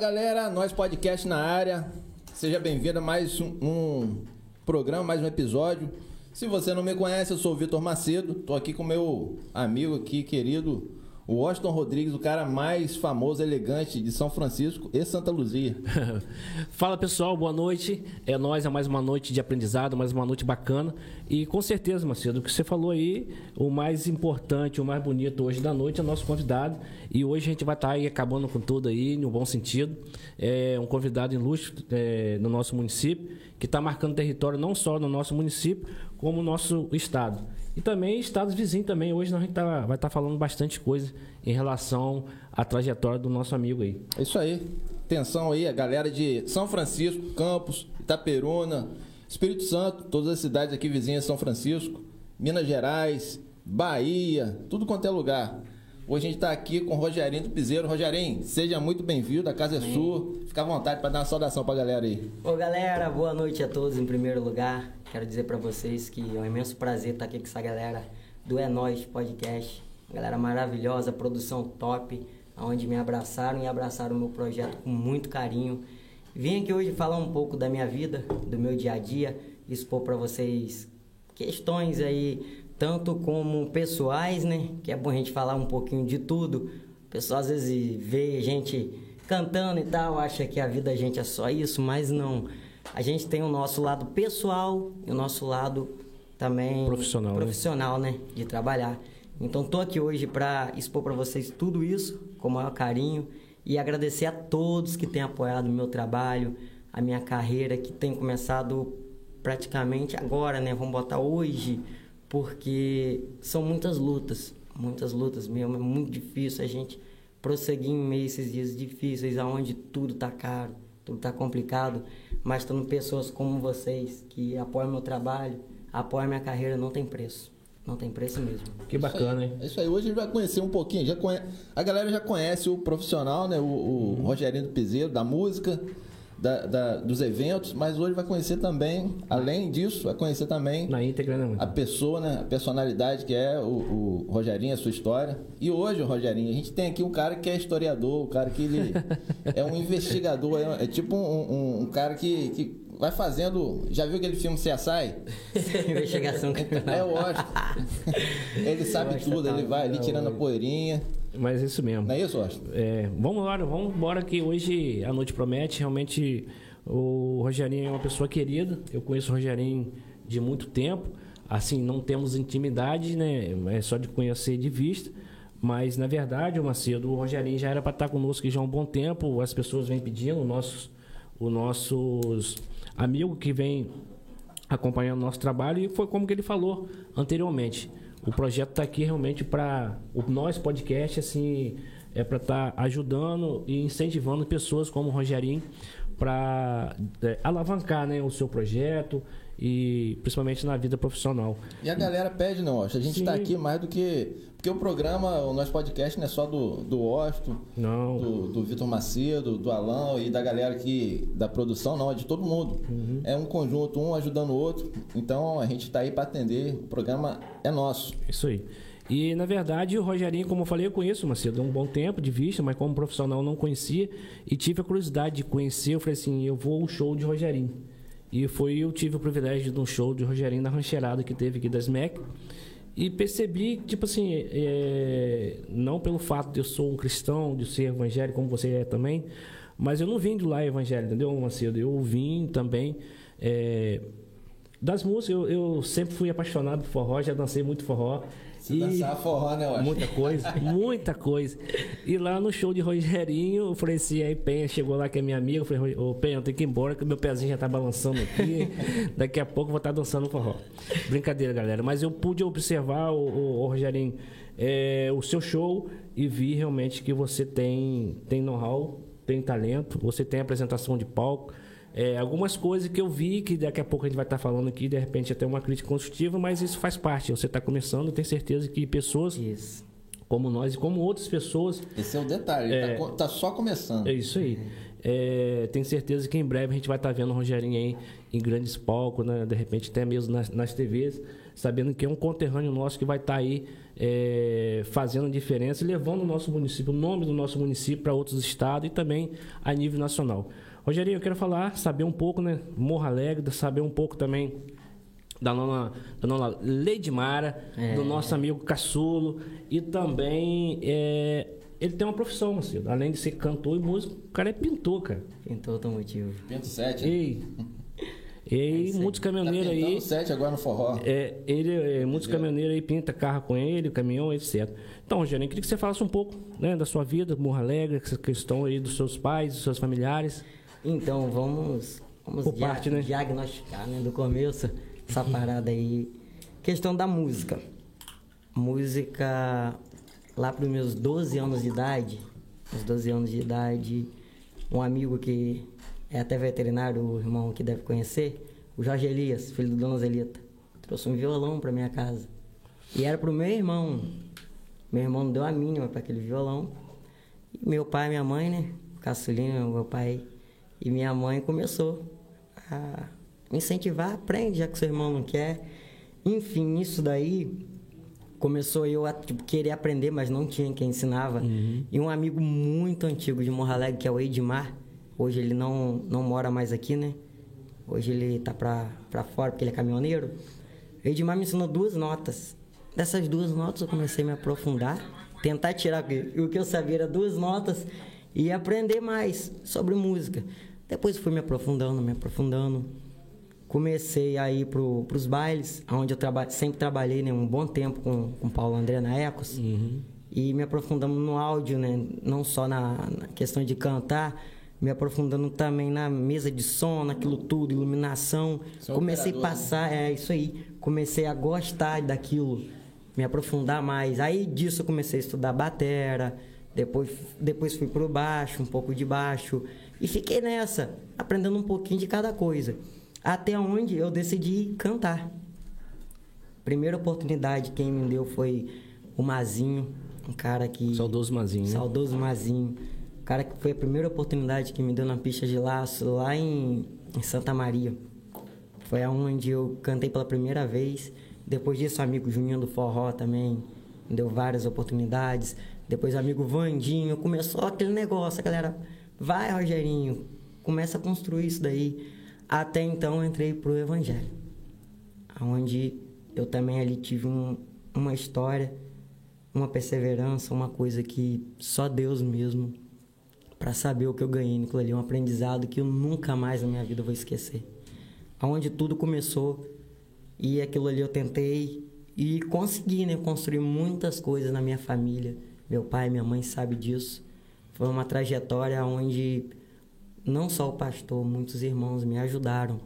Galera, nós podcast na área. Seja bem-vindo a mais um, um, programa, mais um episódio. Se você não me conhece, eu sou o Vitor Macedo. Tô aqui com meu amigo aqui, querido o Washington Rodrigues, o cara mais famoso, elegante de São Francisco e Santa Luzia. Fala pessoal, boa noite. É nós, é mais uma noite de aprendizado, mais uma noite bacana. E com certeza, Macedo, o que você falou aí, o mais importante, o mais bonito hoje da noite é nosso convidado. E hoje a gente vai estar aí acabando com tudo aí, no bom sentido. É um convidado ilustre é, no nosso município, que está marcando território não só no nosso município, como no nosso estado. E também estados vizinhos também. Hoje gente tá, vai estar tá falando bastante coisa em relação à trajetória do nosso amigo aí. É isso aí. Atenção aí, a galera de São Francisco, Campos, Itaperuna, Espírito Santo, todas as cidades aqui vizinhas de São Francisco, Minas Gerais, Bahia, tudo quanto é lugar. Hoje a gente está aqui com o Rogerinho do Piseiro. Rogerinho, seja muito bem-vindo, a casa é sua. Fica à vontade para dar uma saudação para a galera aí. Ô galera, boa noite a todos em primeiro lugar. Quero dizer para vocês que é um imenso prazer estar aqui com essa galera do É Nós Podcast. Galera maravilhosa, produção top, onde me abraçaram e abraçaram o meu projeto com muito carinho. Vim aqui hoje falar um pouco da minha vida, do meu dia a dia, expor para vocês questões aí, tanto como pessoais, né? Que é bom a gente falar um pouquinho de tudo. O pessoal às vezes vê gente cantando e tal, acha que a vida da gente é só isso, mas não a gente tem o nosso lado pessoal e o nosso lado também profissional, né? profissional né? né? De trabalhar. Então tô aqui hoje para expor para vocês tudo isso com o maior carinho e agradecer a todos que têm apoiado o meu trabalho, a minha carreira que tem começado praticamente agora, né? Vamos botar hoje, porque são muitas lutas, muitas lutas mesmo, é muito difícil a gente prosseguir em meio a esses dias difíceis aonde tudo tá caro, tudo tá complicado mas tendo pessoas como vocês que apoiam meu trabalho, apoiam minha carreira, não tem preço. Não tem preço mesmo. Que bacana, hein? É isso aí. Hoje a gente vai conhecer um pouquinho. Já conhe... A galera já conhece o profissional, né? O, o uhum. Rogerinho do Piseiro, da música da, da, dos eventos, mas hoje vai conhecer também, além disso, vai conhecer também Na íntegra, né, a pessoa, né, a personalidade que é o, o Rogerinho, a sua história. E hoje, o Rogerinho, a gente tem aqui um cara que é historiador, um cara que ele é um investigador, é, é tipo um, um, um, cara que, que vai fazendo. Já viu aquele filme CSI? Investigação criminal. É o ele sabe tudo, ele vai ali tirando a poeirinha. Mas é isso mesmo. Não é isso, Austin? É, vamos lá, vamos embora que hoje a noite promete. Realmente o Rogerinho é uma pessoa querida. Eu conheço o Rogerinho de muito tempo. Assim, não temos intimidade, né? É só de conhecer de vista. Mas, na verdade, o Macedo, o Rogerinho já era para estar conosco já há um bom tempo. As pessoas vêm pedindo, nossos, os nossos amigos que vêm acompanhando o nosso trabalho. E foi como que ele falou anteriormente o projeto está aqui realmente para o nosso podcast assim é para estar tá ajudando e incentivando pessoas como o Rogerinho para é, alavancar né, o seu projeto e principalmente na vida profissional. E a galera pede, não, a gente está aqui mais do que. Porque o programa, o nosso podcast não é só do, do Osto, não. do, do Vitor Macedo, do Alan e da galera aqui da produção, não, é de todo mundo. Uhum. É um conjunto, um ajudando o outro. Então a gente está aí para atender, o programa é nosso. Isso aí. E, na verdade, o Rogerinho, como eu falei, eu conheço o Macedo há um bom tempo de vista, mas como profissional não conhecia. E tive a curiosidade de conhecer. Eu falei assim: eu vou ao show de Rogerinho. E foi, eu tive o privilégio de um show de Rogerinho na rancheirada que teve aqui da SMEC. E percebi, tipo assim, é, não pelo fato de eu sou um cristão, de ser evangélico, como você é também, mas eu não vim de lá evangélico, entendeu, Macedo? Eu vim também. É, das músicas, eu, eu, sempre fui apaixonado por forró, já dancei muito forró. Você e dançava forró, né, eu Muita coisa, muita coisa. E lá no show de Rogerinho, eu falei assim, aí Penha chegou lá que é minha amiga, eu falei, ô Penha, eu tenho que ir embora, que meu pezinho já tá balançando aqui. Daqui a pouco eu vou estar tá dançando forró. Brincadeira, galera. Mas eu pude observar, o, o, o Rogerinho, é, o seu show e vi realmente que você tem, tem know-how, tem talento, você tem apresentação de palco. É, algumas coisas que eu vi que daqui a pouco a gente vai estar falando aqui, de repente até uma crítica construtiva, mas isso faz parte. Você está começando, tenho certeza que pessoas como nós e como outras pessoas. Esse é o detalhe, está é, tá só começando. É isso aí. É, tenho certeza que em breve a gente vai estar vendo o Rogerinho aí em grandes palcos, né? de repente até mesmo nas, nas TVs, sabendo que é um conterrâneo nosso que vai estar aí é, fazendo diferença e levando o nosso município, o nome do nosso município para outros estados e também a nível nacional. Rogerinho, eu quero falar, saber um pouco, né? Morro Alegre, saber um pouco também da nona, da nona Lady Mara, é. do nosso amigo Caçulo e também é, ele tem uma profissão, Macedo. Além de ser cantor e músico, o cara é pintor, cara. Pintor automotivo. Pinto 7. Ei. E é muitos caminhoneiros tá aí. sete agora no forró. É, ele, é, muitos caminhoneiros aí pinta carro com ele, caminhão, etc. Então, Rogério, eu queria que você falasse um pouco né, da sua vida, Morro Alegre, essa questão aí dos seus pais, dos seus familiares. Então, vamos, vamos dia parte, né? diagnosticar né, do começo essa parada aí. Questão da música. Música lá para os meus 12 anos de idade, uns 12 anos de idade, um amigo que é até veterinário, o irmão que deve conhecer, o Jorge Elias, filho do Dona Zelita, trouxe um violão para minha casa. E era pro meu irmão. Meu irmão não deu a mínima para aquele violão. E meu pai e minha mãe, né? Caçulinho, meu pai e minha mãe começou a incentivar, aprende, já que seu irmão não quer. Enfim, isso daí começou eu a tipo, querer aprender, mas não tinha quem ensinava. Uhum. E um amigo muito antigo de Morro Alegre, que é o Edmar, hoje ele não, não mora mais aqui, né? Hoje ele tá pra, pra fora porque ele é caminhoneiro. O Edmar me ensinou duas notas. Dessas duas notas eu comecei a me aprofundar, tentar tirar o que eu sabia era duas notas e aprender mais sobre música. Depois fui me aprofundando, me aprofundando comecei a ir para os bailes, onde eu traba sempre trabalhei né, um bom tempo com o Paulo André na Ecos. Uhum. E me aprofundando no áudio, né, não só na, na, questão de cantar, me aprofundando também na mesa de som, naquilo tudo, iluminação. Sou comecei a né? passar, é isso aí, comecei a gostar daquilo, me aprofundar mais. Aí disso eu comecei a estudar batera, depois, depois fui para o baixo, um pouco de baixo, e fiquei nessa, aprendendo um pouquinho de cada coisa até onde eu decidi cantar. Primeira oportunidade quem me deu foi o Mazinho, um cara que saudoso Mazinho, né? saudoso Mazinho, um cara que foi a primeira oportunidade que me deu na pista de laço lá em, em Santa Maria. Foi aonde eu cantei pela primeira vez. Depois disso, o amigo Juninho do Forró também me deu várias oportunidades. Depois, o amigo Vandinho. Começou aquele negócio, a galera, vai, Rogerinho, começa a construir isso daí. Até então entrei para o Evangelho, onde eu também ali tive um, uma história, uma perseverança, uma coisa que só Deus mesmo para saber o que eu ganhei naquilo ali, um aprendizado que eu nunca mais na minha vida vou esquecer. Onde tudo começou e aquilo ali eu tentei e consegui, né, construir muitas coisas na minha família. Meu pai e minha mãe sabem disso. Foi uma trajetória onde não só o pastor, muitos irmãos me ajudaram.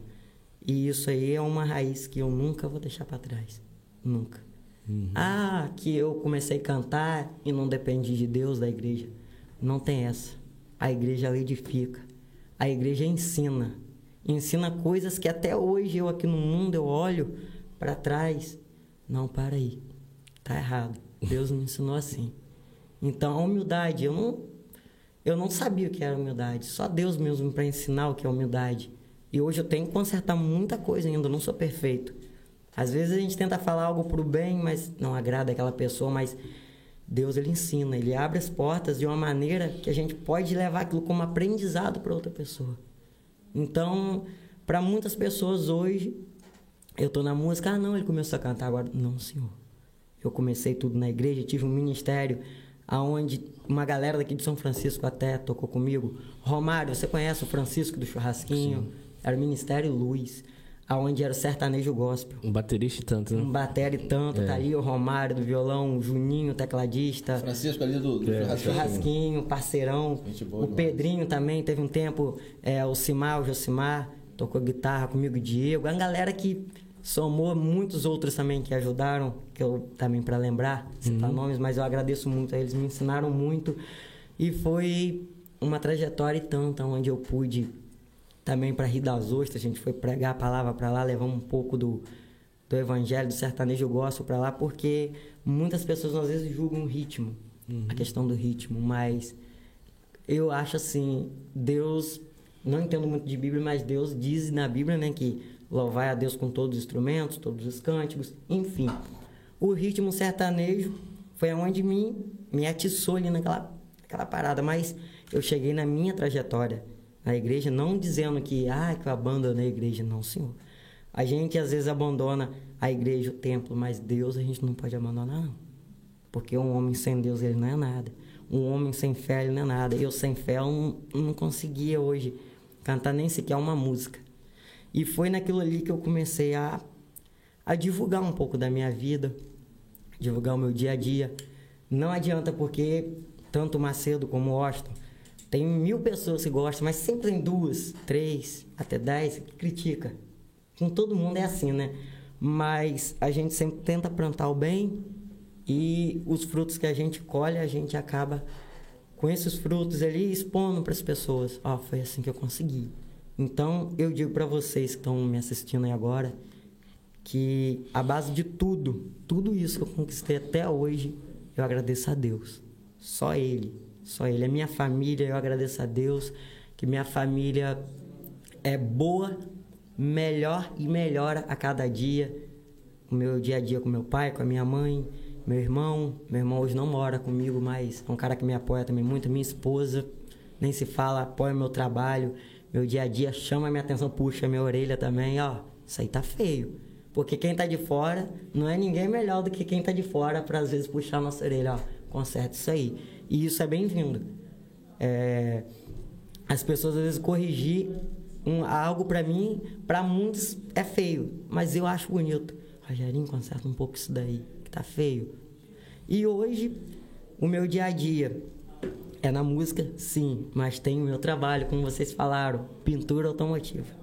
E isso aí é uma raiz que eu nunca vou deixar para trás. Nunca. Uhum. Ah, que eu comecei a cantar e não dependi de Deus, da igreja. Não tem essa. A igreja edifica. A igreja ensina. Ensina coisas que até hoje eu aqui no mundo eu olho para trás. Não, para aí. Tá errado. Deus me ensinou assim. Então, a humildade, eu não eu não sabia o que era humildade. Só Deus mesmo para ensinar o que é humildade. E hoje eu tenho que consertar muita coisa ainda, eu não sou perfeito. Às vezes a gente tenta falar algo para o bem, mas não agrada aquela pessoa, mas Deus ele ensina, ele abre as portas de uma maneira que a gente pode levar aquilo como aprendizado para outra pessoa. Então, para muitas pessoas hoje, eu estou na música, ah não, ele começou a cantar agora. Não, senhor. Eu comecei tudo na igreja, tive um ministério aonde uma galera daqui de São Francisco até tocou comigo. Romário, você conhece o Francisco do Churrasquinho? Sim. Era o Ministério Luz, aonde era o sertanejo gospel. Um baterista e tanto, né? Um bater e tanto, é. tá ali o Romário do violão, o Juninho, tecladista. Francisco ali do, do é. Churrasquinho. Churrasquinho, parceirão. Boa, o Pedrinho também, teve um tempo, é, o Simar, o Josimar, tocou guitarra comigo, o Diego. A galera que somou muitos outros também que ajudaram, que eu também para lembrar, citar uhum. nomes, mas eu agradeço muito a eles, me ensinaram muito e foi uma trajetória e tanta onde eu pude também para Rio das Ostras, a gente foi pregar a palavra para lá, levar um pouco do, do evangelho, do sertanejo gospel para lá, porque muitas pessoas às vezes julgam o ritmo, uhum. a questão do ritmo, mas eu acho assim, Deus, não entendo muito de Bíblia, mas Deus diz na Bíblia, né, que louvar a Deus com todos os instrumentos, todos os cânticos, enfim. O ritmo sertanejo foi onde me, me atiçou ali naquela, naquela parada, mas eu cheguei na minha trajetória na igreja, não dizendo que, ah, que eu abandonei a igreja, não, senhor. A gente às vezes abandona a igreja, o templo, mas Deus a gente não pode abandonar, não. Porque um homem sem Deus, ele não é nada. Um homem sem fé, ele não é nada. Eu sem fé, eu não, não conseguia hoje cantar nem sequer uma música. E foi naquilo ali que eu comecei a, a divulgar um pouco da minha vida, divulgar o meu dia a dia. Não adianta porque tanto Macedo como Washington tem mil pessoas que gostam, mas sempre tem duas, três, até dez que critica. Com todo mundo é assim, né? Mas a gente sempre tenta plantar o bem e os frutos que a gente colhe, a gente acaba com esses frutos ali expondo para as pessoas. Ó, oh, foi assim que eu consegui. Então, eu digo para vocês que estão me assistindo aí agora que a base de tudo, tudo isso que eu conquistei até hoje, eu agradeço a Deus. Só Ele só ele. A minha família, eu agradeço a Deus que minha família é boa, melhor e melhora a cada dia. O meu dia a dia com meu pai, com a minha mãe, meu irmão. Meu irmão hoje não mora comigo, mas é um cara que me apoia também muito. Minha esposa, nem se fala, apoia meu trabalho. Meu dia a dia chama a minha atenção, puxa a minha orelha também. Ó, isso aí tá feio. Porque quem tá de fora não é ninguém melhor do que quem tá de fora para às vezes puxar a nossa orelha. Ó, conserta isso aí. E isso é bem-vindo. É, as pessoas às vezes corrigir um, algo para mim, para muitos é feio, mas eu acho bonito. Rogerinho, conserta um pouco isso daí, que tá feio. E hoje, o meu dia a dia é na música, sim, mas tem o meu trabalho, como vocês falaram, pintura automotiva.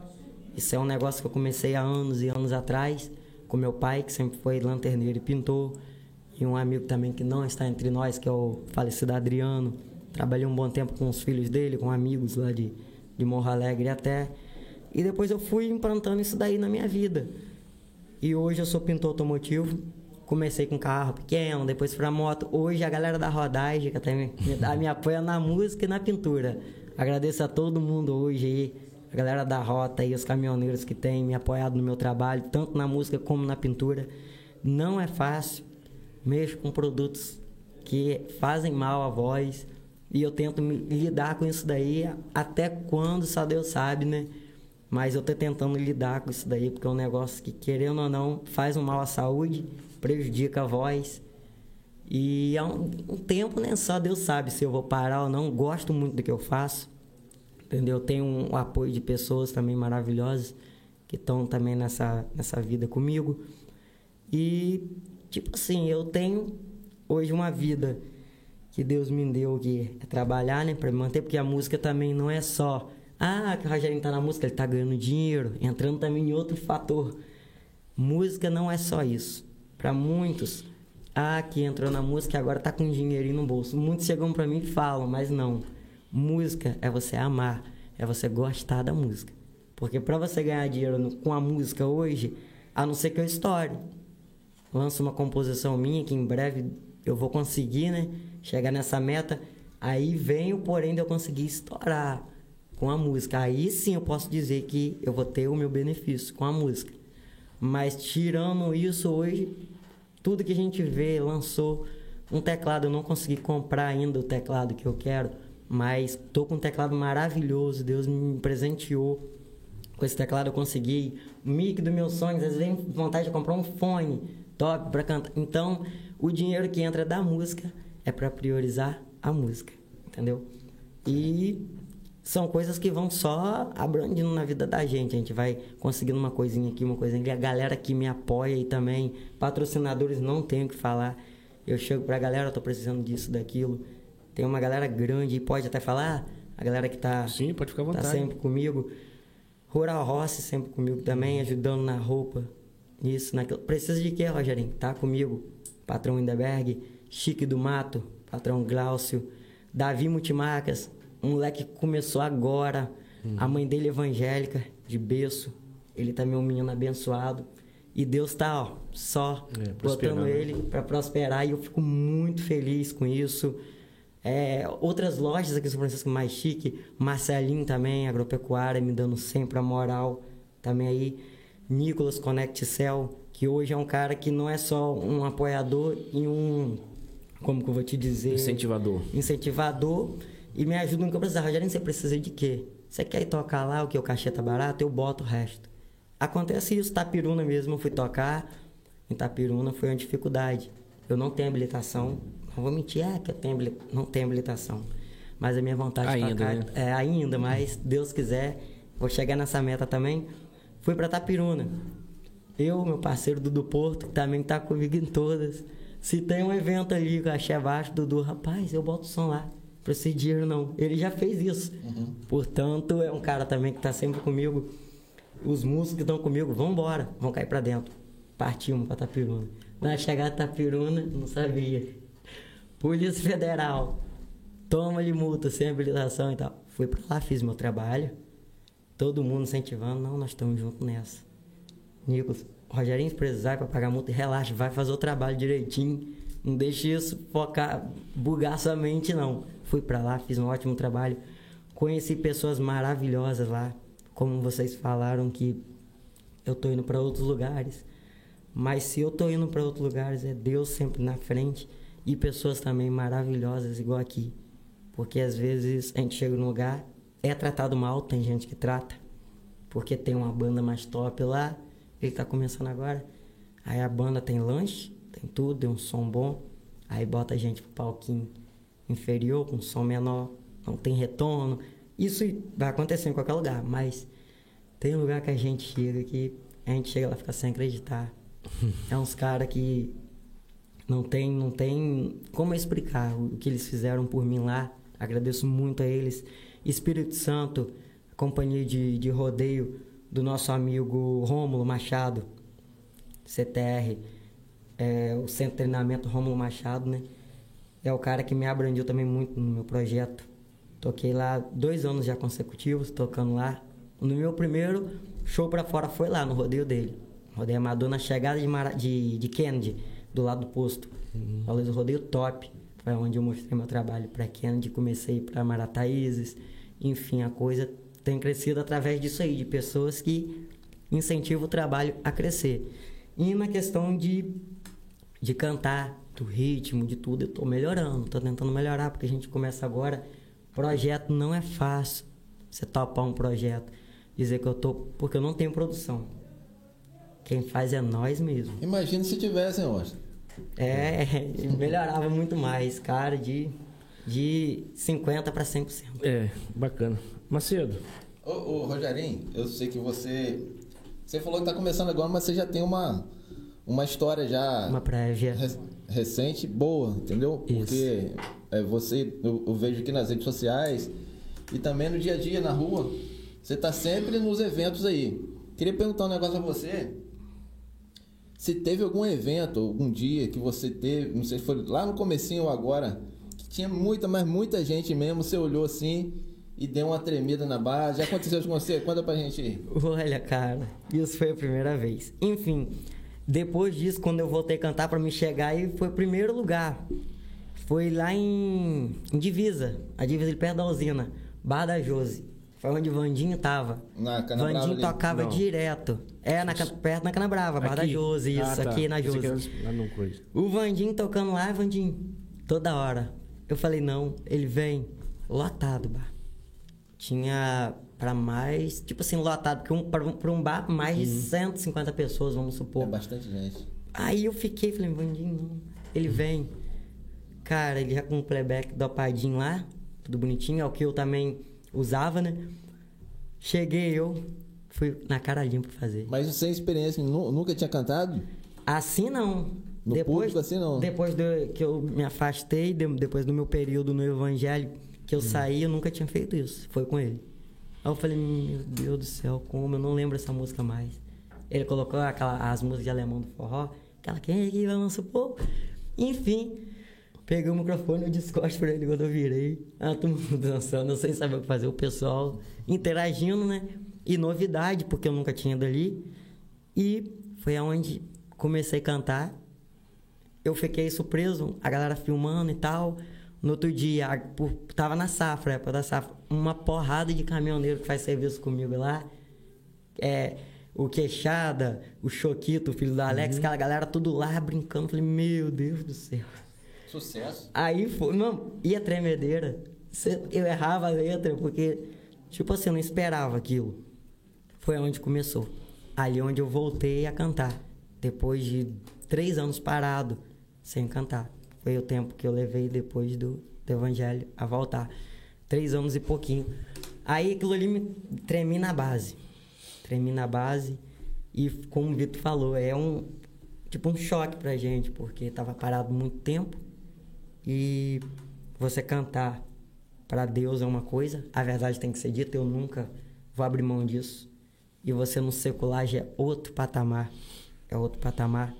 Isso é um negócio que eu comecei há anos e anos atrás, com meu pai, que sempre foi lanterneiro e pintor e um amigo também que não está entre nós, que é o falecido Adriano. Trabalhei um bom tempo com os filhos dele, com amigos lá de, de Morro Alegre até. E depois eu fui implantando isso daí na minha vida. E hoje eu sou pintor automotivo. Comecei com carro pequeno, depois para moto. Hoje a galera da rodagem que até me, me, me apoia na música e na pintura. Agradeço a todo mundo hoje aí, a galera da rota e os caminhoneiros que têm me apoiado no meu trabalho, tanto na música como na pintura. Não é fácil, mexo com produtos que fazem mal à voz e eu tento lidar com isso daí até quando só Deus sabe, né? Mas eu tô tentando lidar com isso daí porque é um negócio que, querendo ou não, faz um mal à saúde, prejudica a voz. E há um, um tempo, né? Só Deus sabe se eu vou parar ou não. Gosto muito do que eu faço, entendeu? Tenho um, apoio de pessoas também maravilhosas que estão também nessa, nessa vida comigo. E Tipo assim, eu tenho hoje uma vida que Deus me deu que é trabalhar, né, para me manter, porque a música também não é só ah, que o Rogerinho tá na música, ele tá ganhando dinheiro, entrando também em outro fator. Música não é só isso. Para muitos, ah, que entrou na música e agora tá com dinheirinho no bolso. Muitos chegam para mim e falam, mas não. Música é você amar, é você gostar da música. Porque para você ganhar dinheiro com a música hoje, a não ser que eu estoure lanço uma composição minha que em breve eu vou conseguir, né? Chegar nessa meta. Aí vem o porém de eu conseguir estourar com a música. Aí sim eu posso dizer que eu vou ter o meu benefício com a música. Mas tirando isso hoje, tudo que a gente vê, lançou um teclado, eu não consegui comprar ainda o teclado que eu quero, mas tô com um teclado maravilhoso, Deus me presenteou. Com esse teclado eu consegui o mic dos meus sonhos, às vezes vontade de comprar um fone top para cantar. Então, o dinheiro que entra da música é para priorizar a música, entendeu? E são coisas que vão só abrangindo na vida da gente. A gente vai conseguindo uma coisinha aqui, uma coisinha ali. A galera que me apoia e também, patrocinadores, não tenho o que falar. Eu chego pra galera, eu tô precisando disso, daquilo. Tem uma galera grande e pode até falar, a galera que tá, Sim, pode ficar à tá vontade. tá sempre comigo. Rural Rossi sempre comigo também, ajudando na roupa, isso, naquilo. Precisa de quê, Rogerinho? Tá comigo. Patrão Indeberg, Chique do Mato, patrão Glaucio, Davi Multimarcas, um moleque que começou agora. A mãe dele é evangélica, de berço. Ele também é um menino abençoado. E Deus tá, ó, só é, botando ele para prosperar. E eu fico muito feliz com isso. É, outras lojas aqui em São Francisco mais chique, Marcelinho também, agropecuária, me dando sempre a moral. Também aí, Nicolas Connect Cell, que hoje é um cara que não é só um apoiador e um, como que eu vou te dizer? Incentivador. Incentivador e me ajuda no que eu precisar. Rogério, você precisa de quê? Você quer ir tocar lá, o que o cachê tá barato? Eu boto o resto. Acontece isso, Tapiruna mesmo, eu fui tocar. Em Tapiruna foi uma dificuldade. Eu não tenho habilitação. Não vou mentir, é que eu tenho, não tenho habilitação. Mas a minha vontade de Ainda, tocar... né? É, ainda, mas Deus quiser, vou chegar nessa meta também. Fui pra Tapiruna. Eu, meu parceiro Dudu Porto, que também tá comigo em todas. Se tem um evento ali que eu achei abaixo, Dudu, rapaz, eu boto o som lá. Pra esse dinheiro não. Ele já fez isso. Portanto, é um cara também que tá sempre comigo. Os músicos que estão comigo, vão embora, vão cair pra dentro. Partimos pra Tapiruna. Na chegada de Tapiruna, não sabia. Polícia Federal. Toma-lhe multa, sem habilitação e tal. Fui pra lá, fiz meu trabalho. Todo mundo incentivando. Não, nós estamos juntos nessa. Nicolas, Rogerinho, se precisar para pagar multa, relaxa, vai fazer o trabalho direitinho. Não deixe isso focar, bugar sua mente, não. Fui para lá, fiz um ótimo trabalho. Conheci pessoas maravilhosas lá. Como vocês falaram que eu tô indo para outros lugares. Mas se eu tô indo para outros lugares, é Deus sempre na frente. E pessoas também maravilhosas, igual aqui. Porque às vezes a gente chega num lugar, é tratado mal, tem gente que trata porque tem uma banda mais top lá, ele tá começando agora. Aí a banda tem lanche, tem tudo, tem um som bom. Aí bota a gente pro palquinho inferior, com som menor, não tem retorno. Isso vai acontecer em qualquer lugar, mas tem lugar que a gente chega que a gente chega lá e fica sem acreditar. É uns caras que não tem, não tem como explicar o que eles fizeram por mim lá. Agradeço muito a eles. Espírito Santo, a companhia de, de rodeio do nosso amigo Rômulo Machado, CTR, é, o Centro de Treinamento Rômulo Machado, né? É o cara que me abrangiu também muito no meu projeto. Toquei lá dois anos já consecutivos, tocando lá. No meu primeiro show pra fora foi lá, no rodeio dele. Rodeio amador na chegada de, Mara- de, de Kennedy, do lado do posto. Falei do rodeio top. Foi onde eu mostrei meu trabalho pra Kennedy, comecei pra Marataízes. Enfim, a coisa tem crescido através disso aí, de pessoas que incentivam o trabalho a crescer. E na questão de de cantar, do ritmo, de tudo, eu tô melhorando, tô tentando melhorar, porque a gente começa agora. Projeto não é fácil. Você topar um projeto, dizer que eu tô. Porque eu não tenho produção. Quem faz é nós mesmo. Imagina se tivessem, Austin. É, melhorava muito mais, cara, de, de 50% para 100%. É, bacana. Macedo, Ô, ô, Rogerinho, eu sei que você. Você falou que tá começando agora, mas você já tem uma, uma história já Uma prévia. Re- recente boa, entendeu? Porque é, você, eu, eu vejo aqui nas redes sociais e também no dia a dia, na rua, você tá sempre nos eventos aí. Queria perguntar um negócio a você. Se teve algum evento, algum dia que você teve, não sei se foi lá no comecinho ou agora, que tinha muita, mas muita gente mesmo, você olhou assim e deu uma tremida na base. Já aconteceu isso com você? Conta pra gente aí. Olha, cara, isso foi a primeira vez. Enfim, depois disso, quando eu voltei a cantar pra me chegar, aí foi o primeiro lugar. Foi lá em, em Divisa, a Divisa ali perto da usina, Bar da Jose. Foi onde o Vandinho tava. Na Canabrava Vandinho ali? tocava Não. direto. É, na, perto na Canabrava, Bar da? Jose, isso, Ah, tá. aqui na Jose. coisa. O Vandinho tocando lá, Vandinho, toda hora. Eu falei, não, ele vem lotado, bar. Tinha pra mais, tipo assim, lotado, porque um, pra, um, pra um bar, mais de 150 pessoas, vamos É supor. bastante gente. Aí eu fiquei, falei, Vandinho, não. Ele vem. Cara, ele já com um playback dopadinho lá, tudo bonitinho, é o que eu também usava, né? Cheguei eu, fui na cara limpa fazer. Mas sem experiência, nu- nunca tinha cantado? Assim não. No público, assim, não? Depois do, que eu me afastei, de- depois do meu período no evangelho, que eu Hum. saí, eu nunca tinha feito isso. Foi com ele. Aí eu falei, meu Deus do céu, como? Eu não lembro essa música mais. Ele colocou aquela, as músicas de alemão do forró, aquela quem é que o povo. Enfim, peguei o microfone e o discorte pra ele quando eu virei. Ah, todo mundo dançando, sem saber o que fazer. O pessoal interagindo, né? E novidade, porque eu nunca tinha ido ali. E foi aonde comecei a cantar. Eu fiquei surpreso, a galera filmando e tal. No outro dia, a- por- tava na safra, época da safra, uma porrada de caminhoneiro que faz serviço comigo lá. É, o Queixada, o Choquito, o filho do Alex, aquela galera tudo lá brincando. Falei, meu Deus do céu. Sucesso. Aí foi, não, ia tremedeira. Eu errava a letra, porque, tipo assim, eu não esperava aquilo. Foi onde começou. Ali onde eu voltei a cantar. Depois de três anos parado, sem cantar. Foi o tempo que eu levei depois do, do evangelho a voltar. Três anos e pouquinho. Aí aquilo ali me tremi na base. Tremi na base. E como o Vitor falou, é um tipo um choque pra gente, porque tava parado muito tempo. E você cantar para Deus é uma coisa, a verdade tem que ser dita, eu nunca vou abrir mão disso. E você no secular já é outro patamar, é outro patamar,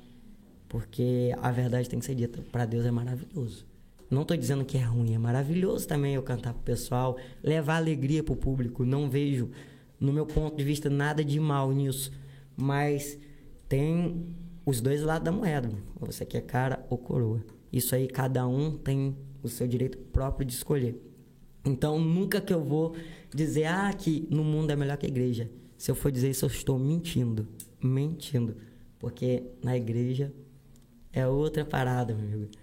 porque a verdade tem que ser dita, para Deus é maravilhoso. Não tô dizendo que é ruim, é maravilhoso também eu cantar pro pessoal, levar alegria pro público, não vejo no meu ponto de vista nada de mal nisso, mas tem os dois lados da moeda. Você quer cara ou coroa. Isso aí cada um tem o seu direito próprio de escolher. Então nunca que eu vou dizer ah que no mundo é melhor que a igreja. Se eu for dizer isso eu estou mentindo, mentindo, porque na igreja é outra parada, meu amigo.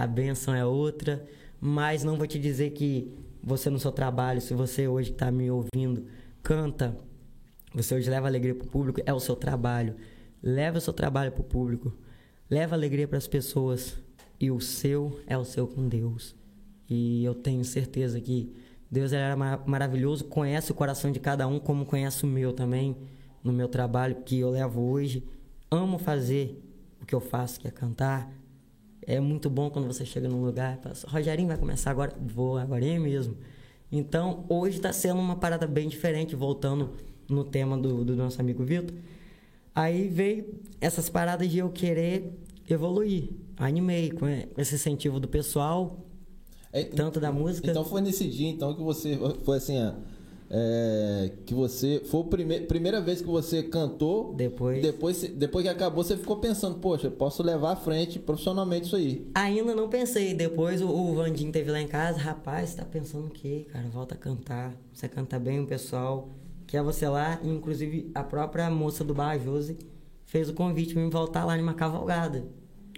A benção é outra, mas não vou te dizer que você no seu trabalho, se você hoje está me ouvindo, canta, você hoje leva alegria para o público, é o seu trabalho. Leva o seu trabalho para o público. Leva alegria para as pessoas. E o seu é o seu com Deus. E eu tenho certeza que Deus mar- maravilhoso, conhece o coração de cada um, como conhece o meu também, no meu trabalho que eu levo hoje. Amo fazer o que eu faço, que é cantar. É muito bom quando você chega num lugar e fala, assim, Rogerinho vai começar agora? Vou, agora é mesmo. Então, hoje está sendo uma parada bem diferente, voltando no tema do, do nosso amigo Vitor. Aí veio essas paradas de eu querer evoluir. Animei com esse incentivo do pessoal, É, tanto da música. Então foi nesse dia então que você foi assim, é, que você foi a prime, primeira vez que você cantou. Depois- depois depois que acabou você ficou pensando, poxa, posso levar à frente profissionalmente isso aí. Ainda não pensei. Depois o, o Vandinho teve lá em casa. Rapaz, tá pensando o quê, cara? Volta a cantar. Você canta bem, o pessoal quer você lá. E, inclusive, a própria moça do bar, Josi, fez o convite pra me voltar lá numa cavalgada.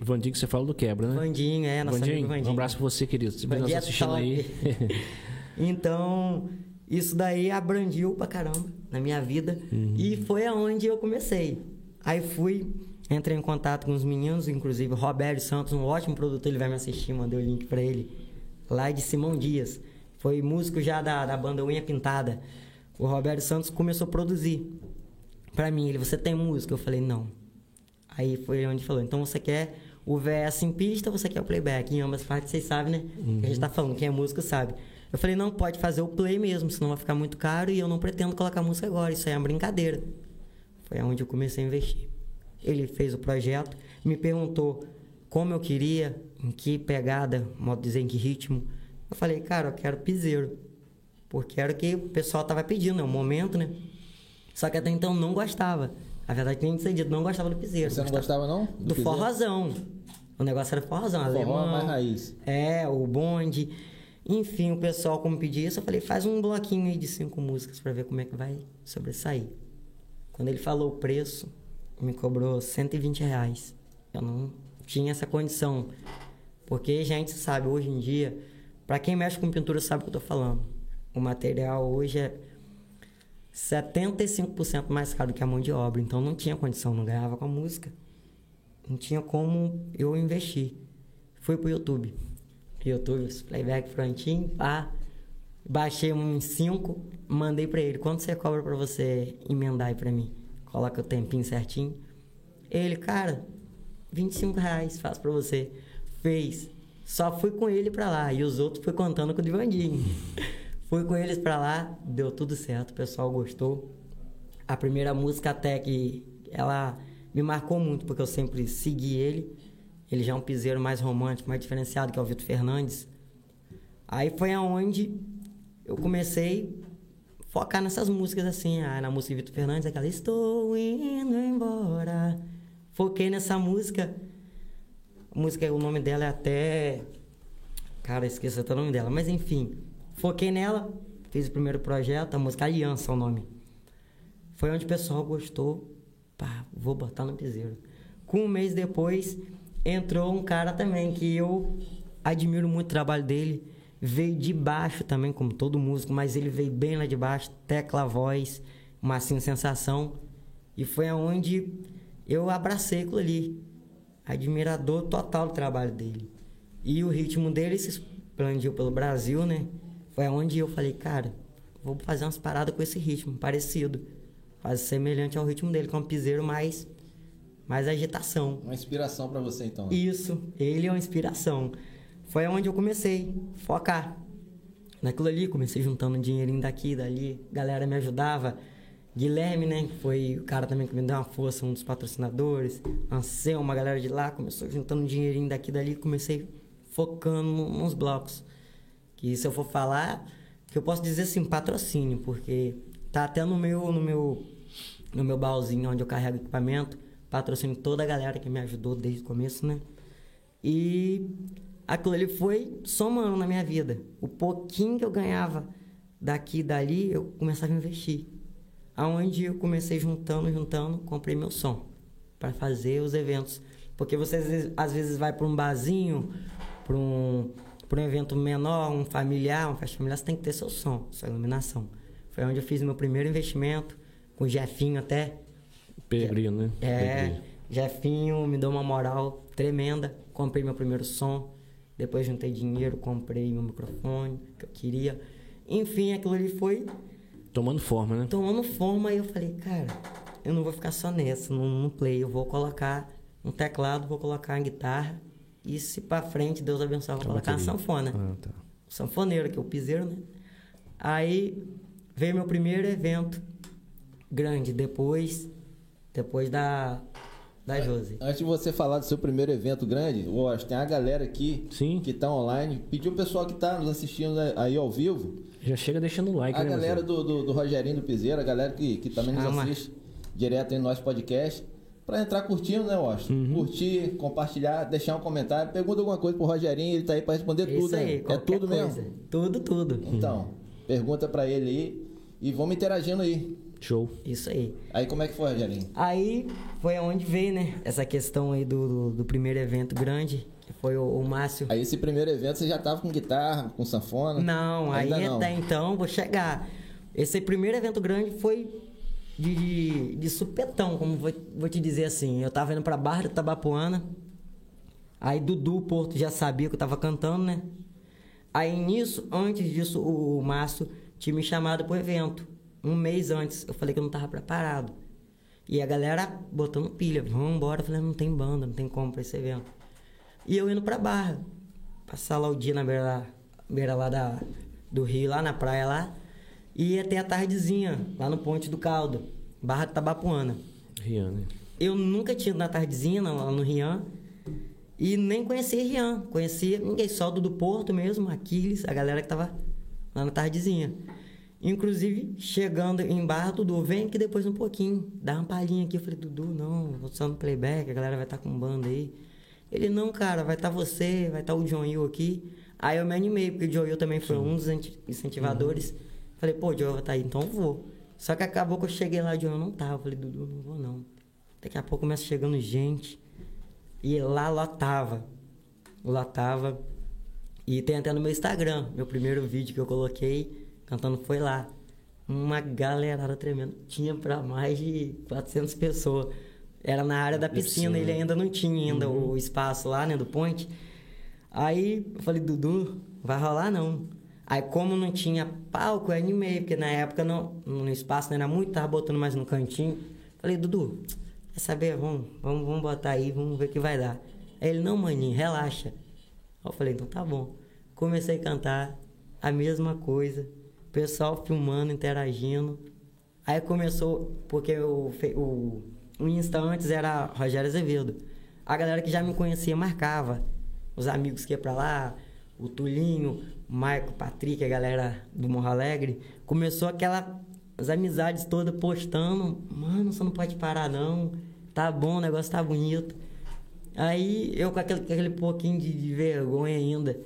Vandinho, que você fala do quebra, né? Vandinho, é, nosso Vandinho, amigo Vandinho. um abraço pra você, querido. Se você Vandinho é assistindo top. aí. então, isso daí abrangiu pra caramba na minha vida. E foi aonde eu comecei. Aí fui, entrei em contato com os meninos, inclusive o Roberto Santos, um ótimo produtor, ele vai me assistir, mandei o link pra ele. Lá de Simão Dias. Foi músico já da, da banda Unha Pintada. O Roberto Santos começou a produzir. Pra mim, ele, você tem música? Eu falei, não. Aí foi onde falou, então você quer o VS em pista ou você quer o playback? Em ambas partes, vocês sabem, né? A gente tá falando, quem é músico sabe. Eu falei, não, pode fazer o play mesmo, senão vai ficar muito caro e eu não pretendo colocar música agora, isso aí é uma brincadeira. Foi onde eu comecei a investir. Ele fez o projeto, me perguntou como eu queria, em que pegada, modo de dizer, em que ritmo. Eu falei, cara, eu quero piseiro. Porque era o que o pessoal tava pedindo, é um momento, né? Só que até então não gostava. A verdade tem que ser dito, não gostava do piseiro. Você não gostava não? Do piseiro? forrozão. O negócio era forrozão, Forró alemão. mais raiz. É, o bonde. Enfim, o pessoal como pedia isso, eu falei, faz um bloquinho aí de cinco músicas pra ver como é que vai sobressair. Quando ele falou o preço, me cobrou 120 reais. Eu não tinha essa condição. Porque gente sabe, hoje em dia, pra quem mexe com pintura sabe o que eu tô falando. O material hoje é 75% mais caro que a mão de obra. Então não tinha condição, não ganhava com a música. Não tinha como eu investir. Fui pro YouTube. YouTube, playback prontinho, pá. Baixei uns 5, mandei pra ele. Quanto você cobra pra você emendar aí pra mim? Coloca o tempinho certinho. Ele, cara, 25 reais, faço pra você. Fez. Só fui com ele pra lá. E os outros fui contando com o Divandinho. fui com eles pra lá, deu tudo certo, o pessoal gostou. A primeira música até que ela me marcou muito, porque eu sempre segui ele. Ele já é um piseiro mais romântico, mais diferenciado, que é o Vitor Fernandes. Aí foi aonde eu comecei a focar nessas músicas assim. Ah, na música de Vitor Fernandes, aquela Estou indo embora. Foquei nessa música. A música, o nome dela é até Cara, esqueci até o nome dela. Mas enfim, foquei nela, fiz o primeiro projeto, a música Aliança é o nome. Foi onde o pessoal gostou. Pá, vou botar no piseiro. Com um mês depois, entrou um cara também que eu admiro muito o trabalho dele. Veio de baixo também, como todo músico, mas ele veio bem lá de baixo, tecla, voz, uma assim, sensação. E foi aonde eu abracei aquilo ali. Admirador total do trabalho dele. E o ritmo dele se expandiu pelo Brasil, né? Foi aonde eu falei, cara, vou fazer umas paradas com esse ritmo, parecido. Quase semelhante ao ritmo dele, com um piseiro mais, mais agitação. Uma inspiração para você, então. né? Isso, ele é uma inspiração. Foi onde eu comecei a focar. Naquilo ali, comecei juntando dinheirinho daqui, dali, galera me ajudava. Guilherme, né, que foi o cara também que me deu uma força, um dos patrocinadores. Anselmo, uma galera de lá, começou juntando dinheirinho daqui, dali, comecei focando nos blocos. Que se eu for falar, que eu posso dizer assim, patrocínio, porque tá até no meu, no meu, no meu baúzinho onde eu carrego equipamento, patrocínio toda a galera que me ajudou desde o começo, né? E aquilo ali foi somando na minha vida. O pouquinho que eu ganhava daqui e dali, eu começava a investir. Aonde eu comecei juntando, juntando, comprei meu som para fazer os eventos. Porque você às vezes, vai para um barzinho, para um, um evento menor, um familiar, uma festa familiar, você tem que ter seu som, sua iluminação. Foi onde eu fiz meu primeiro investimento, com o Jefinho até. Peregrino, né? É, Peregrino. Jefinho me deu uma moral tremenda. Comprei meu primeiro som. Depois juntei dinheiro, comprei meu microfone que eu queria. Enfim, aquilo ali foi Tomando forma, né? tomando forma. E eu falei, cara, eu não vou ficar só nessa, no, no play. Eu vou colocar um teclado, vou colocar uma guitarra. E se pra frente, Deus abençoe, vou A colocar uma bateria. sanfona Ah, tá. sanfoneiro, que é o piseiro, né? Aí veio meu primeiro evento grande, depois depois da da Josi. Antes de você falar do seu primeiro evento grande, que tem uma galera aqui Sim. que tá online. Pediu o pessoal que tá nos assistindo aí ao vivo. Já chega deixando o like, A né? galera do, do, do Rogerinho do Piseiro, a galera que, que também nos Chama. assiste direto aí no nosso podcast. Pra entrar curtindo, né, Washington? Uhum. Curtir, compartilhar, deixar um comentário. Pergunta alguma coisa pro Rogerinho, ele tá aí pra responder É tudo, isso né? aí, É tudo coisa. mesmo? Tudo, tudo. Então, pergunta pra ele aí e vamos interagindo aí. Show. Isso aí. Aí como é que foi, Rogerinho? Aí foi onde veio, né? Essa questão aí do, do, do primeiro evento grande, que foi o, o Márcio. Aí esse primeiro evento você já tava com guitarra, com sanfona? Não, aí Ainda não. até então vou chegar. Esse primeiro evento grande foi de, de, de supetão, como vou, vou te dizer assim. Eu tava indo pra Barra de Tabapuana. Aí Dudu Porto já sabia que eu tava cantando, né? Aí nisso, antes disso, o, o Márcio tinha me chamado pro evento. Um mês antes. Eu falei que eu não tava preparado. E a galera botando pilha, vamos embora. Eu falei, não tem banda, não tem como pra esse evento. E eu indo pra Barra. Passar lá o dia na beira, lá- beira lá da, do rio, lá na praia lá. E ia ter a tardezinha, lá no Ponte do Caldo, Barra de Tabapuana. Rian, né? Eu nunca tinha ido na tardezinha, lá no Rian. E nem conhecia Rian. Conhecia ninguém, só do do Porto mesmo, Aquiles, a galera que tava lá na tardezinha. Inclusive, chegando em Barra, Dudu, vem aqui depois um pouquinho, dá uma palhinha aqui. Eu falei, Dudu, não, vou só no playback, a galera vai estar com banda aí. Ele, não, cara, vai estar você, vai estar o John Hill aqui. Aí eu me animei, porque o John Hill também foi um dos incentivadores. Falei, pô, o John vai estar aí, então eu vou. Só que acabou que eu cheguei lá, o John não tava. Eu falei, Dudu, não vou não. Daqui a pouco começa chegando gente. E lá lotava. Lotava. E tem até no meu Instagram, meu primeiro vídeo que eu coloquei, cantando foi lá. Uma galerada tremenda. Tinha pra mais de 400 pessoas. Era na área da piscina, piscina. ele ainda não tinha ainda o espaço lá, né, do ponte. Aí eu falei, Dudu, vai rolar não. Aí como não tinha palco, eu animei, porque na época não, no espaço não era muito, tava botando mais no cantinho. Falei, Dudu, quer saber? Vamos, vamos, vamos botar aí, vamos ver o que vai dar. Aí ele, não, maninho, relaxa. Aí eu falei, então tá bom. Comecei a cantar a mesma coisa. Pessoal filmando, interagindo. Aí começou, porque o, o, o Insta antes era Rogério Azevedo. A galera que já me conhecia marcava. Os amigos que ia pra lá, o Tulinho, o Marco, o Patrick, a galera do Morro Alegre. Começou aquela. As amizades todas postando. Mano, você não pode parar não. Tá bom, o negócio tá bonito. Aí eu com aquele, aquele pouquinho de, de vergonha ainda.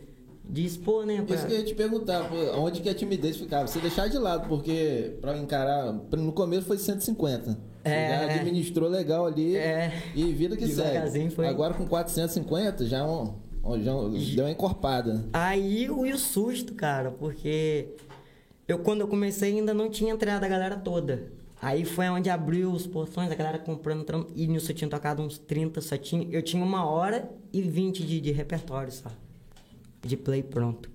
De expor, né? Pra... Isso que eu ia te perguntar, pô, onde que a timidez ficava? Você deixar de lado, porque pra encarar. No começo foi 150. Você É. já administrou legal ali É. e vida que segue. foi. Agora com 450 já, é um, já um- deu uma encorpada. Aí o o susto, cara, porque eu quando eu comecei ainda não tinha entrado a galera toda. Aí foi onde abriu os portões, a galera comprando, entrando, e nisso eu tinha tocado uns 30, só tinha, eu tinha uma hora e 20 de, de repertório só. De play pronto.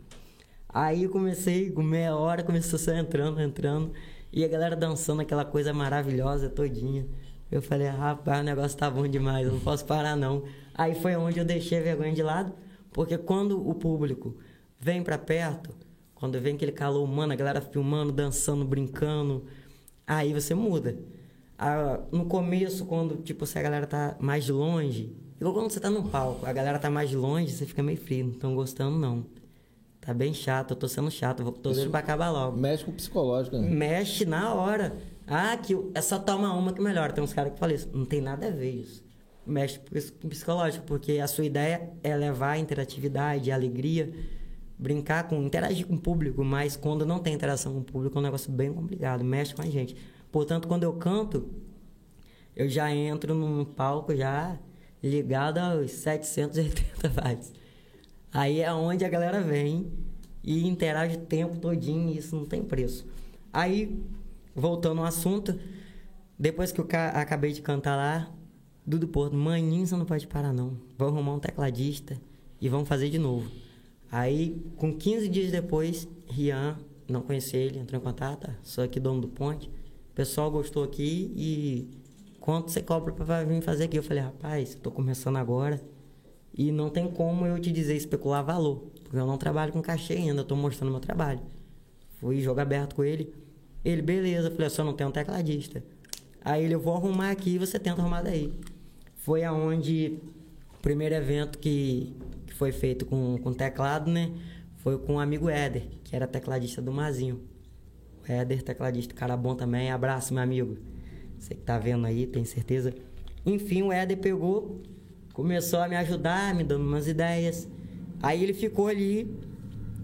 Aí eu comecei, com meia hora, começou só entrando, entrando, e a galera dançando aquela coisa maravilhosa todinha. Eu falei, rapaz, o negócio tá bom demais, eu não posso parar não. Aí foi onde eu deixei a vergonha de lado, porque quando o público vem pra perto, quando vem aquele calor humano, a galera filmando, dançando, brincando, aí você muda. Ah, no começo, quando tipo, se a galera tá mais de longe, igual quando você tá no palco, a galera tá mais de longe, você fica meio frio, não tão gostando não. Tá bem chato, eu tô sendo chato, vou- tô doido pra acabar logo. Mexe com o psicológico, né? Mexe na hora. Ah, que é só tomar uma que melhora. Tem uns caras que falam isso. Não tem nada a ver isso. Mexe com isso- com o psicológico, porque a sua ideia é levar interatividade, alegria, brincar com, interagir com o público, mas quando não tem interação com o público é um negócio bem complicado, mexe com a gente. Portanto, quando eu canto, eu já entro num palco já ligado aos 780 watts. Aí é onde a galera vem e interage o tempo todinho e isso não tem preço. Aí, voltando ao assunto, depois que eu ca- acabei de cantar lá, Dudu Porto, maninho, você não pode parar não. Vamos arrumar um tecladista e vamos fazer de novo. Aí, com 15 dias depois, Rian, não conheci ele, entrou em contato, "Ah, sou aqui dono do ponte. O pessoal gostou aqui e quanto você cobra pra vir fazer aqui? Eu falei, rapaz, tô começando agora e não tem como eu te dizer especular valor, porque eu não trabalho com cachê ainda, tô mostrando meu trabalho. Fui jogo aberto com ele. Ele, beleza, eu falei, eu só não tenho um tecladista. Aí ele, eu vou arrumar aqui e você tenta arrumar daí. Foi aonde o primeiro evento que, que foi feito com, com teclado, né? Foi com o amigo Éder, que era tecladista do Mazinho. O Éder, tecladista, cara bom também. Abraço, meu amigo. Você que tá vendo aí, tem certeza. Enfim, o Éder pegou, começou a me ajudar, me dando umas ideias. Aí ele ficou ali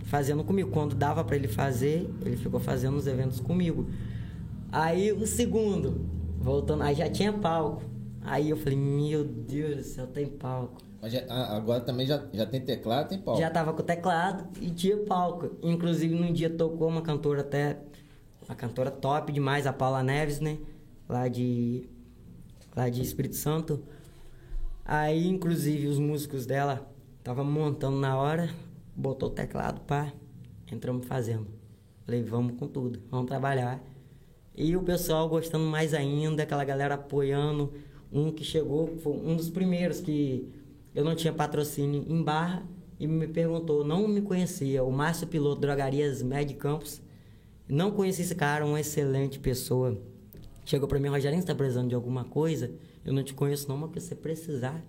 fazendo comigo. Quando dava pra ele fazer, ele ficou fazendo os eventos comigo. Aí o segundo, voltando, aí já tinha palco. Aí eu falei, meu Deus do céu, tem palco. Mas já- ah, agora também já, já tem teclado, tem pau. Já tava com teclado e tinha palco. Inclusive, num dia tocou uma cantora até. Uma cantora top demais, a Paula Neves, né? Lá de. Lá de Espírito Santo. Aí, inclusive, os músicos dela estavam montando na hora, botou o teclado, pá, entramos fazendo. Falei, vamos com tudo, vamos trabalhar. E o pessoal gostando mais ainda, aquela galera apoiando. Um que chegou, foi um dos primeiros que eu não tinha patrocínio em Barra e me perguntou, não me conhecia, o Márcio Piloto, Drogarias Med Campos. Não conheci esse cara, uma excelente pessoa. Chegou pra mim, Rogerinho, você tá precisando de alguma coisa? Eu não te conheço não, mas se você precisar,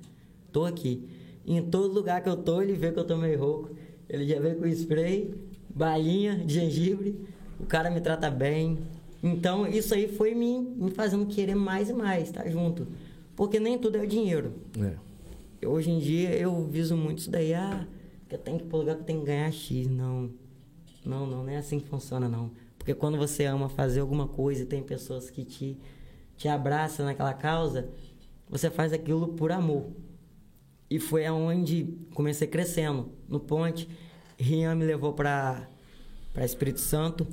tô aqui. Em todo lugar que eu tô, ele vê que eu tô meio rouco. Ele já veio com spray, balinha de gengibre. O cara me trata bem. Então, isso aí foi me, me fazendo querer mais e mais, tá junto. Porque nem tudo é o dinheiro. É. Hoje em dia eu viso muito isso daí, ah, que eu tenho que ir pro lugar que eu tenho que ganhar X. Não. Não, não, não é assim que funciona, não. Porque quando você ama fazer alguma coisa e tem pessoas que te, te abraçam naquela causa, você faz aquilo por amor. E foi aonde comecei crescendo. No Ponte, Rian me levou para Espírito Santo.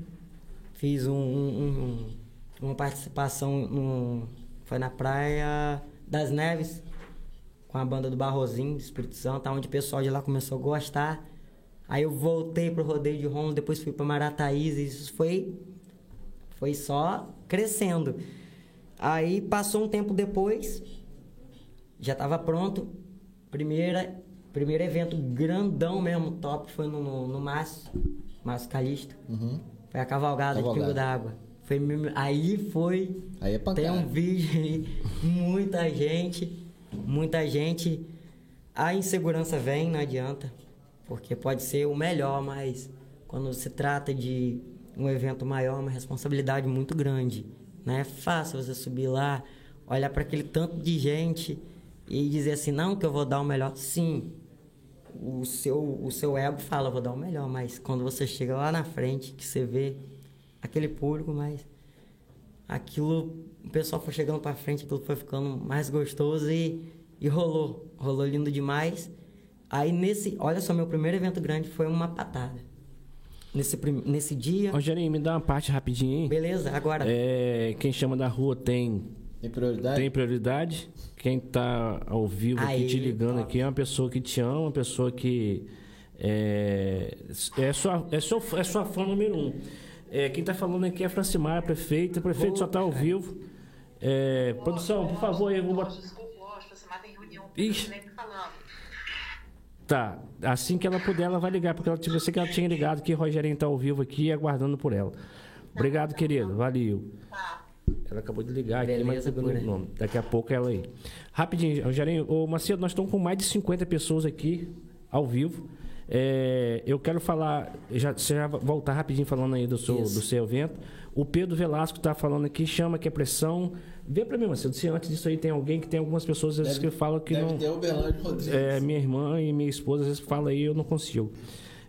Fiz um, um- um- uma participação no, foi na Praia das Neves, com a banda do Barrozinho, Espírito Santo, onde o pessoal de lá começou a gostar. Aí eu voltei pro rodeio de Romulo, depois fui para Marataízes, e isso foi foi só crescendo. Aí passou um tempo depois, já estava pronto. Primeira, primeiro evento grandão mesmo, top, foi no, no, no Márcio, Márcio Calixto. Uhum. Foi a cavalgada, de Cavalgada. Pingo d'Água. Foi aí foi. Aí é pancada. Tem um vídeo aí, muita gente, muita gente. A insegurança vem, não adianta, porque pode ser o melhor, mas quando se trata de um evento maior, é uma responsabilidade muito grande. Não é fácil você subir lá, olhar para aquele tanto de gente e dizer assim, não, que eu vou dar o melhor. Sim, o seu, o seu ego fala, vou dar o melhor, mas quando você chega lá na frente, que você vê aquele público, mas aquilo, o pessoal foi chegando pra frente, aquilo foi ficando mais gostoso e, e rolou. Rolou lindo demais. Aí nesse, olha só, meu primeiro evento grande foi uma patada. Nesse, nesse dia. Rogerinho, me dá uma parte rapidinho aí. Beleza, agora. É, quem chama da rua tem, Tem prioridade? tem prioridade. Quem tá ao vivo aqui Aí, te ligando top. aqui é uma pessoa que te ama, uma pessoa que é, é, sua, é, sua, é sua fã número um. É, quem tá falando aqui é a Francimar, prefeita. Prefeito só tá ao vivo. É, produção, por favor, aí, eu vou botar. Desculpa, Washington, você mata em reunião. Ixi. Tá, assim que ela puder, ela vai ligar, porque ela, eu sei que ela tinha ligado que Rogerinho tá ao vivo aqui aguardando por ela. Obrigado, querido. Valeu. Ela acabou de ligar aqui, mas Beleza, tá dando pura. o nome. Daqui a pouco é ela aí. Rapidinho, Rogerinho. Ô, Macedo, nós estamos com mais de 50 pessoas aqui ao vivo. É, eu quero falar, já, você já voltar rapidinho falando aí do seu, Isso. do seu evento. O Pedro Velasco está falando aqui, chama que é pressão. Vê para mim, Macedo, se antes disso aí tem alguém que tem algumas pessoas às vezes Deve- que falam que Deve não. ter o Berlândia Rodrigues. É, minha irmã e minha esposa às vezes falam aí, eu não consigo.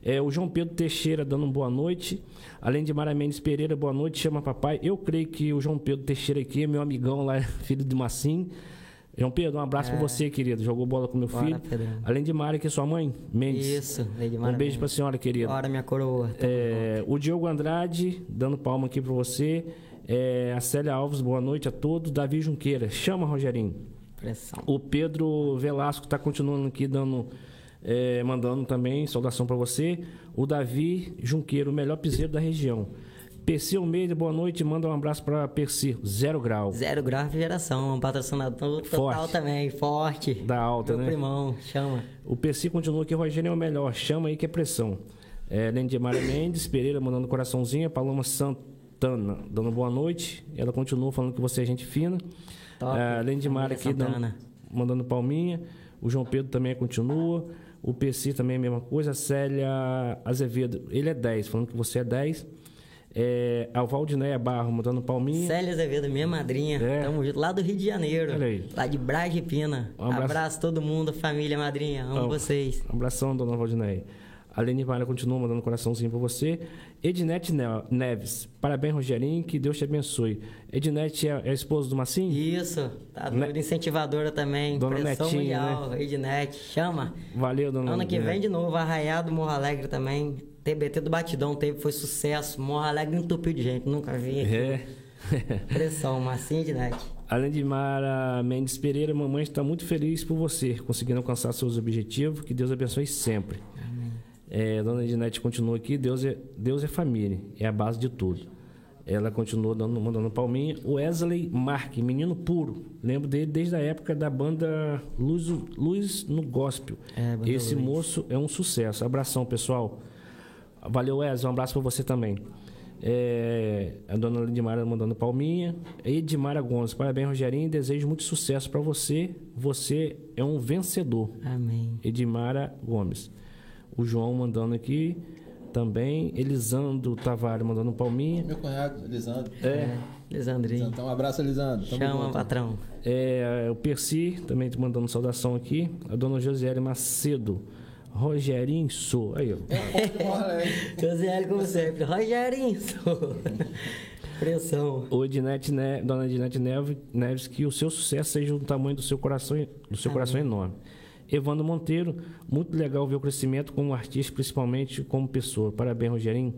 É, o João Pedro Teixeira dando um boa noite. Além de Mara Mendes Pereira, boa noite, chama papai. Eu creio que o João Pedro Teixeira aqui é meu amigão lá, filho de Massim. João Pedro, um abraço pra você, querido. Jogou bola com meu É. Bora, filho. Pedrão. Além de Mara, que é sua mãe, Mendes. Isso, Lady Um beijo pra Mendes. senhora, querida. Bora, minha coroa. É, o Diogo Andrade, dando palma aqui pra você. É, a Célia Alves, boa noite a todos. Davi Junqueira, chama, Rogerinho. Pressão. O Pedro Velasco está continuando aqui dando, é, mandando também saudação para você. O Davi Junqueiro, o melhor piseiro da região. Percy Almeida, boa noite. Manda um abraço para Percy, zero grau. Zero grau refrigeração, um patrocinador total Forte. também, forte. Da alta, Meu né? primão, chama. O Percy continua aqui, Rogério é o melhor. Chama aí que é pressão. É, Lendimara Mendes, Pereira mandando coraçãozinho. Paloma Santana dando boa noite. Ela continua falando que você é gente fina. Top. É, Lendimara aqui dando, mandando palminha. O João Pedro também continua. O PC também é a mesma coisa. A Célia Azevedo, ele é 10, falando que você é 10. É, a Valdinéia Barro mandando palminha. Célia Azevedo, minha madrinha. É. Tamo junto. Lá do Rio de Janeiro. Olha aí. Lá de Bragipina. Um abraço. abraço. todo mundo, família, madrinha. Amo Um vocês. Abração, dona Valdinéia. A Vara continua mandando coraçãozinho pra você. Ednete Ne- Neves. Parabéns, Rogerinho. Que Deus te abençoe. Ednete é, é a esposa do Massim? Isso, tá Ne- doido. Incentivadora também. Dona Pressão Netinha, né? mundial. Ednet, chama. Valeu, dona Ano que Ednete. vem de novo, Arraiado Morro Alegre também. TBT do Batidão teve, foi sucesso. Morro Alegre entupiu de gente, nunca vi. É. Pressão, massinha de net. Além de Mara Mendes Pereira, mamãe está muito feliz por você, conseguindo alcançar seus objetivos. Que Deus abençoe sempre. É, dona Ednete continua aqui. Deus é, Deus é família, é a base de tudo. Ela continua dando, mandando palminha. Wesley Mark, menino puro. Lembro dele desde a época da banda Luz, Luz no Gospel. É, Esse Luz. moço é um sucesso. Abração, pessoal. Valeu, Wesley. Um abraço para você também. É, a dona Lidmara mandando palminha. Edmara Gomes, parabéns, Rogerinho. Desejo muito sucesso para você. Você é um vencedor. Amém. Edmara Gomes. O João mandando aqui também. Elisandro Tavares mandando palminha. Meu cunhado, Elisandro. É, Lisandrinho. Então, um abraço, Elisandro. Tamo Chama, junto. patrão. é, o Percy também tá mandando saudação aqui. A dona Josiele Macedo. Rogerinho Sou. Aí, ó. Olha aí. Josiel, como sempre. Rogerinho. Pressão. O Ednete Ne- Dona Ednete Neve- Neves, que o seu sucesso seja do tamanho do seu coração, do seu coração enorme. Evandro Monteiro, muito legal ver o crescimento como artista, principalmente como pessoa. Parabéns, Rogerinho.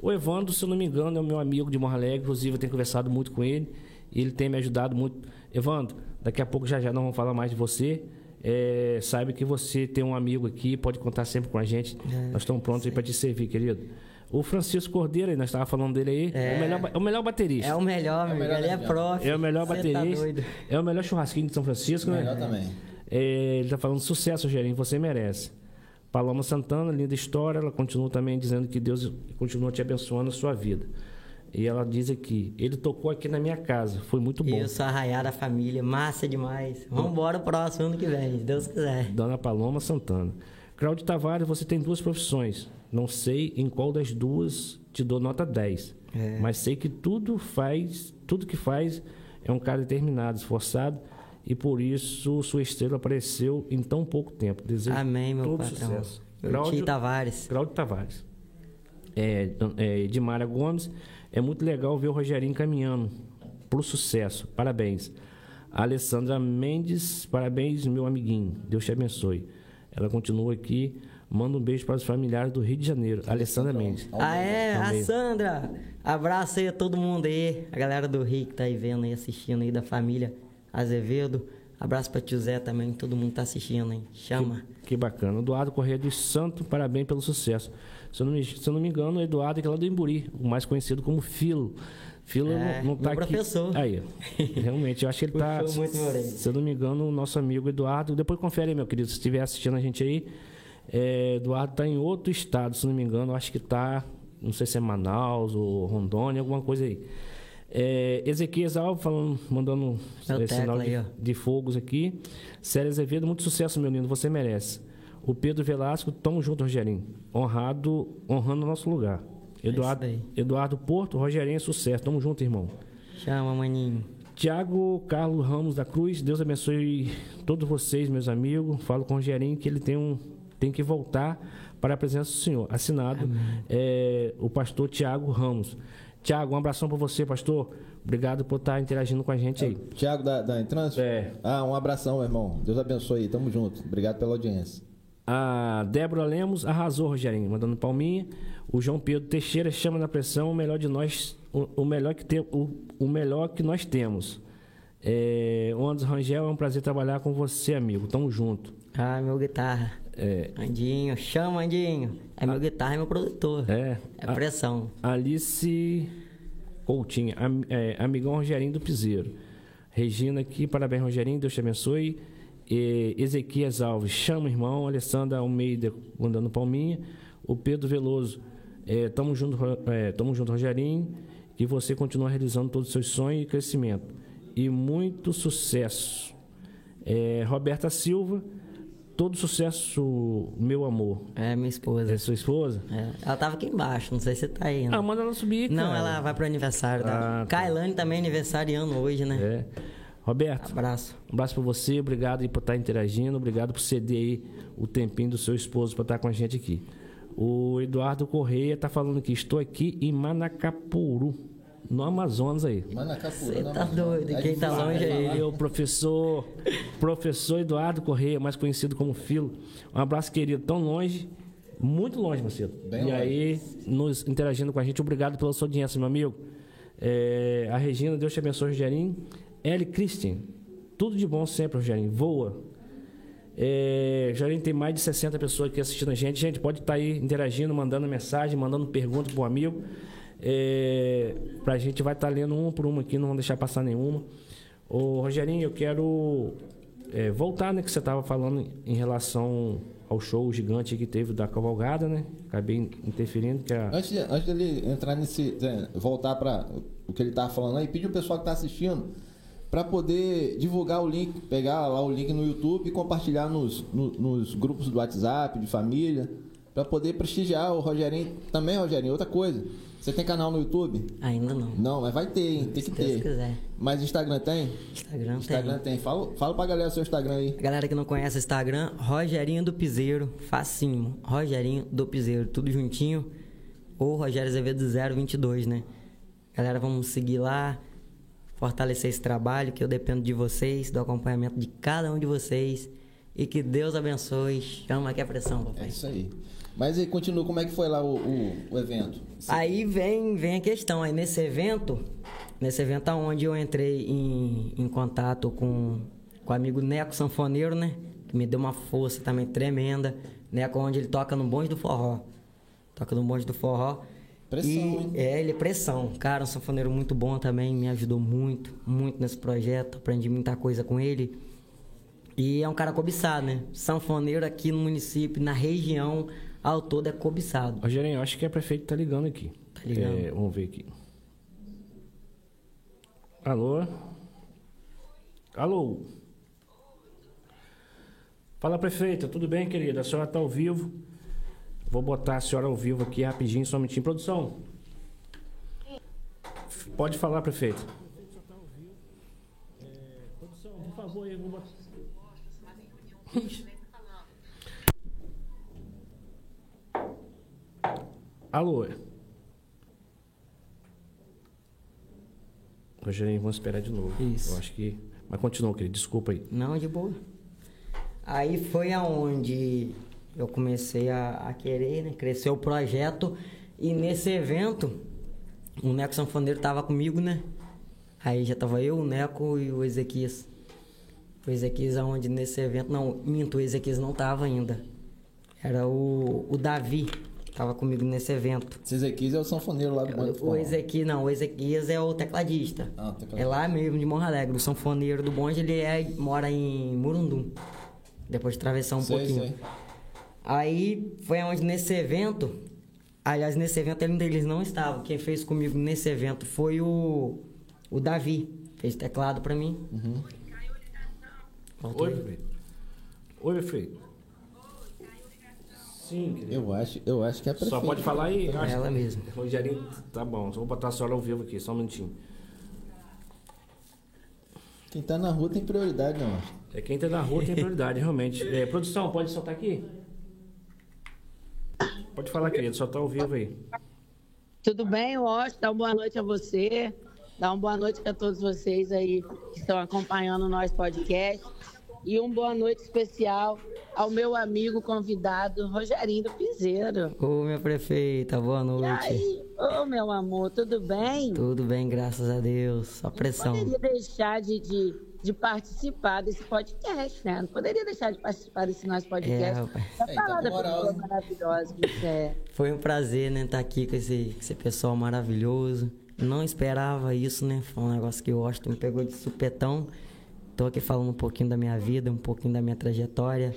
O Evandro, se eu não me engano, é o meu amigo de Morro Alegre, inclusive eu tenho conversado muito com ele, e ele tem me ajudado muito. Evandro, daqui a pouco já já não vamos falar mais de você. É, saiba que você tem um amigo aqui, pode contar sempre com a gente. nós estamos prontos aí para te servir, querido. O Francisco Cordeiro, aí, nós estávamos falando dele aí, é, o, melhor, é o melhor baterista. É o melhor, É o meu. melhor Ele é prof. É o melhor Cê baterista. Tá é o melhor churrasquinho de São Francisco, né? Melhor também. É, ele tá falando sucesso, Rogerinho, você merece. Paloma Santana, linda história, ela continua também dizendo que Deus continua te abençoando a sua vida. E ela diz aqui, ele tocou aqui na minha casa, foi muito bom. Isso, arraiar da família. Massa demais. Vambora o próximo ano que vem, se Deus quiser. Dona Paloma Santana. Claudio Tavares, você tem duas profissões. Não sei em qual das duas te dou nota 10. É. Mas sei que tudo faz, tudo que faz é um cara determinado, esforçado e por isso sua estrela apareceu em tão pouco tempo. Desejo Amém, meu todo patrão. sucesso. Cláudio- Tavares. Cláudio Tavares. É, é, Edmara Gomes, é muito legal ver o Rogerinho caminhando pro sucesso. Parabéns. A Alessandra Mendes, parabéns, meu amiguinho. Deus te abençoe. Ela continua aqui. Manda um beijo para os familiares do Rio de Janeiro. Alessandra Mendes. Ah, é? A. Sandra! Abraço aí a todo mundo aí. A galera do Rio que tá aí vendo aí, assistindo aí, da família Azevedo. Abraço pra tio Zé também, todo mundo tá assistindo aí. Chama. Que bacana. Eduardo Correia dos Santos, parabéns pelo sucesso. Se eu não me, eu não me engano, o Eduardo é aquele lá do Emburi, o mais conhecido como Filo. Filo É, não, não tá aqui. professor. Aí, realmente, eu acho que ele tá. Se eu não me engano, o nosso amigo Eduardo. Depois confere aí, meu querido, se estiver assistindo a gente aí. é, Eduardo tá em outro estado, se não me engano, eu acho que tá. Não sei se é Manaus ou Rondônia, alguma coisa aí. É, Ezequias Alves falando, mandando Meu é, sinal de, de fogos aqui. Célia Azevedo, muito sucesso, meu lindo, você merece. O Pedro Velasco, tamo junto, Rogerinho. Honrado, honrando o nosso lugar. Eduardo, É Eduardo Porto, Rogerinho, sucesso. Tamo junto, irmão. Chama, maninho. Tiago Carlos Ramos da Cruz, Deus abençoe todos vocês, meus amigos. Falo com o Rogerinho que ele tem, um, tem que voltar para a presença do Senhor. Assinado é, o pastor Tiago Ramos. Tiago, um abração para você, pastor. Obrigado por estar interagindo com a gente aí. Tiago da, da Entrânsito? É. Ah, um abração, meu irmão. Deus abençoe aí. Tamo junto. Obrigado pela audiência. A Débora Lemos arrasou, Rogerinho, mandando palminha. O João Pedro Teixeira chama na pressão o melhor de nós, o, o melhor que tem, o, o melhor que nós temos. É, o Anderson Rangel, é um prazer trabalhar com você, amigo. Tamo junto. Ah, meu guitarra. É, Andinho, chama, Andinho. É meu guitarra, é meu produtor. é, É a- pressão. Alice Coutinho, am- é, amigão Rogerinho do Piseiro. Regina aqui, parabéns, Rogerinho, Deus te abençoe. E Ezequias Alves, chama irmão. Alessandra Almeida, mandando palminha. O Pedro Veloso, é, tamo, junto, é, tamo junto, Rogerinho. Que você continue realizando todos os seus sonhos e crescimento. E muito sucesso. É, Roberta Silva, todo sucesso, meu amor. É minha esposa. É sua esposa? É, Ela tava aqui embaixo, não sei se tá aí. Ah, manda ela subir, Não, cara. ela vai pro aniversário da. Ah, tá. Kailane também é aniversariando hoje, né? É. Roberto, Abraço. um abraço pra você, obrigado por estar interagindo, obrigado por ceder aí o tempinho do seu esposo para estar com a gente aqui. O Eduardo Correia tá falando que estou aqui em Manacapuru, no Amazonas aí. Você tá doido, É quem tá longe aí. E o professor, professor Eduardo Correia, mais conhecido como Filo. Um abraço, querido, tão longe, muito longe, Macedo. Bem e longe. aí, nos interagindo com a gente, obrigado pela sua audiência, meu amigo. É, a Regina, Deus te abençoe, Rogerinho. L. Christian, tudo de bom sempre, Rogerinho. Voa. É, Rogerinho, tem mais de 60 pessoas aqui assistindo a gente. Gente, pode estar aí interagindo, mandando mensagem, mandando pergunta pro amigo. É, pra gente vai estar lendo uma por uma aqui, não vamos deixar passar nenhuma. Ô, Rogerinho, eu quero é, voltar, né, que você estava falando em relação ao show gigante que teve da Cavalgada, né? Acabei interferindo que a... Antes, antes dele entrar nesse. é, voltar para o que ele tava falando aí, pedir o pessoal que tá assistindo para poder divulgar o link, pegar lá o link no YouTube e compartilhar nos, no- nos grupos do WhatsApp, de família, para poder prestigiar o Rogerinho. Também, Rogerinho, outra coisa. Você tem canal no YouTube? Ainda não. Não, mas vai ter, hein? Tem que Se Deus ter. quiser. Mas Instagram tem? Instagram, Instagram tem. tem. Fala, fala pra galera o seu Instagram aí. A galera que não conhece o Instagram, Rogerinho do Piseiro, facinho. Rogerinho do Piseiro, tudo juntinho. Ou Rogério Azevedo 022, né? Galera, vamos seguir lá, fortalecer esse trabalho, que eu dependo de vocês, do acompanhamento de cada um de vocês. E que Deus abençoe. Chama aqui a pressão, É papai. isso aí. Mas aí, continua, como é que foi lá o, o, o evento? Aí vem, vem a questão, aí nesse evento, nesse evento onde eu entrei em, em contato com, com o amigo Neco Sanfoneiro, né? Que me deu uma força também tremenda. Neco, onde ele toca no bonde do forró. Toca no bonde do forró. Pressão, E, hein? É, ele é pressão. Cara, um sanfoneiro muito bom também, me ajudou muito, muito nesse projeto. Aprendi muita coisa com ele. E é um cara cobiçado, né? Sanfoneiro aqui no município, na região, ao todo é cobiçado. Rogerinho, eu acho que a prefeito tá ligando aqui. Tá ligando. É, vamos ver aqui. Alô? Alô? Fala, prefeita, tudo bem, querida? A senhora tá ao vivo. Vou botar a senhora ao vivo aqui rapidinho, só um minutinho. Produção. Pode falar, prefeito. Produção, por favor. aí, vou botar. Gosto, se mata em reunião. Bicho, nem tá falando. Alô. Rogerinho, vamos esperar de novo. Isso. Eu acho que. Mas continua, querido. Desculpa aí. Não, de boa. Aí foi aonde eu comecei a, a querer, né? Crescer o projeto. E nesse evento, o Neco Sanfoneiro tava comigo, né? Aí já tava eu, o Neco e o Ezequias. O Ezequias aonde nesse evento. Não, minto, o Ezequias não tava ainda. Era o, o Davi. Tava comigo nesse evento. Esse Ezequias é o sanfoneiro lá do Bonde do O Forró. Ezequias, não, o Ezequias é o tecladista. Ah, tecladista. É lá mesmo de Morro Alegre. O sanfoneiro do bonde, ele é, mora em Murundum. Depois de atravessar um Sei, pouquinho. sei. Aí foi onde nesse evento, aliás, nesse evento ainda eles não estavam. Quem fez comigo nesse evento foi o, o Davi. Fez teclado pra mim. Uhum. Oi, prefeito. Oi, prefeito. Sim, querido. Eu acho, eu acho que é prefeito. Só pode falar aí. É ela mesmo. Rogerinho, tá bom. Só vou botar a senhora ao vivo aqui, só um minutinho. Quem tá na rua tem prioridade, não. acho. É quem tá na rua tem prioridade, realmente. É, produção, pode soltar aqui? Pode falar, querido, só tá ao vivo aí. Tudo bem, Washington? Dá uma boa noite a você. Dá uma boa noite a todos vocês aí que estão acompanhando o nosso podcast. E uma boa noite especial ao meu amigo convidado, Rogerinho do Piseiro. Ô, minha prefeita, boa E noite. aí, ô meu amor, tudo bem? Tudo bem, graças a Deus. Só pressão. Poderia deixar de, de, de participar desse podcast, né? Não poderia deixar de participar desse nosso podcast. rapaz. Pra É, falar então, da moral, pessoa maravilhosa que você é. Foi um prazer, né, estar aqui com esse, com esse pessoal maravilhoso. Não esperava isso, né? Foi um negócio que o Washington me pegou de supetão. Tô aqui falando um pouquinho da minha vida, um pouquinho da minha trajetória.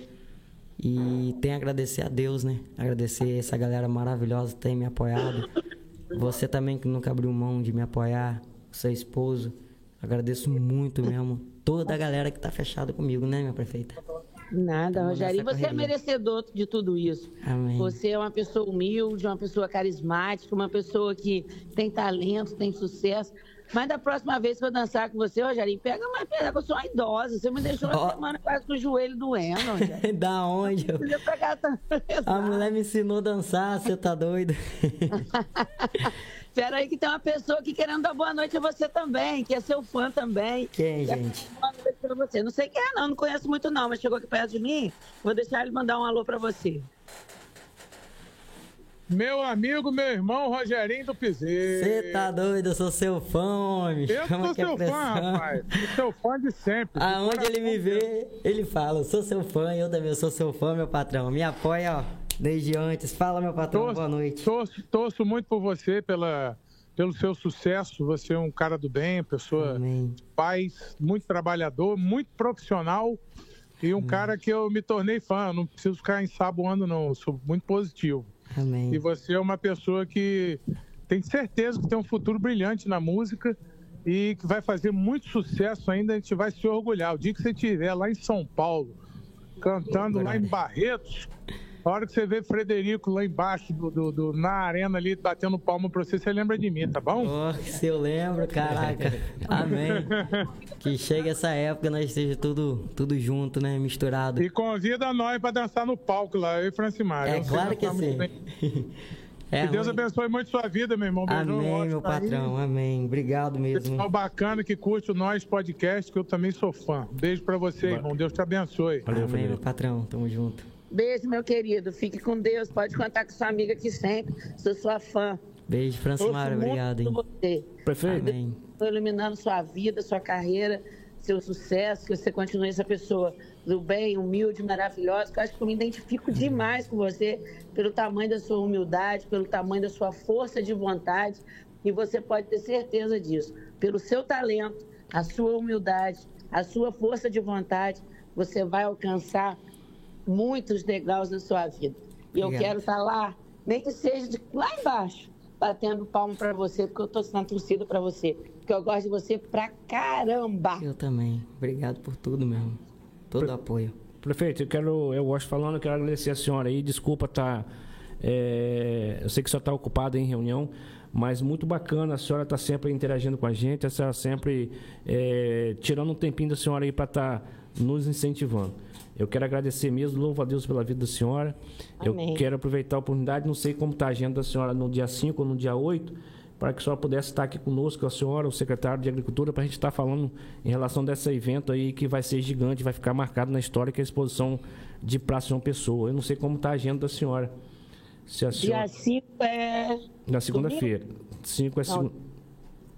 E tenho a agradecer a Deus, né? Agradecer essa galera maravilhosa que tem me apoiado. Você também que nunca abriu mão de me apoiar, seu esposo. Agradeço muito mesmo. Toda a galera que tá fechada comigo, né, minha prefeita? Nada, Rogerinho. nessa Você é merecedor de tudo isso. Amém. Você é uma pessoa humilde, uma pessoa carismática, uma pessoa que tem talento, tem sucesso. Mas da próxima vez que eu dançar com você, Rogerinho, pega mais pega, eu sou uma idosa. Você me deixou uma semana quase com o joelho doendo, Rogerinho. da onde? A pesado. mulher me ensinou a dançar, você tá doido? Espera aí que tem uma pessoa aqui querendo dar boa noite a você também, que é seu fã também. Quem, gente? Boa noite pra você. Não sei quem é, não, não conheço muito não, mas chegou aqui perto de mim. Vou deixar ele mandar um alô pra você. Meu amigo, meu irmão, Rogerinho do Piseiro. Você tá doido? Eu sou seu fã, homem. Eu Chama sou é seu pressão. fã, rapaz. Sou seu fã de sempre. Aonde ele me vê, ele fala, eu sou seu fã, eu também sou seu fã, meu patrão. Me apoia, ó, desde antes. Fala, meu patrão, Torço, boa noite. torço, torço muito por você, pela, pelo seu sucesso. Você é um cara do bem, pessoa Amém. paz, muito trabalhador, muito profissional e um cara que eu me tornei fã. Não preciso ficar ensaboando, não. Eu Sou muito positivo. Amém. E você é uma pessoa que tem certeza que tem um futuro brilhante na música e que vai fazer muito sucesso ainda. A gente vai se orgulhar. O dia que você estiver lá em São Paulo, cantando lá em Barretos, a hora que você vê Frederico lá embaixo, do, do- do- na arena ali, batendo palma pra você, você lembra de mim, tá bom? Oh, se eu lembro, caraca. Amém. Que chegue essa época, nós esteja tudo, tudo junto, né? Misturado. E convida nós pra dançar no palco lá, eu e Francimar. É claro que sim. É Que Deus abençoe muito sua vida, meu irmão. Beijão, Amém, ótimo meu aí. patrão. Amém. Obrigado mesmo. Pessoal bacana que curte o Nós Podcast, que eu também sou fã. Beijo pra você, irmão. Deus te abençoe. Valeu, Amém, meu patrão. Tamo junto. Beijo, meu querido. Fique com Deus. Pode contar com sua amiga aqui sempre. Sou sua fã. Beijo, Francimara. Obrigado, hein? você. Prefeito, Amém. Estou iluminando sua vida, sua carreira, seu sucesso, que você continue essa pessoa do bem, humilde, maravilhosa. que Eu acho que eu me identifico demais com você pelo tamanho da sua humildade, pelo tamanho da sua força de vontade. E você pode ter certeza disso. Pelo seu talento, a sua humildade, a sua força de vontade, você vai alcançar muitos degraus na sua vida. E eu quero estar lá, nem que seja de lá embaixo, batendo palmo pra você, porque eu tô na torcida pra você. Porque eu gosto de você pra caramba. Eu também. Obrigado por tudo mesmo. Todo o apoio. Prefeito, eu quero, eu gosto falando, eu quero agradecer a senhora aí, desculpa estar É, eu sei que a senhora está ocupada em reunião, mas muito bacana. A senhora está sempre interagindo com a gente, a senhora sempre é, tirando um tempinho da senhora aí para estar tá nos incentivando. Eu quero agradecer mesmo, louvo a Deus pela vida da senhora. Amém. Eu quero aproveitar a oportunidade, não sei como está a agenda da senhora no dia 5 ou no dia 8, para que a senhora pudesse estar aqui conosco, a senhora, o secretário de Agricultura, para a gente estar falando em relação desse evento aí que vai ser gigante, vai ficar marcado na história, que é a exposição de Praça João Pessoa. Eu não sei como está a agenda da senhora. Se a senhora... Dia 5 é. Na segunda-feira. 5 é segunda.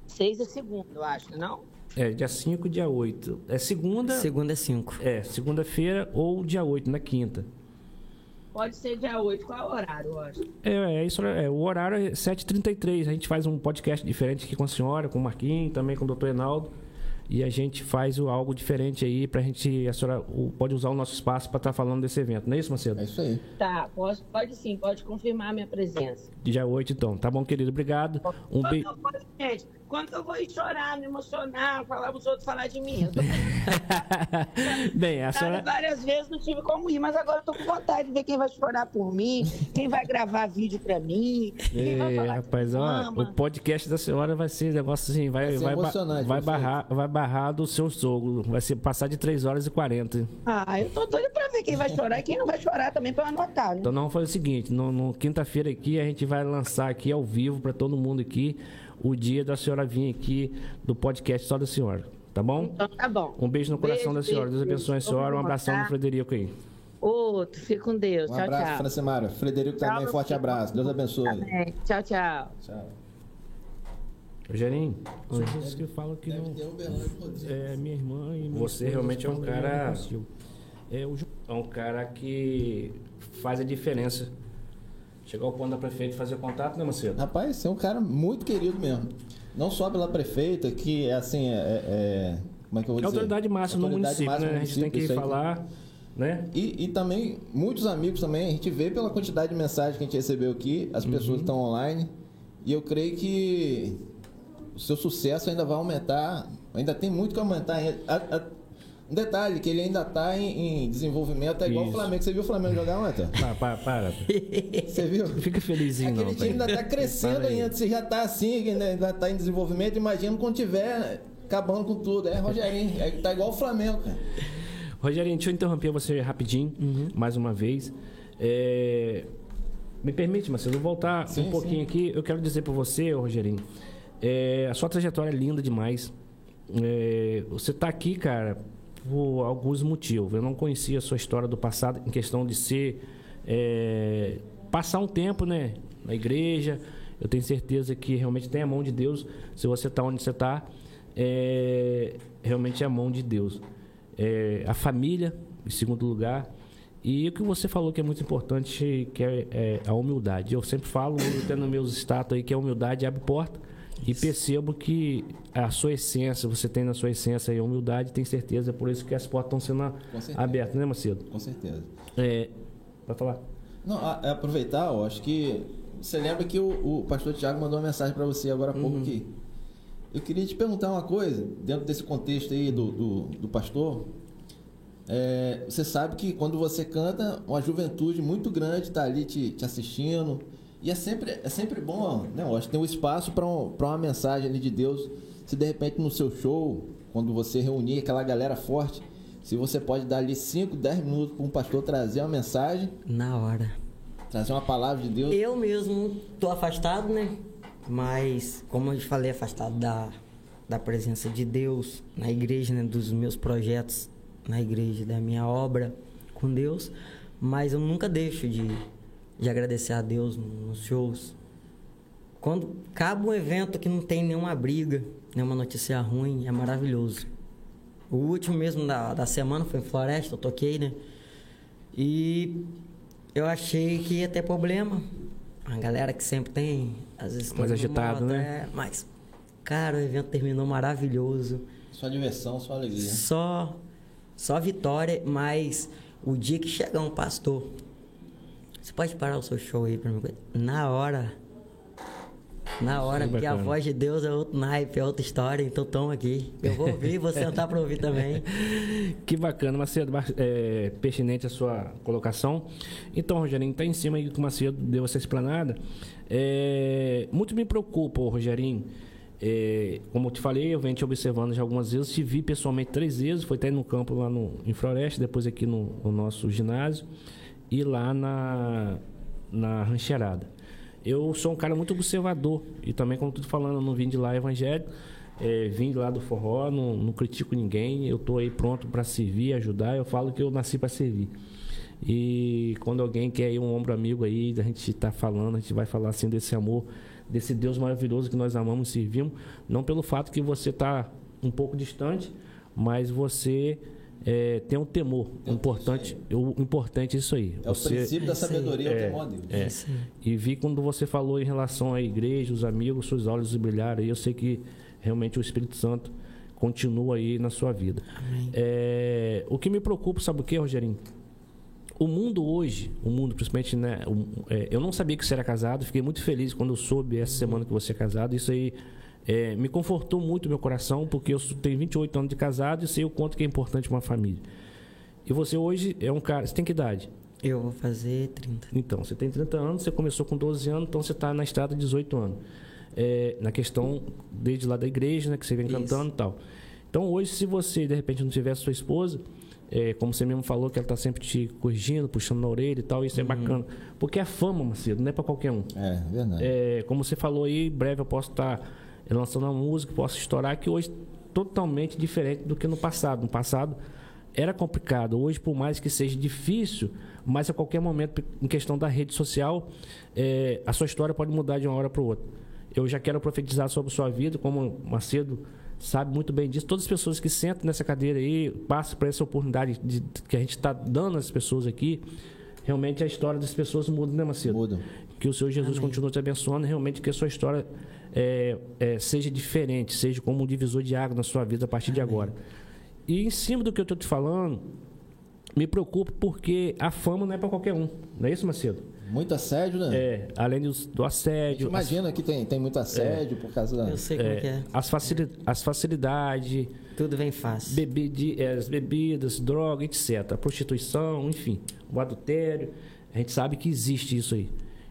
6 é segundo, eu acho, não? É, dia 5 e dia 8. É segunda. Segunda é cinco. É, segunda-feira ou dia 8, na quinta. Pode ser dia 8. Qual é o horário, eu acho? É, é isso. É, o horário é 7h33. A gente faz um podcast diferente aqui com a senhora, com o Marquinhos, também com o doutor Enaldo. E a gente faz o- algo diferente aí pra gente. A senhora o- pode usar o nosso espaço para estar falando desse evento, não é isso, Macedo? É isso aí. Tá, posso, pode sim, pode confirmar a minha presença. Dia 8, então. Tá bom, querido? Obrigado. Um beijo. Quando eu vou ir chorar, me emocionar, falar os outros falar de mim? Eu tô Bem, a senhora. várias vezes não tive como ir, mas agora eu tô com vontade de ver quem vai chorar por mim, quem vai gravar vídeo pra mim, quem vai Ei, falar rapaz, que ó, o podcast da senhora vai ser negócio assim, vai, Vai vai, ba- vai, barrar, vai barrar do seu sogro. Vai ser passar de 3 horas e 40. Ah, eu tô doida pra ver quem vai chorar e quem não vai chorar também pra eu anotar, né? Então vamos fazer o seguinte, no, no quinta-feira aqui a gente vai lançar aqui ao vivo para todo mundo aqui o dia da senhora vir aqui do podcast só da senhora, tá bom? Então tá bom. Um beijo no coração Beijo, da senhora. beijo, Deus abençoe a senhora. Um abração no Frederico aí. Outro, fica com Deus. Um tchau, abraço, tchau. Francimara. Frederico também, Tchau, forte meu abraço. Deus abençoe. Tchau, tchau. Tchau. Rogerinho, são pessoas que falam que não. É minha irmã e Você realmente é um cara. É o é um cara que faz a diferença. Chegar ao ponto da prefeita fazer contato, né, Macedo? Rapaz, você é um cara muito querido mesmo. Não só pela prefeita, que é assim, é. é- é- como é que eu vou É dizer? autoridade máxima no Autoridade município, máxima né? no A gente tem que município, falar, né? E, e também, muitos amigos também, a gente vê pela quantidade de mensagens que a gente recebeu aqui, as pessoas Uhum. estão online, e eu creio que o seu sucesso ainda vai aumentar, ainda tem muito que aumentar. A- a- um detalhe, que ele ainda está em, em desenvolvimento, é igual o Flamengo. Você viu o Flamengo jogar ontem? Para, para, para. Você viu? Fica felizinho, Aquele não. time ainda está crescendo ainda, você já está assim, ainda está em desenvolvimento, imagina quando tiver acabando com tudo. É, Rogerinho, é, tá igual o Flamengo, cara. Rogerinho, deixa eu interromper você rapidinho, Uhum. mais uma vez. É, Me permite, Marcelo, eu vou voltar Sim, um pouquinho sim. aqui. Eu quero dizer para você, Rogerinho, é, a sua trajetória é linda demais. É, Você está aqui, cara, por alguns motivos. Eu não conhecia a sua história do passado em questão de ser. é, passar um tempo, né, na igreja. Eu tenho certeza que realmente tem a mão de Deus. Se você está onde você está, é, realmente é a mão de Deus. É, a família, em segundo lugar. E o que você falou que é muito importante, que é, é a humildade. Eu sempre falo, até nos meus status aí, que a humildade abre porta. E percebo que a sua essência, você tem na sua essência a humildade, tem certeza, é por isso que as portas estão sendo abertas, né, Macedo? Com certeza. É, Pode falar. Não, a- é aproveitar, ó, acho que. Você lembra que o, o pastor Tiago mandou uma mensagem para você agora há pouco aqui. Eu queria te perguntar uma coisa, dentro desse contexto aí do, do, do pastor. É, você sabe que quando você canta, uma juventude muito grande está ali te, te assistindo. E é sempre, é sempre bom, né? Eu acho que tem um espaço para um, pra uma mensagem ali de Deus. Se de repente no seu show, quando você reunir aquela galera forte, se você pode dar ali 5, 10 minutos para um pastor trazer uma mensagem, Na hora. trazer uma palavra de Deus. Eu mesmo tô afastado, né? Mas, como eu falei, afastado da, da presença de Deus na igreja, né? Dos meus projetos na igreja, da minha obra com Deus. Mas eu nunca deixo de, de agradecer a Deus nos shows. Quando acaba um evento que não tem nenhuma briga, nenhuma notícia ruim, é maravilhoso. O último mesmo da, da semana foi em Floresta, eu toquei, né? E eu achei que ia ter problema. A galera que sempre tem, às vezes... Mais agitado, né? é, mas, cara, o evento terminou maravilhoso. Só diversão, só alegria. Só, só vitória, mas o dia que chegar um pastor, você pode parar o seu show aí pra mim? Na hora, Na hora, Que porque a bacana. voz de Deus é outro naipe, é outra história, então tamo aqui. Eu vou ouvir, vou sentar pra ouvir também. Que bacana, Macedo, é, pertinente a sua colocação. Então, Rogerinho, está em cima aí que o Macedo deu essa explanada. É, muito me preocupa, Rogerinho. É, como eu te falei, eu venho te observando já algumas vezes, te vi pessoalmente três vezes, foi até no campo lá no, em Floresta, depois aqui no, no nosso ginásio e lá na, na rancheirada. Eu sou um cara muito observador e também, como tu falando, eu não vim de lá evangélico, é, vim de lá do forró, não, não critico ninguém, eu tô aí pronto para servir, ajudar, eu falo que eu nasci para servir. E quando alguém quer aí um ombro amigo aí, a gente tá falando, a gente vai falar assim desse amor, desse Deus maravilhoso que nós amamos e servimos, não pelo fato que você tá um pouco distante, mas você é, tem um temor. importante, o importante é isso aí. É o Você- princípio da sabedoria, é, o temor a Deus. é. E vi quando você falou em relação à igreja, os amigos, seus olhos brilharam. E eu sei que realmente o Espírito Santo continua aí na sua vida. É, o que me preocupa, sabe o que, Rogerinho? O mundo hoje, o mundo principalmente, né? o- é, eu não sabia que você era casado, fiquei muito feliz quando eu soube essa semana que você é casado. Isso aí é, me confortou muito meu coração, porque eu tenho 28 anos de casado e sei o quanto que é importante uma família. E você hoje é um cara. Você tem que idade? Eu vou fazer 30. Então, você tem 30 anos, você começou com 12 anos, então você está na estrada de 18 anos. É, na questão desde lá da igreja, né, que você vem Isso. cantando e tal. Então, hoje, se você de repente não tivesse sua esposa, é, como você mesmo falou, que ela está sempre te corrigindo, puxando na orelha e tal, isso é bacana. Porque a fama, Macedo, não é para qualquer um. É, verdade. É, como você falou aí, em breve eu posso estar lançando uma música, posso estourar, que hoje totalmente diferente do que no passado. No passado era complicado. Hoje, por mais que seja difícil, mas a qualquer momento, em questão da rede social, é, a sua história pode mudar de uma hora para outra. Eu já quero profetizar sobre a sua vida, como o Macedo sabe muito bem disso. Todas as pessoas que sentam nessa cadeira aí, passam por essa oportunidade de- que a gente está dando às pessoas aqui, realmente a história das pessoas muda, né, Macedo? Muda. Que o Senhor Jesus continue te abençoando, realmente que a sua história é, é, seja diferente, seja como um divisor de água na sua vida a partir de agora. E em cima do que eu estou te falando, me preocupa porque a fama não é para qualquer um. Não é isso, Macedo? Muito assédio, né? É, além do, gente assédio, as, imagina que tem, tem muito assédio por causa da. Eu sei como é, que é. as, facili as facilidades, Tudo vem fácil. bebidi- é, as bebidas, droga, etc. A prostituição, enfim, o adultério. A gente sabe que existe isso aí.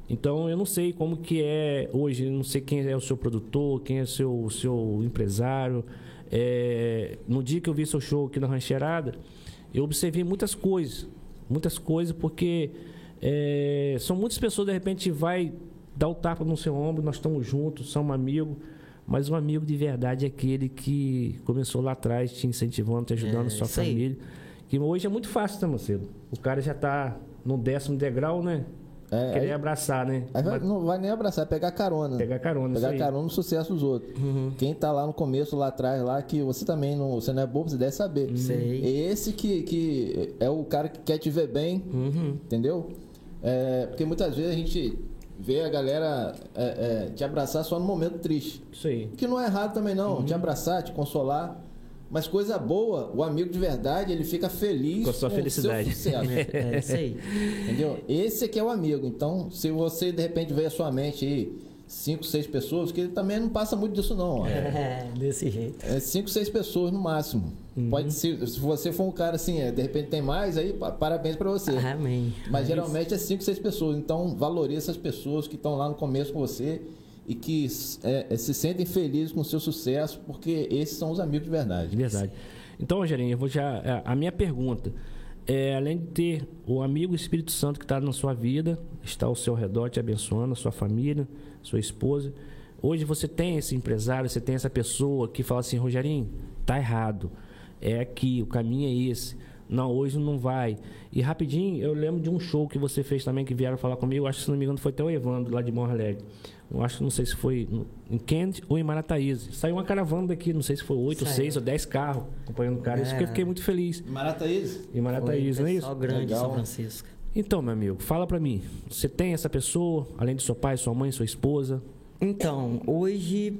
Então eu não sei como que é hoje, não sei quem é o seu produtor, quem é o seu, seu empresário. É, no dia que eu vi seu show aqui na Rancheirada, eu observei muitas coisas. Muitas coisas, porque é, são muitas pessoas, de repente, vai dar o tapa no seu ombro, nós estamos juntos, somos amigos. Mas um amigo de verdade é aquele que começou lá atrás, te incentivando, te ajudando, É, sua isso aí. família. Que hoje é muito fácil, tá, Macedo? O cara já tá no décimo degrau, né? É, Querer aí- abraçar, né? Vai- não vai nem abraçar, é pegar carona. Pegar carona, Pegar carona no sucesso dos outros. Quem tá lá no começo, lá atrás, lá, que você também não, você não é bobo, você deve saber. Sei. É esse que, que é o cara que quer te ver bem, Uhum. entendeu? É, porque muitas vezes a gente vê a galera é, é, te abraçar só no momento triste. Isso aí. Que não é errado também não, Uhum. te abraçar, te consolar. Mas coisa boa, o amigo de verdade, ele fica feliz Com a sua o felicidade. seu sucesso. É isso aí. Entendeu? Esse aqui é o amigo. Então, se você de repente vê a sua mente aí, cinco, seis pessoas, que também não passa muito disso não. É, desse jeito. É cinco, seis pessoas no máximo. Uhum. Pode ser, se você for um cara assim, é, de repente tem mais, aí pa- parabéns pra você. Amém. Mas geralmente é cinco, seis pessoas. Então valorize essas pessoas que estão lá no começo com você e que é, é, se sentem felizes com o seu sucesso, porque esses são os amigos de verdade. De verdade. Então, Rogerinho, eu vou já. a- A minha pergunta é: além de ter o amigo Espírito Santo que está na sua vida, está ao seu redor te abençoando, a sua família, sua esposa. Hoje você tem esse empresário, você tem essa pessoa que fala assim: Rogerinho, tá errado. É aqui, o caminho é esse. Não, hoje não vai. E rapidinho, eu lembro de um show que você fez também, que vieram falar comigo. Acho que, se não me engano, foi até o Evandro, lá de Morro Alegre. Eu acho que não sei se foi em Kent ou em Marataízes. Saiu uma caravana daqui, não sei se foi oito, seis ou dez carros acompanhando o cara. Isso que eu É. fiquei muito feliz. Marataízes? Em Marataízes, não é isso? Grande Legal. São Francisco. Então, meu amigo, fala pra mim. Você tem essa pessoa, além de seu pai, sua mãe, sua esposa? Então, hoje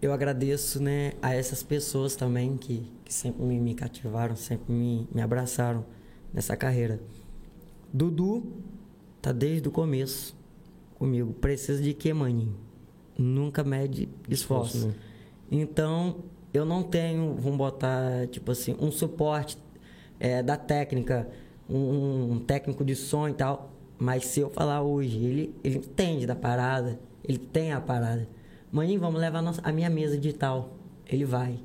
eu agradeço né, a essas pessoas também que, que sempre me, me cativaram, sempre me, me abraçaram nessa carreira. Dudu tá desde o começo comigo. Precisa de quê, maninho? nunca mede esforço. Esforço, né? Então, eu não tenho, vamos botar, tipo assim, um suporte é, da técnica, um, um técnico de som e tal. Mas se eu falar hoje, ele, ele entende da parada, ele tem a parada. Maninho, vamos levar a, nossa- a minha mesa digital. Ele vai.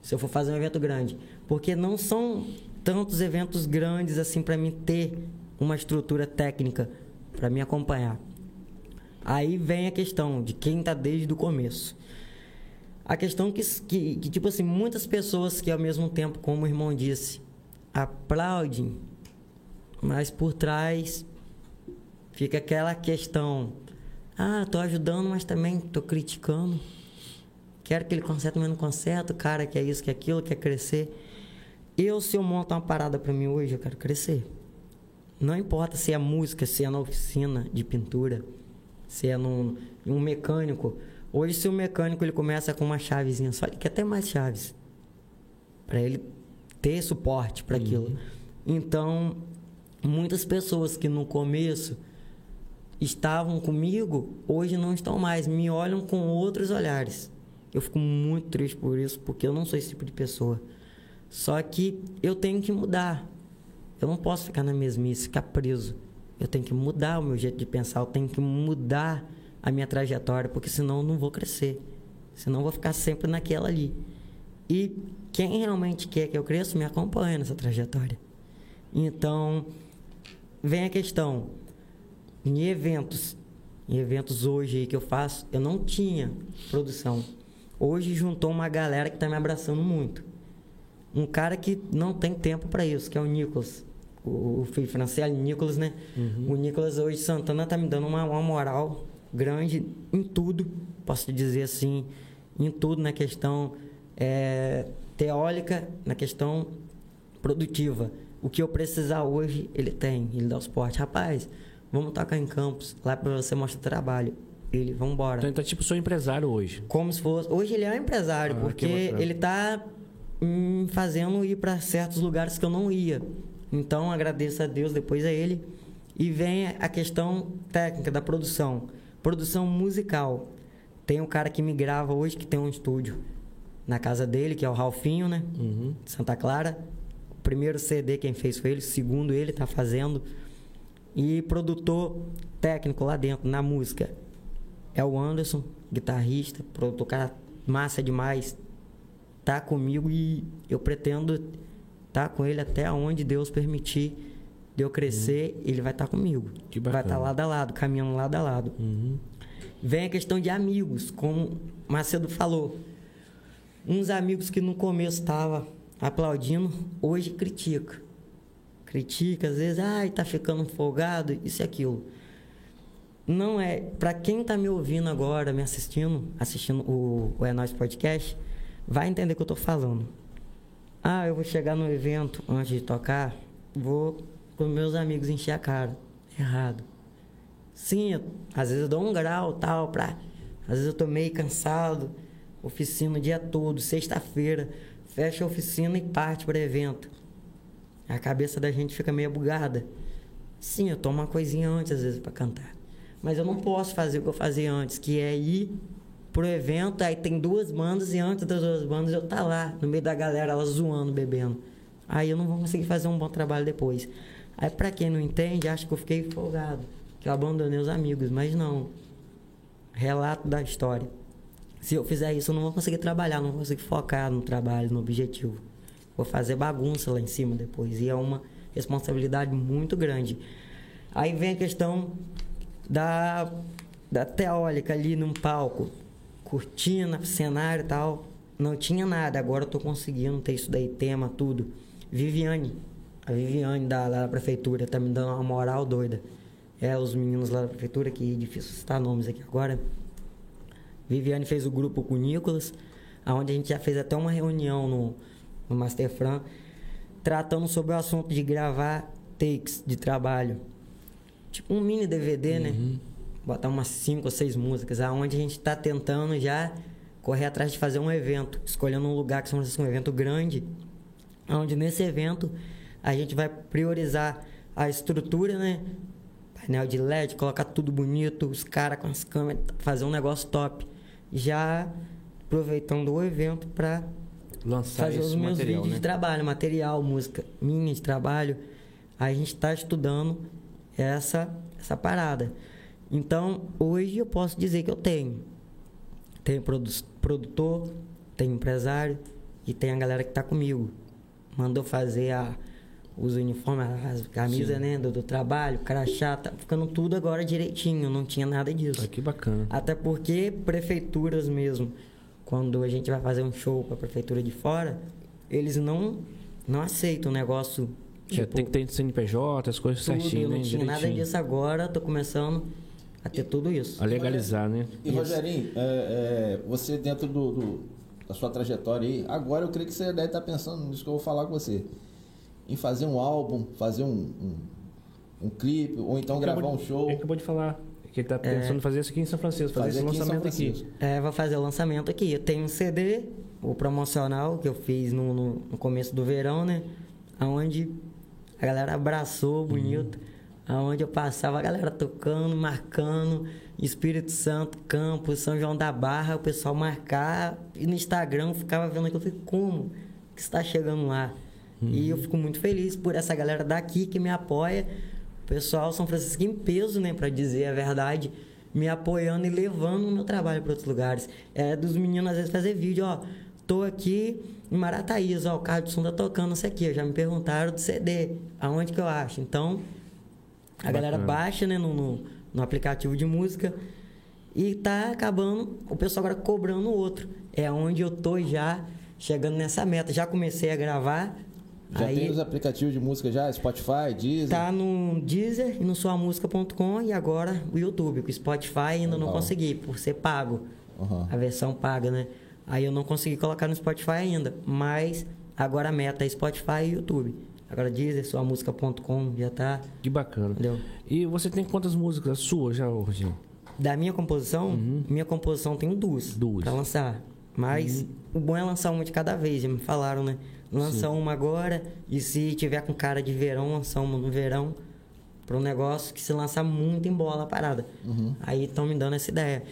Se eu for fazer um evento grande. Porque não são tantos eventos grandes assim para mim ter uma estrutura técnica para me acompanhar. Aí vem a questão de quem tá desde o começo. A questão que, que, que, tipo assim, muitas pessoas que ao mesmo tempo, como o irmão disse, aplaudem, mas por trás fica aquela questão: ah, tô ajudando, mas também tô criticando. Quero que ele conserte, mas não conserta. O cara quer isso, quer aquilo, quer crescer. Eu, se eu monto uma parada pra mim hoje, eu quero crescer. Não importa se é música, se é na oficina de pintura, se é num, um mecânico. Hoje, se o mecânico ele começa com uma chavezinha só, ele quer ter mais chaves. Para ele ter suporte para aquilo. Então, muitas pessoas que no começo estavam comigo, hoje não estão mais, me olham com outros olhares. Eu fico muito triste por isso, porque eu não sou esse tipo de pessoa. Só que eu tenho que mudar. Eu não posso ficar na mesmice, ficar preso. Eu tenho que mudar o meu jeito de pensar, eu tenho que mudar a minha trajetória, porque senão eu não vou crescer. Senão eu vou ficar sempre naquela ali. E quem realmente quer que eu cresça, me acompanha nessa trajetória. Então, vem a questão. Em eventos, em eventos hoje aí que eu faço, eu não tinha produção. Hoje juntou uma galera que está me abraçando muito. Um cara que não tem tempo para isso, que é o Nicolas. O, filho Franciele Nicolas, né? O Nicolas hoje Santana tá me dando uma, uma moral grande em tudo, posso te dizer assim, em tudo na questão é, teórica, na questão produtiva. O que eu precisar hoje, ele tem, ele dá o suporte. Rapaz, vamos tocar em campos, lá para você mostrar o trabalho. Ele, vamos embora. Então, então, tipo, sou empresário hoje. Como se fosse. Hoje ele é um empresário, Ah, porque ele tá me fazendo ir para certos lugares que eu não ia. Então agradeço a Deus depois a ele. E vem a questão técnica da produção. Produção musical. Tem um cara que me grava hoje que tem um estúdio na casa dele, que é o Ralfinho, né? De Santa Clara. O primeiro CD quem fez foi ele, o segundo ele tá fazendo. E produtor técnico lá dentro, na música, é o Anderson, guitarrista, produtor, cara massa demais. Tá comigo e eu pretendo estar com ele até onde Deus permitir de eu crescer, ele vai estar comigo. Que vai estar lado a lado, caminhando lado a lado. Vem a questão de amigos, como Macedo falou. Uns amigos que no começo estavam aplaudindo, hoje critica. Critica, às vezes, ai, tá ficando folgado, isso e aquilo. Não é. Para quem tá me ouvindo agora, me assistindo, assistindo o, o É Nós Podcast, vai entender o que eu tô falando. Ah, eu vou chegar no evento antes de tocar, vou com meus amigos encher a cara. Errado. Sim, eu- às vezes eu dou um grau tal, pra. Às vezes eu tô meio cansado, oficina o dia todo, sexta-feira, fecha a oficina e parte para evento. A cabeça da gente fica meio bugada. Sim, eu tomo uma coisinha antes, às vezes, para cantar. Mas eu não posso fazer o que eu fazia antes, que é ir pro evento, aí tem duas bandas e antes das duas bandas eu tá lá, no meio da galera, elas zoando, bebendo. Aí eu não vou conseguir fazer um bom trabalho depois. Aí pra quem não entende, acha que eu fiquei folgado, que eu abandonei os amigos, mas não. Relato da história. Se eu fizer isso, eu não vou conseguir trabalhar, não vou conseguir focar no trabalho, no objetivo. Vou fazer bagunça lá em cima depois. E é uma responsabilidade muito grande. Aí vem a questão da, da teórica ali num palco. Cortina, cenário e tal. Não tinha nada. Agora eu tô conseguindo ter isso daí, tema, tudo. Viviane. A Viviane da, da prefeitura tá me dando uma moral doida. É, os meninos lá da prefeitura, que difícil citar nomes aqui agora. Viviane fez o grupo com o Nicolas, onde a gente já fez até uma reunião no, no Master Fran, tratando sobre o assunto de gravar takes de trabalho. Tipo um mini DVD, né? Botar umas cinco ou seis músicas, aonde a gente está tentando já correr atrás de fazer um evento, escolhendo um lugar que são um evento grande, onde nesse evento a gente vai priorizar a estrutura, né? painel de LED, colocar tudo bonito, os caras com as câmeras, fazer um negócio top. Já aproveitando o evento para Lançar fazer esse os meus material, vídeos né? de trabalho, material, música minha de trabalho. A gente está estudando essa, essa parada. Então, hoje eu posso dizer que eu tenho. Tenho produ- produtor, tenho empresário e tem a galera que está comigo. Mandou fazer a, os uniformes, as camisas né, do, do trabalho, crachá, tá ficando tudo agora direitinho, não tinha nada disso. Ah, que bacana. Até porque prefeituras mesmo, quando a gente vai fazer um show para a prefeitura de fora, eles não não aceitam o negócio Já tipo, tem que ter CNPJ, as coisas tudo, certinho, eu não né? tinha nada Direitinho. disso agora, tô começando a ter tudo isso. A legalizar, né? E Rogerinho, é, é, você dentro do, do- da sua trajetória aí, agora eu creio que você deve estar pensando nisso que eu vou falar com você. Em fazer um álbum, fazer um, um, um clipe, ou então gravar Acabou um de- show. Ele acabou de falar que ele tá pensando em fazer isso aqui em São Francisco, fazer, Fazer esse aqui lançamento aqui. É, vou fazer o lançamento aqui. Eu tenho um CD, o promocional que eu fiz no, no, no começo do verão, né? Onde a galera abraçou bonito. Aonde eu passava a galera tocando, marcando, Espírito Santo, Campos, São João da Barra, o pessoal marcar. E no Instagram eu ficava vendo aquilo, eu falei, como que está chegando lá? E eu fico muito feliz por essa galera daqui que me apoia. O pessoal São Francisco em peso, né, para dizer a verdade, me apoiando e levando o meu trabalho para outros lugares. É dos meninos às vezes fazer vídeo, ó, tô aqui em Marataízes, ó, o carro de som tá tocando isso aqui, já me perguntaram do CD, aonde que eu acho. Então, a galera baixa, né, no, no, no aplicativo de música e tá acabando o pessoal agora cobrando outro. É onde eu tô já chegando nessa meta. Já comecei a gravar. Já aí tem os aplicativos de música já? Spotify, Deezer? tá no Deezer e no suamusica.com e agora o YouTube. O Spotify ainda não Legal. consegui, por ser pago. Aham. A versão paga, né? Aí eu não consegui colocar no Spotify ainda. Mas agora a meta é Spotify e YouTube. Agora Deezer, suamusica.com já tá. Que bacana. Entendeu? E você tem quantas músicas suas já, Roginho? Da minha composição, minha composição tem duas, Uhum. Duas. Uhum. pra lançar. Mas o bom é lançar uma de cada vez, já me falaram, né? Lança uma agora e se tiver com cara de verão, lança uma no verão. Para um negócio que se lançar muito em bola a parada. Uhum. Aí estão me dando essa ideia.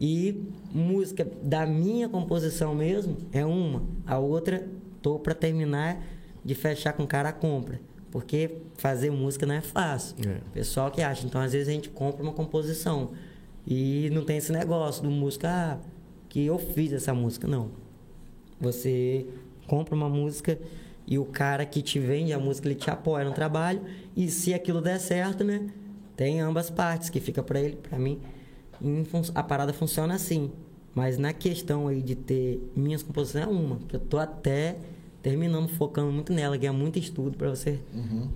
E música da minha composição mesmo é uma. A outra, tô para terminar de fechar com cara a compra. Porque fazer música não é fácil. É. Pessoal que acha. Então, às vezes, a gente compra uma composição. E não tem esse negócio do música, ah, que eu fiz essa música. Não. Você compra uma música e o cara que te vende a música, ele te apoia no trabalho. E se aquilo der certo, né? Tem ambas partes, que fica pra ele, pra mim. A parada funciona assim. Mas na questão aí de ter minhas composições é uma. Que eu tô até terminando, focando muito nela, que é muito estudo pra você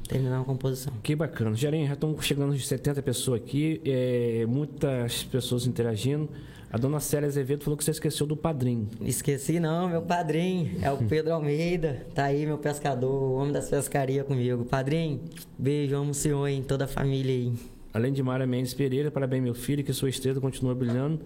terminar uma composição. Que bacana. Gerinho, já estamos chegando de 70 pessoas aqui, é, muitas pessoas interagindo. A dona Célia Azevedo falou que você esqueceu do padrinho. Esqueci não, meu padrinho. É o Pedro Almeida. Tá aí, meu pescador, o homem das pescarias comigo. Padrinho, beijo, amo o senhor e toda a família aí. Além de Mara Mendes Pereira, parabéns, meu filho, que sua estrela continue brilhando.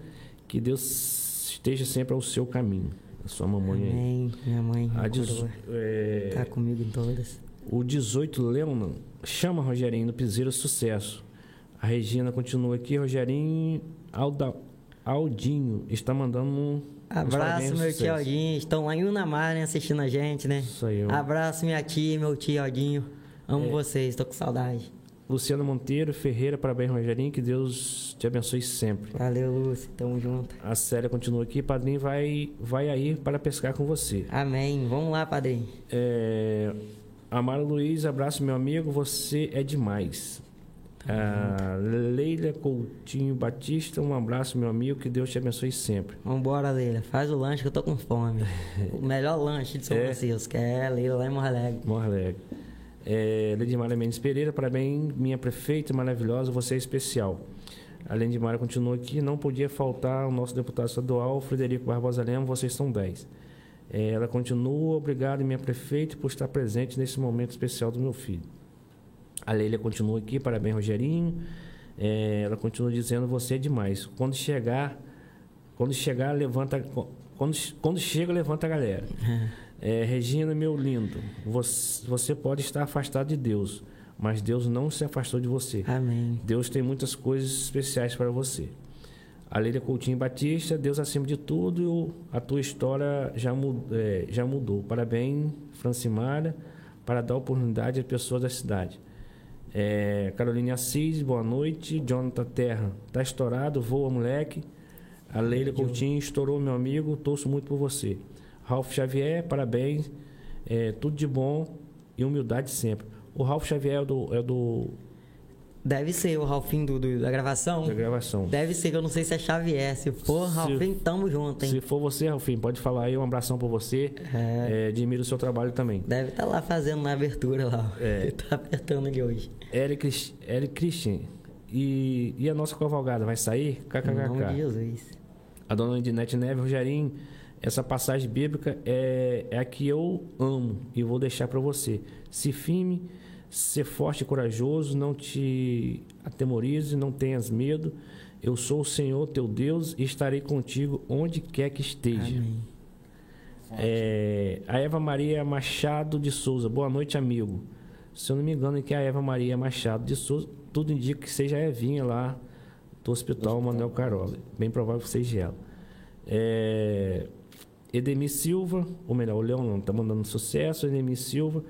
Que Deus esteja sempre ao seu caminho. Sua mamãe aí. Amém. Minha mãe, A coroa, é, tá comigo em todas. O 18 Leonan chama Rogerinho no Piseiro Sucesso. A Regina continua aqui. Rogerinho Alda, Aldinho está mandando um. Abraço, meu tio Aldinho. Estão lá em Unamar, né, assistindo a gente, né? Isso aí, ó. Abraço, minha tia, meu tio Aldinho. Amo É. vocês, tô com saudade. Luciano Monteiro Ferreira, parabéns, Rogerinho. Que Deus te abençoe sempre. Valeu, Lúcio. Tamo junto. A Célia continua aqui. Padrinho vai, vai aí para pescar com você. Amém. Vamos lá, padrinho. É, Amaro Luiz, abraço, meu amigo. Você é demais. A Leila Coutinho Batista, um abraço, meu amigo. Que Deus te abençoe sempre. Vambora, Leila. Faz o lanche que eu tô com fome. o melhor lanche de São É. Francisco. É, Leila lá em Morro Alegre. Morro Alegre. É, Ledimara Mendes Pereira, parabéns, minha prefeita maravilhosa, você é especial. A Ledimara continua aqui, não podia faltar o nosso deputado estadual, Frederico Barbosa Lemos, vocês são 10. É, ela continua, obrigado, minha prefeita, por estar presente nesse momento especial do meu filho. A Leila continua aqui, parabéns, Rogerinho. É, ela continua dizendo, você é demais. Quando chegar, quando chegar, levanta. Quando, quando chega, levanta a galera. É, Regina, meu lindo, você, você pode estar afastado de Deus, mas Deus não se afastou de você. Amém. Deus tem muitas coisas especiais para você. A Leila Coutinho Batista, Deus acima de tudo, a tua história já, mu- é, já mudou. Parabéns, Francimara, para dar oportunidade às pessoas da cidade. É, Caroline Assis, boa noite. Jonathan Terra, tá estourado, voa moleque. A Leila Coutinho estourou, meu amigo, torço muito por você. Ralph Xavier, parabéns, é, tudo de bom e humildade sempre. O Ralph Xavier é o do, é do Deve ser o Ralfinho do, do- da gravação. da gravação. Deve ser, que eu não sei se é Xavier. Se for Se- Ralfinho, tamo junto, hein? Se for você, Ralfinho, pode falar aí, um abração por você. É, admiro o seu trabalho também. Deve estar lá fazendo na abertura lá. É. Ele tá apertando ali hoje. Eric, Eric Christian. E, e a nossa cavalgada vai sair? Em nome de KKKK. Jesus. A dona Edinete Neve, Rogerinho, essa passagem bíblica é, é a que eu amo e vou deixar para você. Se firme, ser forte e corajoso, não te atemorize, não tenhas medo. Eu sou o Senhor teu Deus e estarei contigo onde quer que esteja. Amém. É, a Eva Maria Machado de Souza. Boa noite, amigo. Se eu não me engano, é que a Eva Maria Machado de Souza, tudo indica que seja a Evinha lá do Hospital Manuel Carola. Bem provável que seja ela. É, Edemir Silva, ou melhor, o Leão não, tá mandando sucesso. Edemir Silva.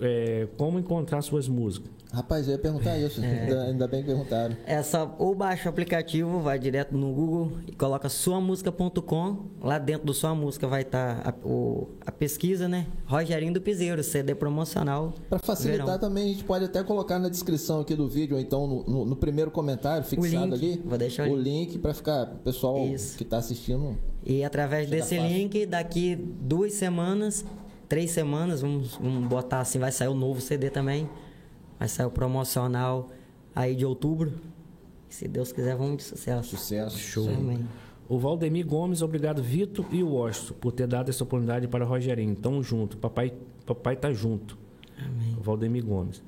É, como encontrar suas músicas? Rapaz, eu ia perguntar isso. É. Ainda, ainda bem que perguntaram. É só ou baixa o aplicativo, vai direto no Google e coloca suamusica.com. Lá dentro do Sua Música vai estar a, o- a pesquisa, né? Rogerinho do Piseiro, CD promocional. Para facilitar Verão. também, a gente pode até colocar na descrição aqui do vídeo, ou então no, no- no primeiro comentário fixado link, ali, vou deixar o aí. link para ficar o pessoal Isso. que está assistindo. E através Fica desse fácil. link, daqui duas semanas, três semanas, vamos, vamos botar assim, vai sair o novo CD também. Vai sair o promocional aí de outubro. Se Deus quiser, vamos de sucesso. Sucesso. Show. Amém. O Valdemir Gomes, obrigado, Vitor e o Washington, por ter dado essa oportunidade para o Rogerinho. Tamo junto. Papai, papai tá junto. Amém. O Valdemir Gomes.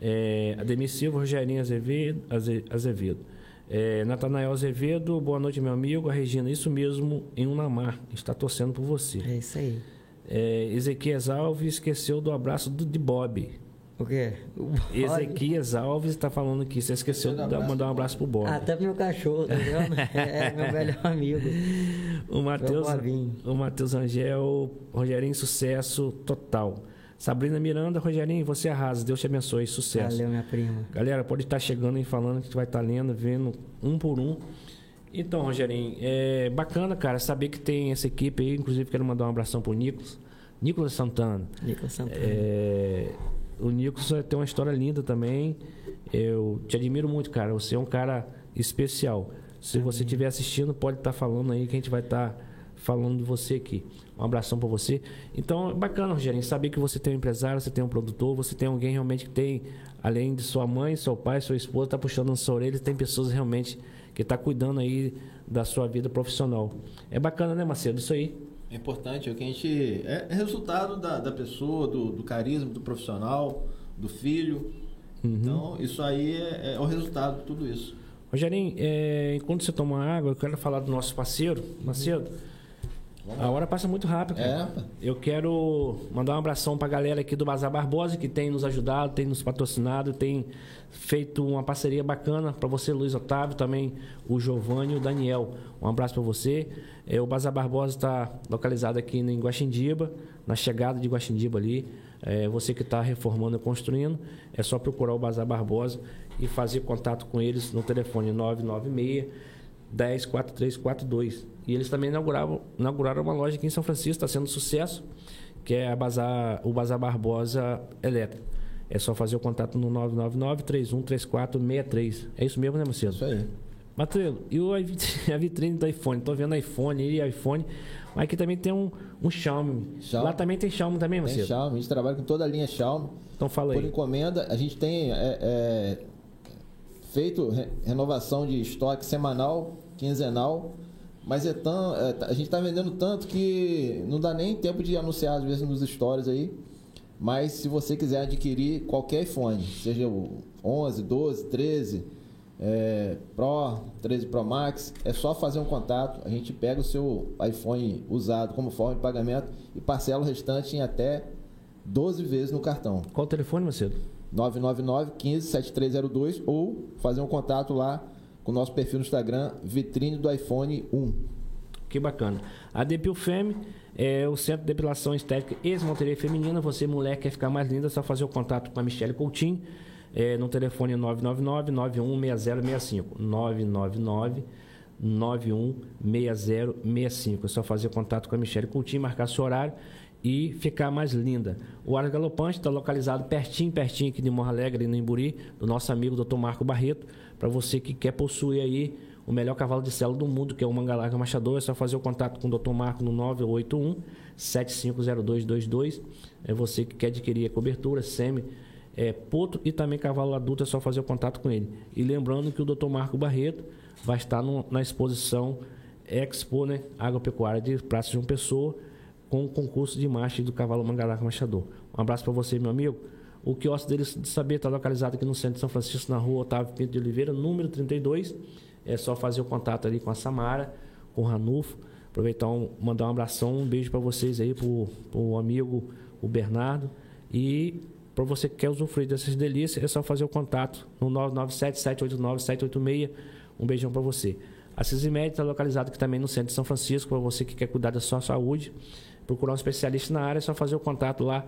É, Ademir Silva, Rogerinho Azevedo. Aze- Azevedo. É, Natanael Azevedo, boa noite, meu amigo. A Regina, isso mesmo, em Unamar. Está torcendo por você. É isso aí. É, Ezequias Alves esqueceu do abraço do, de Bob. O quê? O. Ezequias Alves está falando que você esqueceu de dar- mandar um abraço pro Bob. Até pro meu cachorro, tá vendo? É meu melhor amigo. O Matheus, o Matheus Angel, Rogerinho, sucesso total. Sabrina Miranda, Rogerinho, você arrasa, Deus te abençoe, sucesso. Valeu, minha prima. Galera, pode estar chegando e falando que tu vai estar lendo, vendo um por um. Então, Rogerinho, é bacana, cara, saber que tem essa equipe aí. Inclusive, quero mandar um abração pro Nicolas. Nicolas Santana. Nicolas Santana. É, o Nicolas tem uma história linda também. Eu te admiro muito, cara. Você é um cara especial. Se você estiver assistindo, pode estar falando aí que a gente vai estar falando de você aqui. Um abração para você. Então, é bacana, Rogerinho, saber que você tem um empresário, você tem um produtor, você tem alguém realmente que tem, além de sua mãe, seu pai, sua esposa, tá puxando na sua orelha, tem pessoas realmente que tá cuidando aí da sua vida profissional. É bacana, né, Macedo? Isso aí. É importante, é o que a gente. É é resultado da, da pessoa, do, do carisma, do profissional, do filho. Uhum. Então, isso aí é, é o resultado de tudo isso. Rogerinho, é, enquanto você toma água, eu quero falar do nosso parceiro, Macedo. A hora passa muito rápido. É. Eu quero mandar um abração pra galera aqui do Bazar Barbosa, que tem nos ajudado, tem nos patrocinado, tem feito uma parceria bacana para você, Luiz Otávio, também o Giovanni e o Daniel. Um abraço para você. É, o Bazar Barbosa está localizado aqui em Guaxindiba, na chegada de Guaxindiba ali. É, você que está reformando e construindo, é só procurar o Bazar Barbosa e fazer contato com eles no telefone 996 104342. E eles também inauguraram, inauguraram uma loja aqui em São Francisco, está sendo sucesso, que é a Bazar, o Bazar Barbosa Elétrico. É só fazer o contato no 999-313463. É isso mesmo, né, Macedo? Isso aí. Matrelo, e o, a vitrine do iPhone? Tô vendo iPhone e iPhone. Mas aqui também tem um, um Xiaomi. Xiaomi. Lá também tem Xiaomi também, Tem Macedo? Xiaomi, a gente trabalha com toda a linha Xiaomi. Então fala Por aí. encomenda, a gente tem é, é, feito re- renovação de estoque semanal, quinzenal, mas é tão, é, a gente está vendendo tanto que não dá nem tempo de anunciar às vezes nos stories aí. Mas se você quiser adquirir qualquer iPhone, seja o 11, 12, 13, é, Pro, 13 Pro Max, é só fazer um contato. A gente pega o seu iPhone usado como forma de pagamento e parcela o restante em até 12 vezes no cartão. Qual o telefone, Macedo? 999 15 7302 ou fazer um contato lá com o nosso perfil no Instagram, vitrine do iPhone 1. Que bacana. A Depil Femme é o Centro de Depilação Estética e Esmalteria Feminina. Você, mulher, quer ficar mais linda, é só fazer o contato com a Michelle Coutinho é, no telefone 999-916065. 999 916065. É só fazer contato com a Michelle Coutinho, marcar seu horário e ficar mais linda. O Ar Galopante está localizado pertinho, pertinho aqui de Morro Alegre, no Imburi, do nosso amigo Dr. Marco Barreto. Para você que quer possuir aí o melhor cavalo de selo do mundo, que é o Mangalarga Machador, é só fazer o contato com o Dr. Marco no 981 750222. É você que quer adquirir a cobertura, semi, é, potro e também cavalo adulto, é só fazer o contato com ele. E lembrando que o Dr. Marco Barreto vai estar no, na exposição Expo, né, Agropecuária de Praça de uma Pessoa, com o concurso de marcha do cavalo Mangalarga Machador. Um abraço para você, meu amigo. O quiosque deles de saber está localizado aqui no centro de São Francisco, na rua Otávio Pinto de Oliveira, número 32. É só fazer o contato ali com a Samara, com o Ranulfo. Aproveitar um, mandar um abração, um beijo para vocês aí, para o amigo o Bernardo. E para você que quer usufruir dessas delícias, é só fazer o contato no 997-789-786. Um beijão para você. A Cisimed está localizada aqui também no centro de São Francisco, para você que quer cuidar da sua saúde. Procurar um especialista na área, é só fazer o contato lá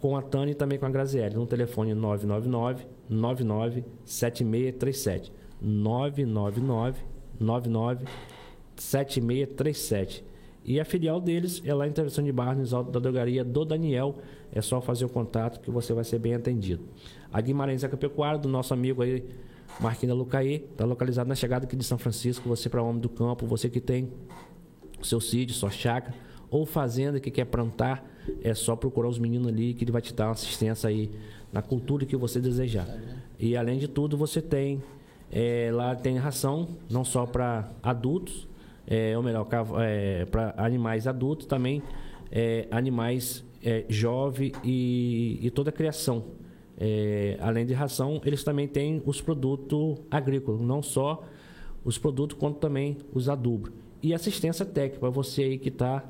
com a Tânia e também com a Graziele, no telefone 999 99 7637. 999 99 7637. E a filial deles é lá em Intervenção de Barros, da drogaria do Daniel. É só fazer o contato que você vai ser bem atendido. A Guimarães Agropecuária, do nosso amigo aí, Marquinhos Lucaí, está localizado na chegada aqui de São Francisco. Você para o homem do campo, você que tem seu sítio, sua chácara ou fazenda que quer plantar, é só procurar os meninos ali que ele vai te dar uma assistência aí na cultura que você desejar. E além de tudo, você tem é, lá tem ração não só para adultos, é, ou melhor, é, para animais adultos, também é, animais é, jovem e, e, toda a criação. É, além de ração, eles também têm os produtos agrícolas, não só os produtos, quanto também os adubos. E assistência técnica, para você aí que está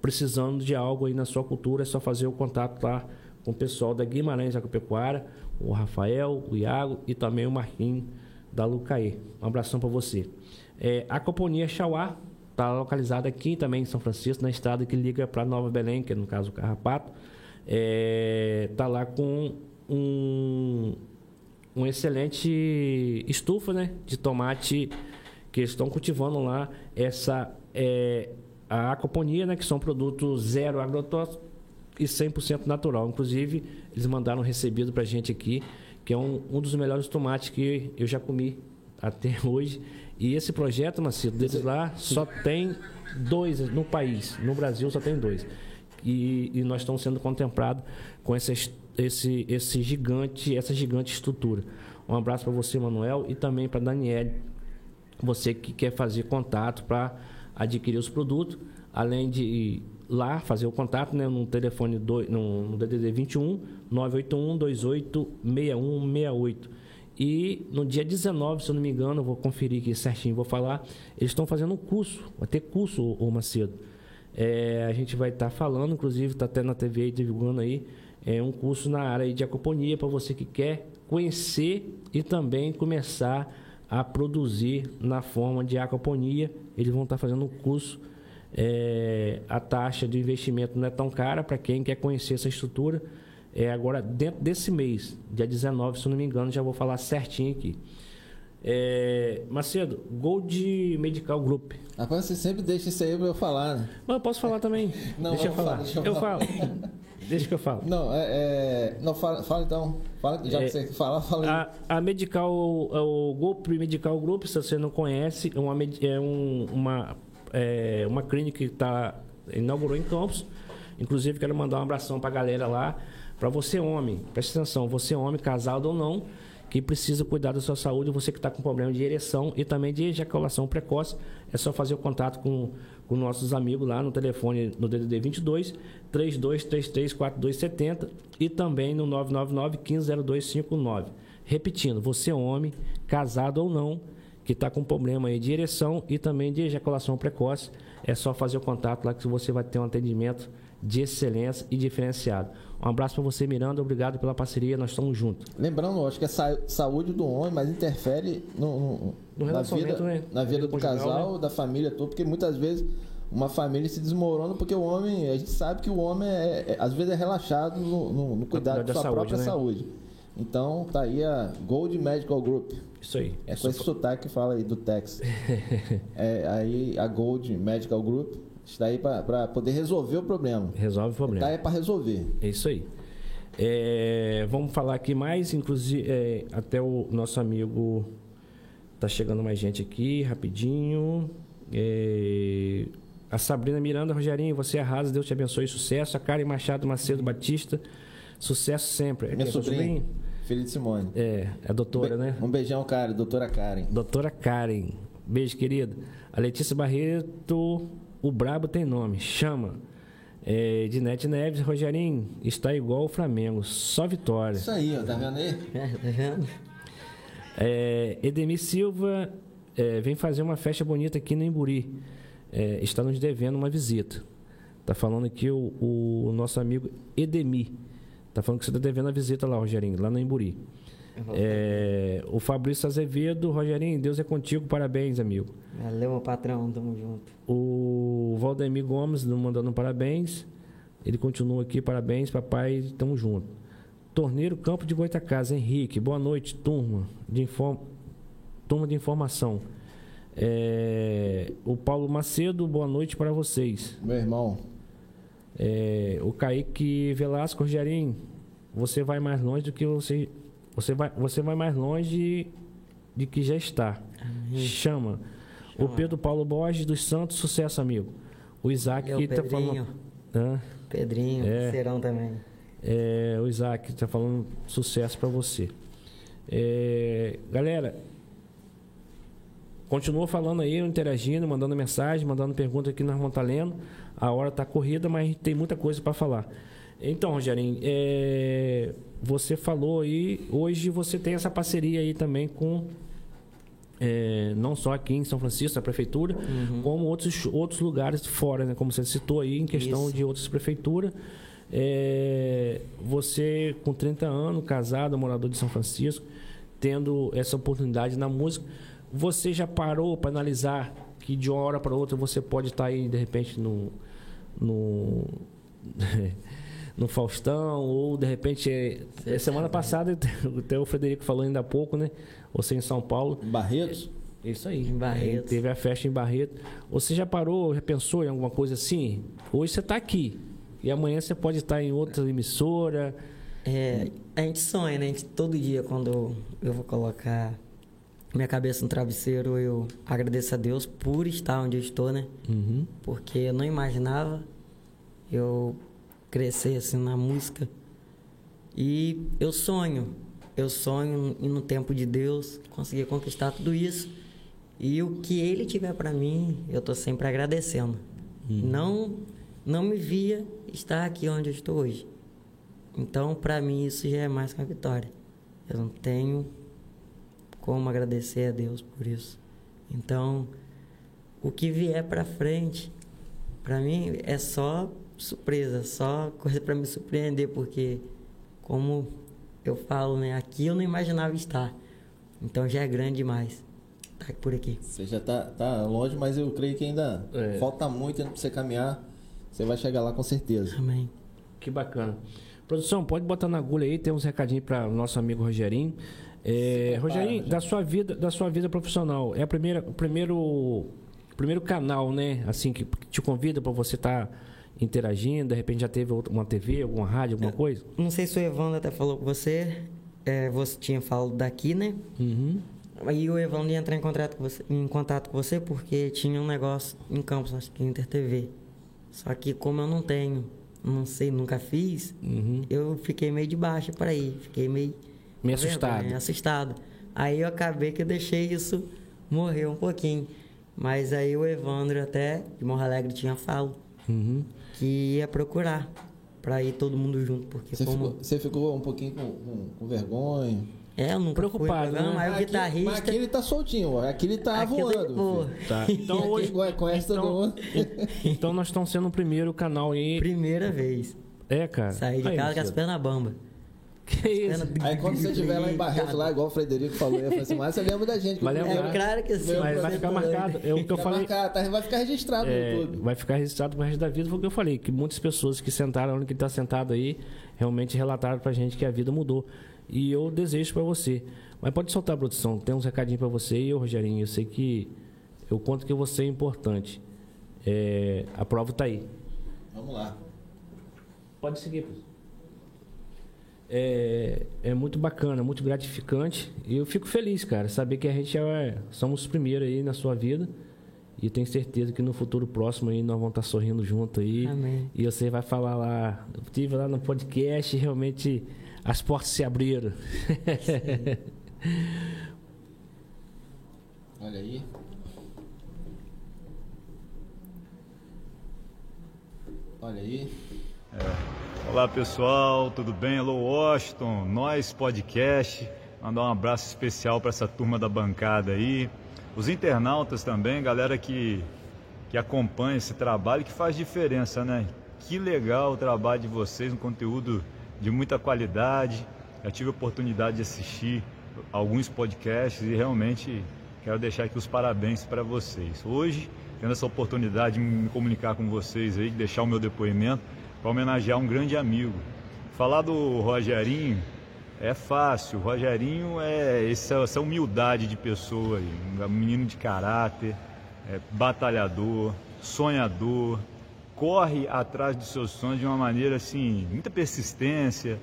precisando de algo aí na sua cultura, é só fazer o contato lá com o pessoal da Guimarães Agropecuária, o Rafael, o Iago e também o Marquinhos da Lucaê. Um abração para você. É, a companhia Chauá está localizada aqui também em São Francisco, na estrada que liga para Nova Belém, que é no caso o Carrapato. Está é, tá lá com um, um excelente estufa né, de tomate que estão cultivando lá essa é, a aquaponia, né, que são produtos zero agrotóxicos e 100% natural. Inclusive, eles mandaram recebido para a gente aqui, que é um, um dos melhores tomates que eu já comi até hoje. E esse projeto, Macedo, deles lá, só tem dois no país. No Brasil só tem dois. E, e nós estamos sendo contemplados com essa, esse, esse gigante, essa gigante estrutura. Um abraço para você, Manuel, e também para Daniele, você que quer fazer contato para adquirir os produtos, além de lá fazer o contato né, no telefone do, no, no DDD 21 981 28 6168. E no dia 19, se eu não me engano, vou conferir aqui certinho, vou falar, eles estão fazendo um curso, vai ter curso, o Macedo. É, a gente vai estar tá falando, inclusive está até na TV aí, divulgando aí, é um curso na área de acoponia para você que quer conhecer e também começar a produzir na forma de aquaponia. Eles vão estar fazendo um curso. É, a taxa de investimento não é tão cara para quem quer conhecer essa estrutura. É agora dentro desse mês, dia 19, se não me engano, já vou falar certinho aqui. É, Macedo, Gold Medical Group. Rapaz, você sempre deixa isso aí para eu falar, né? Mas eu posso falar também. Não, deixa eu falar. Fala, deixa eu, eu falo. Deixa que eu falo. Não, é, é, não fala, fala então. Fala, já é, que você fala, fala. A, a Medical, o Golpe Medical Group, se você não conhece, é uma, é um, uma, é uma clínica que tá, inaugurou em Campos. Inclusive, quero mandar um abração para a galera lá. Para você, homem, preste atenção, você, homem, casado ou não, que precisa cuidar da sua saúde, você que está com problema de ereção e também de ejaculação precoce, é só fazer o contato com com nossos amigos lá no telefone no DDD 22 3233 4270 e também no 999 150259. Repetindo, você homem, casado ou não, que está com problema de ereção e também de ejaculação precoce, é só fazer o contato lá que você vai ter um atendimento de excelência e diferenciado. Um abraço para você, Miranda. Obrigado pela parceria. Nós estamos juntos. Lembrando, acho que é sa- saúde do homem, mas interfere no, no- No na vida, né? na vida Vida do conjugal, casal, né? da família toda, porque muitas vezes uma família se desmorona porque o homem, a gente sabe que o homem é, é- às vezes é relaxado no, no- no cuidado da da sua saúde, própria né? saúde. Então tá aí a Gold Medical Group. Isso aí. É com esse sotaque que fala aí do Texas. é, aí a Gold Medical Group está aí para poder resolver o problema. Resolve o problema. Tá aí para resolver. É isso aí. É, vamos falar aqui mais, inclusive, é, até o nosso amigo. Tá chegando mais gente aqui, rapidinho. É, a Sabrina Miranda, Rogerinho, você arrasa, Deus te abençoe, sucesso. A Karen Machado Macedo Batista, sucesso sempre. Minha É sua sobrinha, filha de Simone. É, é a doutora, Be- né? Um beijão, cara, doutora Karen. Doutora Karen. Beijo, querida. A Letícia Barreto, o Brabo tem nome, chama. É, Dinete Neves, Rogerinho, está igual o Flamengo, só vitória. Isso aí, ó, tá vendo aí? É, tá vendo? É, Edemir Silva é, vem fazer uma festa bonita aqui no Imburi. É, está nos devendo uma visita. Tá falando aqui o, o nosso amigo Edemir. Tá falando que você está devendo a visita lá, Rogerinho, lá no Imburi. É, o Fabrício Azevedo, Rogerinho, Deus é contigo, parabéns, amigo. Valeu, meu patrão, tamo junto. O Valdemir Gomes nos mandando um parabéns. Ele continua aqui, parabéns, papai, tamo junto. Torneiro Campo de Goitacazes, Henrique, boa noite, turma de, inform... turma de informação. É, O Paulo Macedo, boa noite para vocês. Meu irmão. É, O Kaique Velasco, Rogerinho, você vai mais longe do que você. Você vai, você vai mais longe de que já está. Chama. O Pedro Paulo Borges dos Santos, sucesso, amigo. O Isaac Meu que tá Pedrinho. falando. Hã? Pedrinho, É. parceirão também. É, o Isaac está falando sucesso para você. É, galera, continua falando aí, interagindo, mandando mensagem, mandando pergunta aqui nós vamos estar lendo. A hora está corrida, mas tem muita coisa para falar. Então, Rogerinho, é, você falou aí, hoje você tem essa parceria aí também com é, não só aqui em São Francisco, na prefeitura, como outros, outros lugares fora, né? Como você citou aí, em questão Isso. de outras prefeituras. É, você, com 30 anos, casado, morador de São Francisco, tendo essa oportunidade na música, você já parou para analisar que de uma hora para outra você pode estar aí, de repente, no. No no Faustão, ou de repente, é, é semana passada, até o Frederico falou ainda há pouco, né? Você em São Paulo, Barretos? isso aí. Em Barretos. Teve a festa em Barreto. Você já parou, já pensou em alguma coisa assim? Hoje você está aqui. E amanhã você pode estar em outra emissora. É, a gente sonha, né? A gente, todo dia, quando eu vou colocar minha cabeça no travesseiro, eu agradeço a Deus por estar onde eu estou, né? Uhum. Porque eu não imaginava eu crescer assim na música. E eu sonho, eu sonho e no tempo de Deus conseguir conquistar tudo isso. E o que ele tiver para mim, eu tô sempre agradecendo. Não não me via estar aqui onde eu estou hoje. Então, para mim isso já é mais que uma vitória. Eu não tenho como agradecer a Deus por isso. Então, o que vier para frente, para mim é só surpresa, só coisa para me surpreender, porque como eu falo, né, aqui eu não imaginava estar. Então já é grande demais. Tá por aqui. Você já tá, tá longe, mas eu creio que ainda É. falta muito ainda pra você caminhar. Você vai chegar lá com certeza. Amém. Que bacana. Produção, pode botar na agulha aí, tem uns recadinhos para o nosso amigo Rogerinho. É, Rogerinho, da sua vida, da sua vida profissional, é a primeira, o primeiro, primeiro canal, né? Assim que te convida para você estar interagindo. De repente já teve uma TV, alguma rádio, alguma coisa. Não sei se o Evandro até falou com você, é, você tinha falado daqui, né? Uhum. Aí o Evandro ia entrar em contato com você, em contato com você porque tinha um negócio em Campos, acho que Inter TV. Só que como eu não tenho, não sei, nunca fiz, Uhum. eu fiquei meio de baixa para ir, fiquei meio Com vergonha, assustado. assustado. Aí eu acabei que eu deixei isso morrer um pouquinho. Mas aí o Evandro até de Morro Alegre tinha falo Uhum. que ia procurar para ir todo mundo junto, porque Você como ficou, você ficou um pouquinho com, com- com vergonha? É, eu nunca Preocupado, fui, né? Aí o guitarrista... Mas aqui ele tá soltinho, ó. Aqui ele tá Aqui ele voando. voa. filho. Tá. Então hoje. igual- conhece todo então, então nós estamos sendo o primeiro canal aí. Primeira vez. É, cara. Saí de Aí, casa com as pernas bambas. Que isso? Aí quando você estiver lá em Barretos, lá, igual o Frederico falou, eu falei assim, mas você lembra da gente. Vai lembrar. É claro que sim. Mas vai ficar marcado. É o que eu falei. marcado, tá? vai ficar registrado É, no YouTube. vai ficar registrado pro resto da vida, foi o que eu falei, que muitas pessoas que sentaram onde que está sentado aí, realmente relataram pra gente que a vida mudou. E eu desejo pra você. Mas pode soltar, produção, tem uns recadinhos pra você e eu, Rogerinho, eu sei que eu conto que você é importante. É, a prova tá aí. Vamos lá. Pode seguir, professor. É, é muito bacana, muito gratificante. E eu fico feliz, cara, saber que a gente é, somos os primeiros aí na sua vida. E tenho certeza que no futuro próximo aí nós vamos estar sorrindo junto aí. Amém. E você vai falar lá. Eu estive lá no podcast e realmente as portas se abriram. Olha aí. Olha aí. Olá pessoal, tudo bem? Alô Washington, nós podcast. Mandar um abraço especial para essa turma da bancada aí. Os internautas também, galera que, que acompanha esse trabalho, que faz diferença, né? Que legal o trabalho de vocês, um conteúdo de muita qualidade. Já tive a oportunidade de assistir alguns podcasts e realmente quero deixar aqui os parabéns para vocês. Hoje, tendo essa oportunidade de me comunicar com vocês aí, deixar o meu depoimento para homenagear um grande amigo. Falar do Rogerinho é fácil. O Rogerinho é essa, essa humildade de pessoa um menino de caráter, é batalhador, sonhador, corre atrás dos seus sonhos de uma maneira assim, muita persistência.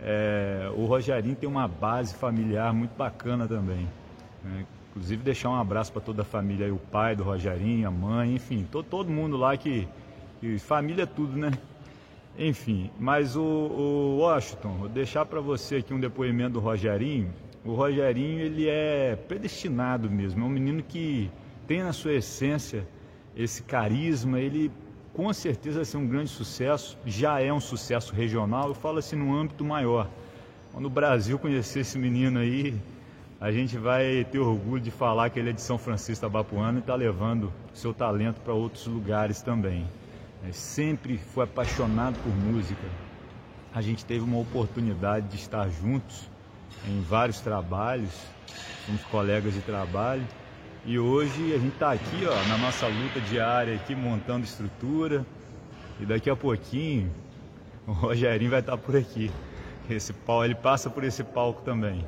É, o Rogerinho tem uma base familiar muito bacana também. né? Inclusive deixar um abraço para toda a família, o pai do Rogerinho, a mãe, enfim, to, todo mundo lá que, que família é tudo, né? Enfim, mas o, o Washington, vou deixar para você aqui um depoimento do Rogerinho. O Rogerinho, ele é predestinado mesmo, é um menino que tem na sua essência esse carisma, ele com certeza vai ser um grande sucesso, já é um sucesso regional, eu falo assim num âmbito maior. Quando o Brasil conhecer esse menino aí, a gente vai ter orgulho de falar que ele é de São Francisco da e está levando seu talento para outros lugares também. Sempre foi apaixonado por música. A gente teve uma oportunidade de estar juntos em vários trabalhos, somos colegas de trabalho. E hoje a gente está aqui ó, na nossa luta diária, aqui montando estrutura. E daqui a pouquinho o Rogerinho vai estar por aqui. Esse pau, ele passa por esse palco também.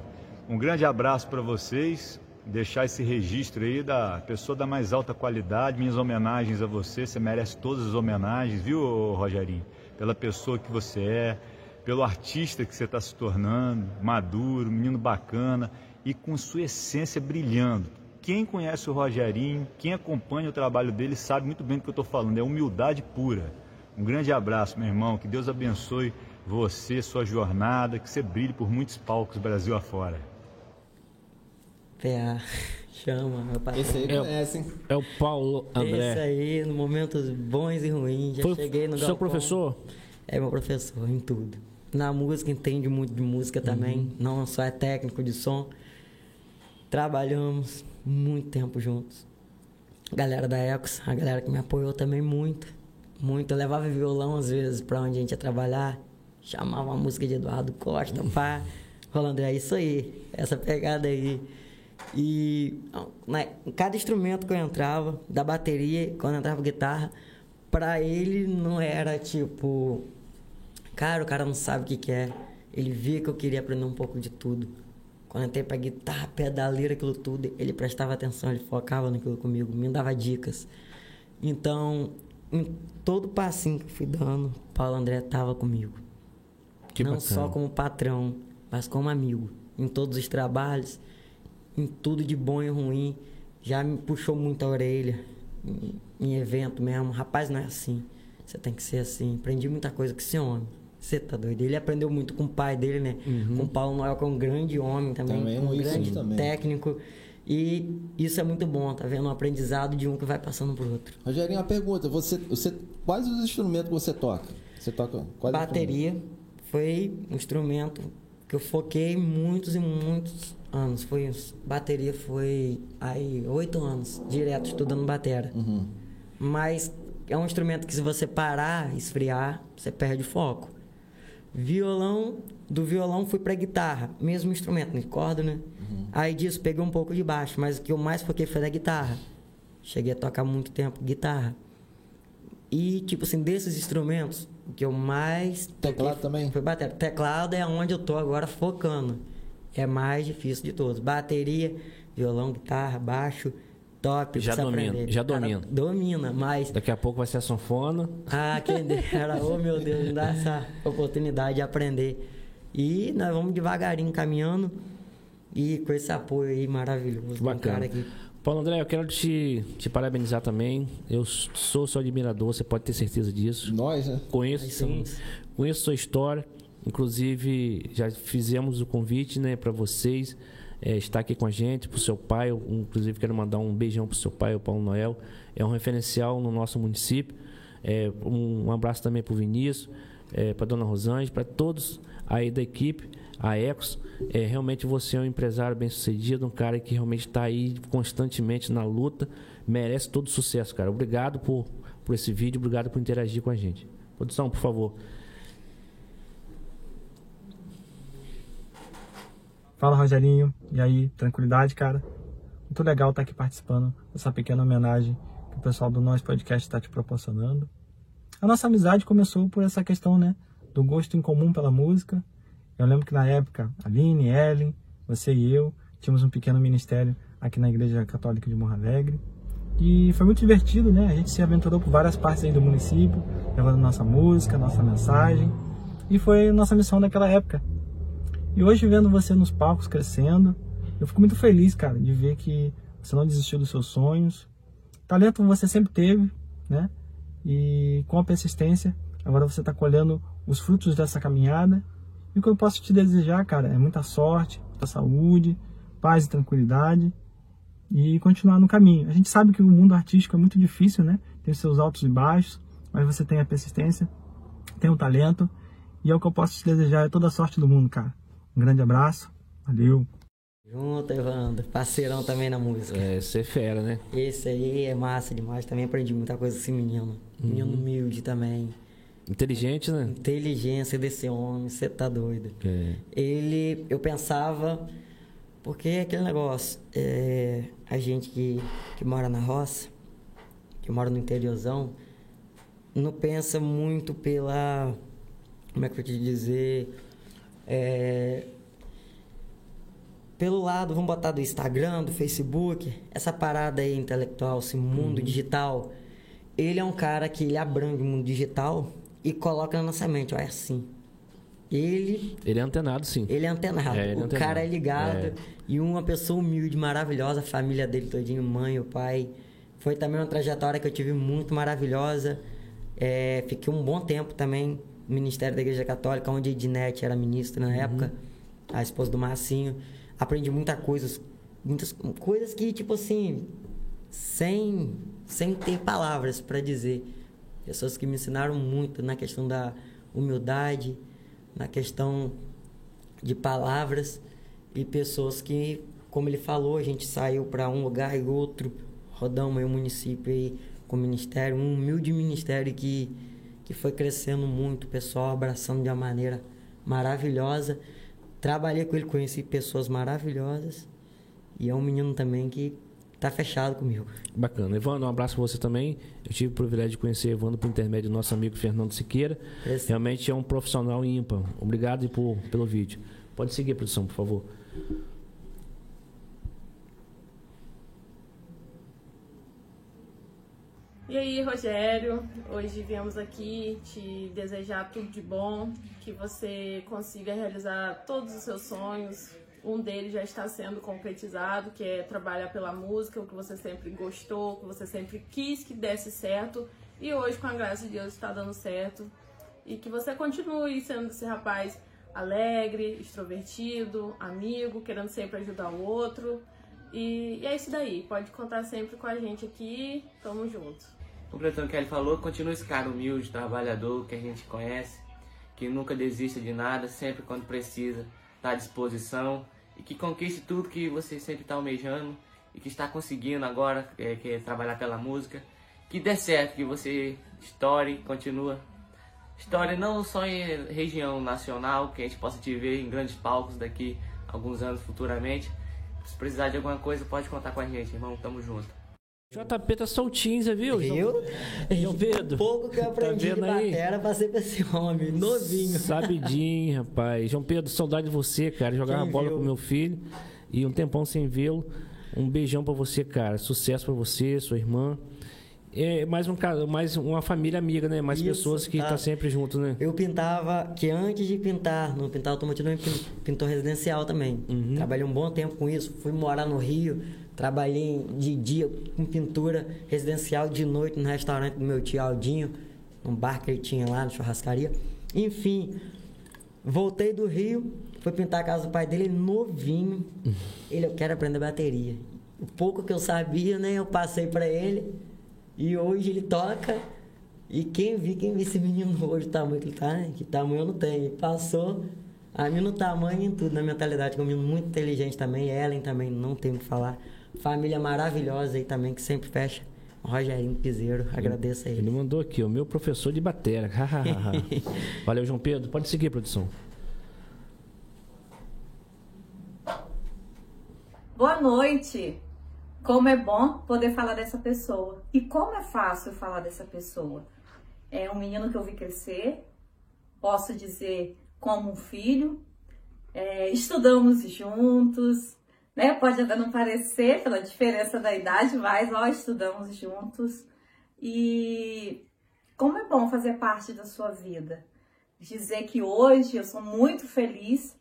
Um grande abraço para vocês. Deixar esse registro aí da pessoa da mais alta qualidade. Minhas homenagens a você. Você merece todas as homenagens, viu, Rogerinho? Pela pessoa que você é, pelo artista que você está se tornando, maduro, menino bacana e com sua essência brilhando. Quem conhece o Rogerinho, quem acompanha o trabalho dele, sabe muito bem do que eu estou falando. É humildade pura. Um grande abraço, meu irmão. Que Deus abençoe você, sua jornada, que você brilhe por muitos palcos Brasil afora. PA, chama, meu pai. Esse aí É. conhece, hein? É o Paulo André. Esse aí, no momentos bons e ruins, já Foi cheguei no seu galpão. professor? É meu professor em tudo. Na música, entende muito de música também. Uhum. Não só é técnico de som. Trabalhamos muito tempo juntos. Galera da Ecos, a galera que me apoiou também muito. Muito. Eu levava violão às vezes pra onde a gente ia trabalhar. Chamava uma música de Eduardo Costa, pá. Rolando, é isso aí. Essa pegada aí. E né, cada instrumento que eu entrava, da bateria, quando eu entrava guitarra, pra ele não era tipo, cara, o cara não sabe o que, que é. Ele via que eu queria aprender um pouco de tudo. Quando eu entrei pra guitarra, pedaleira, aquilo tudo, ele prestava atenção, ele focava naquilo comigo, me dava dicas. Então, em todo passinho que eu fui dando, Paulo André tava comigo. Que não bacana. só como patrão, mas como amigo. Em todos os trabalhos, em tudo de bom e ruim. Já me puxou muito a orelha. Em, em evento mesmo. Rapaz, não é assim. Você tem que ser assim. Aprendi muita coisa com esse homem. Você tá doido? Ele aprendeu muito com o pai dele, né? Com o Paulo Noel, que é um grande homem também. Também, um ícone grande também. técnico. E isso é muito bom, tá vendo? Um aprendizado de um que vai passando pro outro. Rogerinho, uma pergunta. Você, você, quais os instrumentos que você toca? Você toca quais Bateria foi um instrumento que eu foquei muitos e muitos anos. Foi bateria foi aí oito anos direto estudando batera. Mas é um instrumento que se você parar, esfriar, você perde o foco. Violão, do violão fui pra guitarra, mesmo instrumento, né? corda, né? Aí disso peguei um pouco de baixo, mas o que eu mais foquei foi na guitarra. Cheguei a tocar muito tempo guitarra. E, tipo assim, desses instrumentos, o que eu mais. Teclado também? Foi bateria. Teclado é onde eu tô agora focando. É mais difícil de todos. Bateria, violão, guitarra, baixo, top. Já domina, aprender. já Cara, domina. domina, mas. Daqui a pouco vai ser a sanfona. Ah, quem dera. oh, meu Deus, me dá essa oportunidade de aprender. E nós vamos devagarinho caminhando. E com esse apoio aí maravilhoso. um Bacana. cara que Paulo André, eu quero te, te parabenizar também. Eu sou seu admirador, você pode ter certeza disso. Nós, né? Conheço Nós sim, conheço sua história. Inclusive, já fizemos o convite né, para vocês é, estar aqui com a gente, para o seu pai. Eu, inclusive, quero mandar um beijão para o seu pai, o Paulo Noel. É um referencial no nosso município. É, um, um abraço também para o Vinícius, é, para a dona Rosângela, para todos aí da equipe, a Ecos. É, realmente você é um empresário bem sucedido, um cara que realmente está aí constantemente na luta. Merece todo sucesso, cara. Obrigado por, por esse vídeo, obrigado por interagir com a gente. Produção, por favor. Fala Rogerinho, e aí, tranquilidade, cara? Muito legal estar aqui participando dessa pequena homenagem que o pessoal do Nós Podcast está te proporcionando. A nossa amizade começou por essa questão, né, do gosto em comum pela música. Eu lembro que na época, Aline, Ellen, você e eu tínhamos um pequeno ministério aqui na Igreja Católica de Morro Alegre. E foi muito divertido, né? A gente se aventurou por várias partes aí do município, levando nossa música, nossa mensagem. E foi nossa missão naquela época. E hoje vendo você nos palcos crescendo, eu fico muito feliz, cara, de ver que você não desistiu dos seus sonhos. Talento você sempre teve, né? E com a persistência, agora você está colhendo os frutos dessa caminhada. E o que eu posso te desejar, cara, é muita sorte, muita saúde, paz e tranquilidade e continuar no caminho. A gente sabe que o mundo artístico é muito difícil, né? Tem os seus altos e baixos, mas você tem a persistência, tem o talento e é o que eu posso te desejar é toda a sorte do mundo, cara. Um grande abraço, valeu. Junto, Evandro. Parceirão também na música. É, ser fera, né? Esse aí é massa demais. Também aprendi muita coisa com esse menino. Menino humilde também. Inteligente, né? Inteligência desse homem, você tá doido. É. Ele, eu pensava, porque é aquele negócio, é, a gente que, que mora na roça, que mora no interiorzão, não pensa muito pela, como é que eu vou te dizer, é, pelo lado, vamos botar do Instagram, do Facebook, essa parada aí intelectual, esse mundo digital, ele é um cara que ele abrange o mundo digital e coloca na nossa mente, ó, é assim. Ele Ele é antenado, sim. ele é antenado. É, ele é o antenado. cara é ligado. É. E uma pessoa humilde, maravilhosa. A família dele todinho, mãe, o pai. Foi também uma trajetória que eu tive muito maravilhosa. É, fiquei um bom tempo também no Ministério da Igreja Católica, onde a Ednete era ministra Uhum. na época. A esposa do Marcinho. Aprendi muita coisas. Muitas coisas que, tipo assim... Sem, sem ter palavras para dizer. Pessoas que me ensinaram muito na questão da humildade, na questão de palavras e pessoas que, como ele falou, a gente saiu para um lugar e outro, rodamos o município aí com o ministério, um humilde ministério que, que foi crescendo muito, o pessoal abraçando de uma maneira maravilhosa. Trabalhei com ele, conheci pessoas maravilhosas e é um menino também que tá fechado comigo. Bacana. Evandro, um abraço pra você também. Eu tive o privilégio de conhecer Evandro por intermédio do nosso amigo Fernando Siqueira. Esse- Realmente é um profissional ímpar. Obrigado por, pelo vídeo. Pode seguir, produção, por favor. E aí, Rogério, hoje viemos aqui te desejar tudo de bom, que você consiga realizar todos os seus sonhos. Um deles já está sendo concretizado, que é trabalhar pela música, o que você sempre gostou, o que você sempre quis que desse certo. E hoje, com a graça de Deus, está dando certo. E que você continue sendo esse rapaz alegre, extrovertido, amigo, querendo sempre ajudar o outro. E, e é isso daí. Pode contar sempre com a gente aqui. Tamo junto. Completando o que ele falou, continua esse cara humilde, trabalhador, que a gente conhece, que nunca desiste de nada, sempre quando precisa, está à disposição e que conquiste tudo que você sempre está almejando e que está conseguindo agora, é, que é trabalhar pela música. Que dê certo, que você estoure, continua. Estoure não só em região nacional, que a gente possa te ver em grandes palcos daqui alguns anos futuramente. Se precisar de alguma coisa, pode contar com a gente, irmão. Tamo junto. JP tá soltinho, você viu? Eu? João Pedro. Pouco que eu aprendi tá de aí? batera, passei pra esse homem, novinho. Sabidinho, rapaz. João Pedro, saudade de você, cara. Jogava Quem bola viu? com meu filho e um tempão sem vê-lo. Um beijão pra você, cara. Sucesso pra você, sua irmã. É mais, um, ca- mais uma família amiga, né? Mais Isso, pessoas que tá. tá sempre junto, né? Eu pintava, que antes de pintar, no pintar automotivo, eu pin- pintor residencial também. Uhum. Trabalhei um bom tempo com isso. Fui morar no Rio, trabalhei de dia com pintura residencial, de noite no restaurante do meu tio Aldinho, num bar que ele tinha lá, na churrascaria. Enfim, voltei do Rio, fui pintar a casa do pai dele, ele novinho. Ele, eu quero aprender bateria. O pouco que eu sabia, né, eu passei pra ele. E hoje ele toca. E quem vi, quem vi esse menino hoje, o tamanho que ele tá, né? Que tamanho eu não tenho. Passou a mim no tamanho e em tudo, na mentalidade, que é um menino muito inteligente também. Ellen também, não tem o que falar. Família maravilhosa aí também, que sempre fecha. Rogerinho Piseiro, agradeço a Ele ele. mandou aqui, o meu professor de batera. Valeu, João Pedro. Pode seguir, produção. Boa noite. Como é bom poder falar dessa pessoa. E como é fácil falar dessa pessoa. É um menino que eu vi crescer, posso dizer como um filho. É, estudamos juntos, né? Pode até não parecer pela diferença da idade, mas ó, estudamos juntos. E como é bom fazer parte da sua vida. Dizer que hoje eu sou muito feliz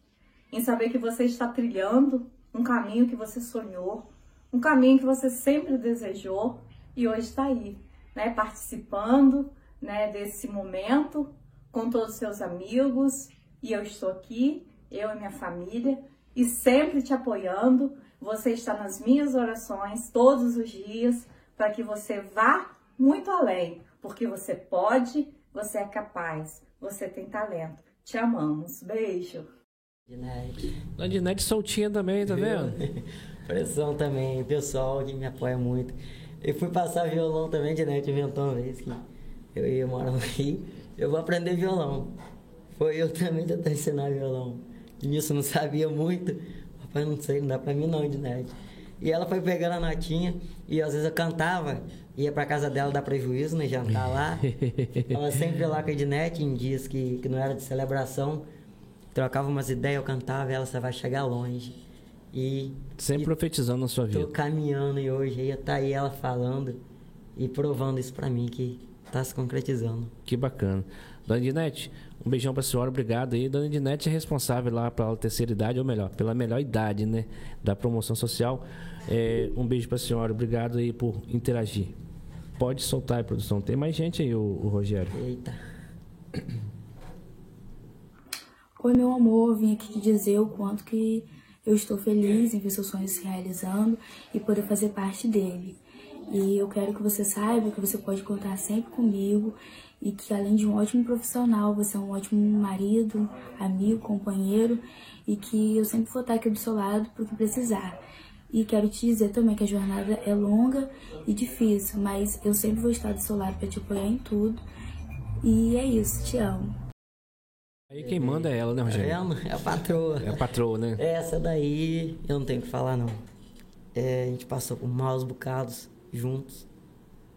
em saber que você está trilhando um caminho que você sonhou, um caminho que você sempre desejou e hoje está aí, né, participando, né, desse momento com todos os seus amigos e eu estou aqui, eu e minha família e sempre te apoiando. Você está nas minhas orações todos os dias para que você vá muito além, porque você pode, você é capaz, você tem talento. Te amamos. Beijo. Landinete soltinha também, tá vendo? Pressão também, pessoal que me apoia muito. Eu fui passar violão também, Dinete inventou uma vez que eu ia morar no Rio, eu vou aprender violão. Foi eu também tentar ensinar violão. E nisso não sabia muito. Rapaz, não sei, não dá pra mim não, Dinete. E ela foi pegando a notinha e às vezes eu cantava, ia pra casa dela dar prejuízo, né? Jantar lá. Ela sempre lá com a Ednete em dias que, que não era de celebração. Trocava umas ideias, eu cantava e ela, você vai chegar longe. E Sempre profetizando na sua vida. tô caminhando e hoje aí tá aí ela falando e provando isso pra mim que tá se concretizando. Que bacana. Dona Dinete, um beijão pra senhora, obrigado aí. Dona Dinete é responsável lá pela terceira idade, ou melhor, pela melhor idade, né? Da promoção social. É, um beijo pra senhora, obrigado aí por interagir. Pode soltar aí, produção. Tem mais gente aí, o, o Rogério. Eita. Oi, meu amor, vim aqui te dizer o quanto que eu estou feliz em ver seus sonhos se realizando e poder fazer parte dele. E eu quero que você saiba que você pode contar sempre comigo e que além de um ótimo profissional, você é um ótimo marido, amigo, companheiro e que eu sempre vou estar aqui do seu lado para o que precisar. E quero te dizer também que a jornada é longa e difícil, mas eu sempre vou estar do seu lado para te apoiar em tudo. E é isso, te amo. Aí quem manda é ela, né, Rogério? Tá vendo? É a patroa. É a patroa, né? Essa daí eu não tenho o que falar não. É, a gente passou por maus bocados juntos.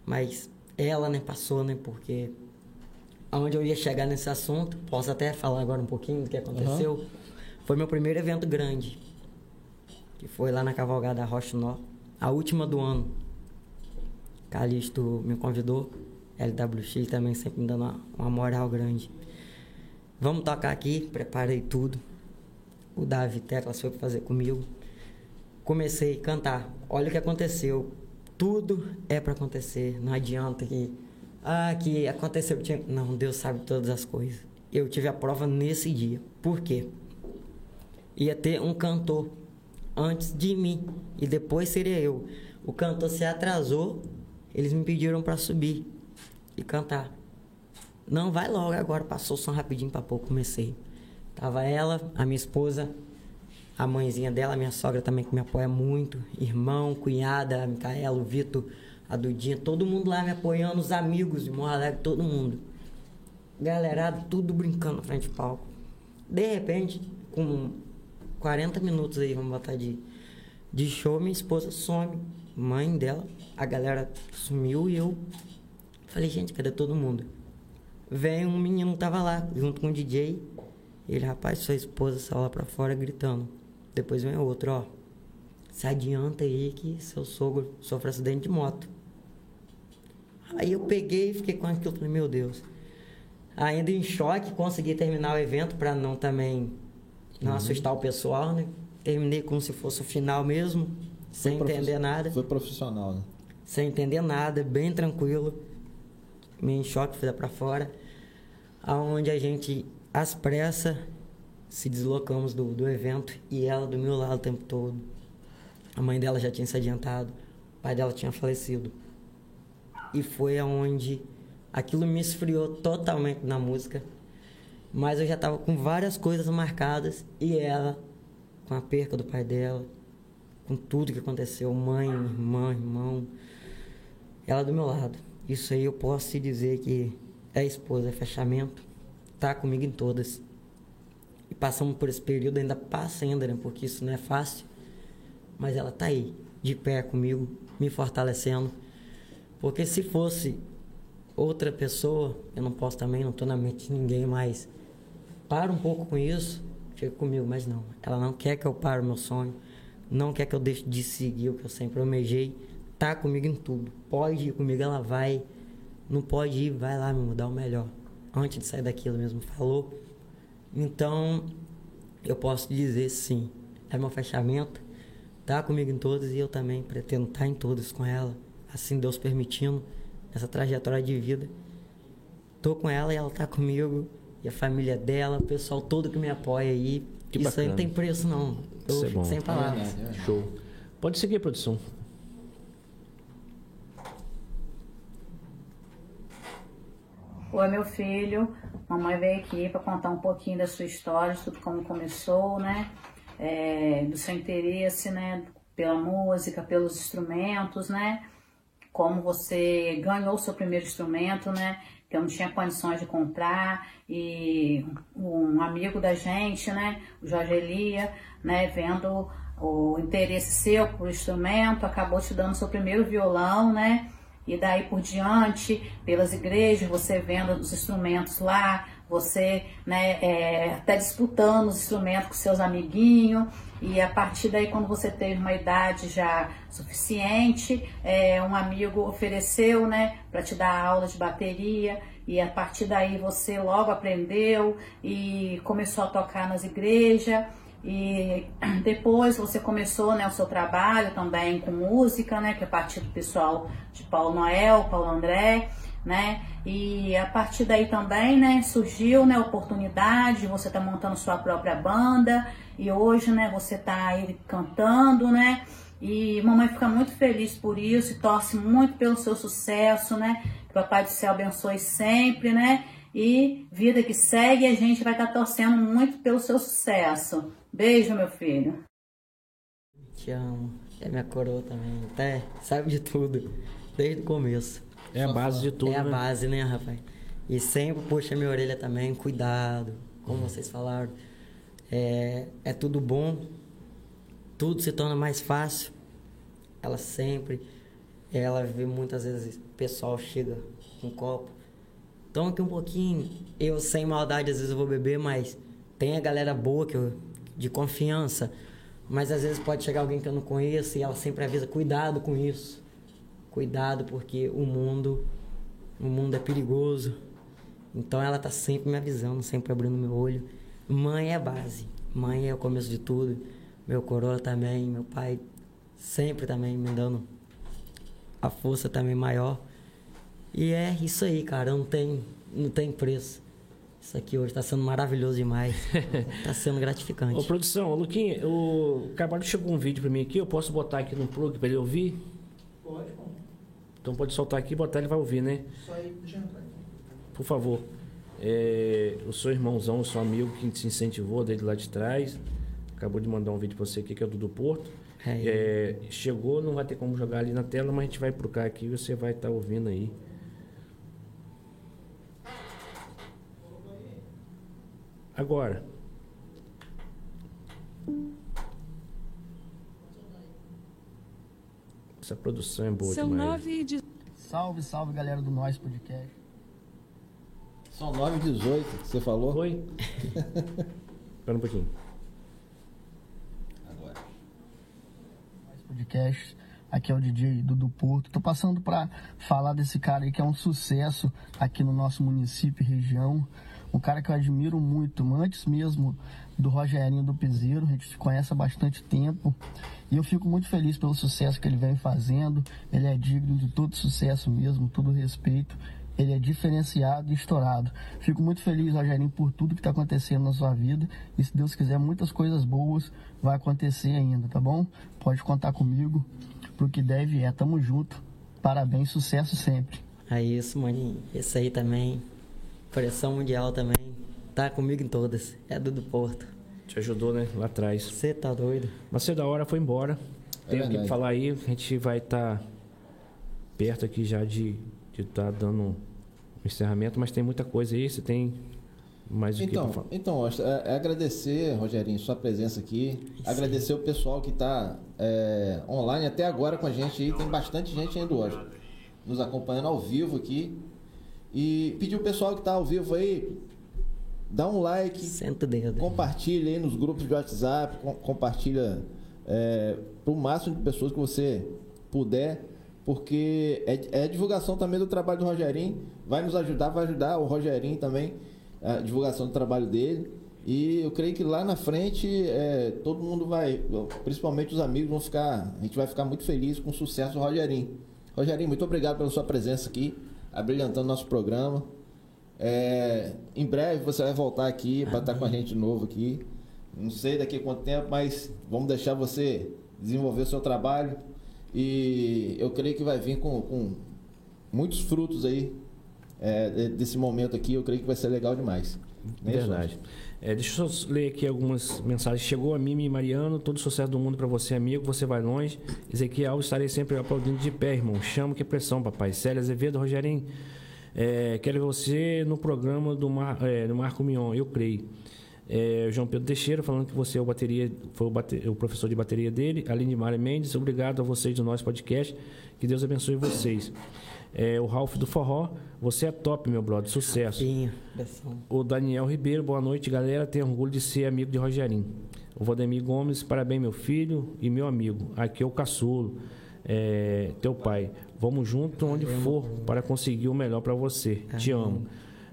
Mas ela, né, passou, né? Porque aonde eu ia chegar nesse assunto, posso até falar agora um pouquinho do que aconteceu. Foi meu primeiro evento grande. Que foi lá na Cavalgada Rocha Nó. A última do ano. Calixto me convidou. LWX também sempre me dando uma, uma moral grande. Vamos tocar aqui, preparei tudo. O Davi Teclas foi fazer comigo. Comecei a cantar. Olha o que aconteceu. Tudo é para acontecer. Não adianta que. Ah, que aconteceu. Não, Deus sabe todas as coisas. Eu tive a prova nesse dia. Por quê? Ia ter um cantor antes de mim e depois seria eu. O cantor se atrasou, eles me pediram para subir e cantar. Não, vai logo agora. Passou o som rapidinho pra pouco, comecei. Tava ela, a minha esposa, a mãezinha dela, minha sogra também que me apoia muito, irmão, cunhada, a Micaela, o Vitor, a Dudinha, todo mundo lá me apoiando, os amigos de Morro Alegre, todo mundo. Galerado, tudo brincando na frente do palco. De repente, com 40 minutos aí, vamos botar de, de show, minha esposa some, mãe dela, a galera sumiu e eu falei, gente, cadê todo mundo? Vem um menino, tava lá, junto com o DJ. Ele, rapaz, sua esposa saiu lá pra fora gritando. Depois vem outro, ó. Se adianta aí que seu sogro sofre acidente de moto. Aí eu peguei e fiquei com aquilo, falei, meu Deus. Ainda em choque, consegui terminar o evento para não também não Uhum. assustar o pessoal, né? Terminei como se fosse o final mesmo, sem Foi entender nada. Foi profissional, né? Sem entender nada, bem tranquilo. Meio em choque, fui lá pra fora. Aonde a gente, às pressas, se deslocamos do, do evento e ela do meu lado o tempo todo. A mãe dela já tinha se adiantado, o pai dela tinha falecido. E foi aonde aquilo me esfriou totalmente na música. Mas eu já estava com várias coisas marcadas e ela, com a perca do pai dela, com tudo que aconteceu, mãe, irmã, irmão, ela do meu lado. Isso aí eu posso te dizer que é esposa, é fechamento, tá comigo em todas. E passamos por esse período, ainda passa ainda, né? Porque isso não é fácil. Mas ela tá aí, de pé comigo, me fortalecendo. Porque se fosse outra pessoa, eu não posso também, não tô na mente de ninguém, mas para um pouco com isso, chega comigo, mas não. Ela não quer que eu pare o meu sonho, não quer que eu deixe de seguir o que eu sempre almejei. Tá comigo em tudo. Pode ir comigo, ela vai. Não pode ir, vai lá me mudar o melhor. Antes de sair daquilo mesmo, falou. Então, eu posso dizer sim, é meu fechamento. Tá comigo em todas e eu também pretendo estar em todas com ela. Assim Deus permitindo, nessa trajetória de vida. Tô com ela e ela tá comigo. E a família dela, o pessoal todo que me apoia aí. Que Isso aí bacana. não tem preço não. Eu Isso é bom. sem palavras. Show. Pode seguir, produção. Oi, meu filho. Mamãe veio aqui para contar um pouquinho da sua história, de tudo como começou, né? É, do seu interesse, né? Pela música, pelos instrumentos, né? Como você ganhou o seu primeiro instrumento, né? Que eu não tinha condições de comprar. E um amigo da gente, né? O Jorge Elia, né? Vendo o interesse seu por instrumento, acabou te dando seu primeiro violão, né? E daí por diante, pelas igrejas, você vendo os instrumentos lá, você né, é, até disputando os instrumentos com seus amiguinhos. E a partir daí, quando você teve uma idade já suficiente, é, um amigo ofereceu né, para te dar aula de bateria. E a partir daí você logo aprendeu e começou a tocar nas igrejas. E depois você começou né, o seu trabalho também com música, né? Que é a partir do pessoal de Paulo Noel, Paulo André, né? E a partir daí também, né, surgiu né, oportunidade de você estar montando sua própria banda. E hoje, né, você tá aí cantando, né? E mamãe fica muito feliz por isso e torce muito pelo seu sucesso, né? Que o Papai do Céu abençoe sempre, né? E vida que segue, a gente vai estar torcendo muito pelo seu sucesso. Beijo, meu filho. Te amo. É minha coroa também. Até sabe de tudo. Desde o começo. É a base de tudo, É a né? base, né, rapaz? E sempre puxa minha orelha também. Cuidado. Como vocês falaram. É, é tudo bom. Tudo se torna mais fácil. Ela sempre. Ela vê muitas vezes o pessoal chega com um copo. Toma aqui um pouquinho. Eu, sem maldade, às vezes eu vou beber, mas tem a galera boa que eu, de confiança. Mas às vezes pode chegar alguém que eu não conheço e ela sempre avisa: cuidado com isso. Cuidado, porque o mundo, o mundo é perigoso. Então ela tá sempre me avisando, sempre abrindo meu olho. Mãe é a base. Mãe é o começo de tudo. Meu coroa também, meu pai sempre também me dando a força também maior. E é isso aí, cara. Não tem, não tem preço. Isso aqui hoje tá sendo maravilhoso demais. tá sendo gratificante. Ô, produção, Luquinha, o Carvalho chegou um vídeo pra mim aqui, eu posso botar aqui no plug pra ele ouvir? Pode. Então pode soltar aqui e botar, ele vai ouvir, né? Só aí, deixa eu entrar. Por favor. É, o seu irmãozão, o seu amigo que te incentivou desde lá de trás. acabou de mandar um vídeo pra você aqui, que é o Dudu Porto. É. É, chegou, não vai ter como jogar ali na tela, mas a gente vai procurar aqui e você vai estar ouvindo aí. Agora. Essa produção é boa São demais. nove e de... Salve, salve galera do Nós Podcast. São 9 e 18 que você falou? Foi. Espera um pouquinho. Agora. Nós Podcast. Aqui é o DJ Dudu Porto. Tô passando para falar desse cara aí que é um sucesso aqui no nosso município e região. Um cara que eu admiro muito, antes mesmo do Rogerinho do Piseiro, a gente se conhece há bastante tempo. E eu fico muito feliz pelo sucesso que ele vem fazendo. Ele é digno de todo sucesso mesmo, todo respeito. Ele é diferenciado e estourado. Fico muito feliz, Rogerinho, por tudo que está acontecendo na sua vida. E se Deus quiser, muitas coisas boas vai acontecer ainda, tá bom? Pode contar comigo. Pro que deve é, tamo junto. Parabéns, sucesso sempre. É isso, maninho. Esse aí também. Pressão mundial também. Tá comigo em todas. É Dudu Porto. Te ajudou, né? Lá atrás. Você tá doido? Mas você da hora foi embora. É Tem o que falar aí. A gente vai estar perto aqui já de estar dando um encerramento, mas tem muita coisa aí. Você tem mais o que Então, pra falar? então é, é agradecer, Rogerinho, sua presença aqui. Agradecer o pessoal que está online até agora com a gente aí. Tem bastante gente ainda hoje nos acompanhando ao vivo aqui. E pedir o pessoal que está ao vivo aí, dá um like, Senta o dedo. compartilha aí nos grupos de WhatsApp, com- compartilha é, para o máximo de pessoas que você puder, porque é, é divulgação também do trabalho do Rogerinho, vai nos ajudar, vai ajudar o Rogerinho também, a divulgação do trabalho dele. E eu creio que lá na frente é, todo mundo vai, principalmente os amigos, vão ficar. A gente vai ficar muito feliz com o sucesso do Rogerinho. Rogerinho, muito obrigado pela sua presença aqui, abrilhantando nosso programa. É, em breve você vai voltar aqui para estar com a gente de novo aqui. Não sei daqui a quanto tempo, mas vamos deixar você desenvolver o seu trabalho. E eu creio que vai vir com, com muitos frutos aí é, de- desse momento aqui. Eu creio que vai ser legal demais. É isso, Verdade. É, deixa eu só ler aqui algumas mensagens. Chegou a Mimi Mariano, todo sucesso do mundo pra você, amigo. Você vai longe. Ezequiel, estarei sempre aplaudindo de pé, irmão. Chamo que pressão, papai. Célia Azevedo, Rogerinho. É, quero ver você no programa do, Mar, é, do Marco Mion, eu creio. É, João Pedro Teixeira falando que você é o bateria, foi o, bate- o professor de bateria dele. Aline Mara Mendes, obrigado a vocês do nosso podcast. Que Deus abençoe vocês. É, o Ralph do Forró, você é top, meu brother. Sucesso. Pressão. O Daniel Ribeiro, boa noite, galera. Tenho orgulho de ser amigo de Rogerinho. O Valdemir Gomes, parabéns, meu filho e meu amigo. Aqui é o caçulo, é, teu pai. Vamos junto onde for para conseguir o melhor para você. Te amo.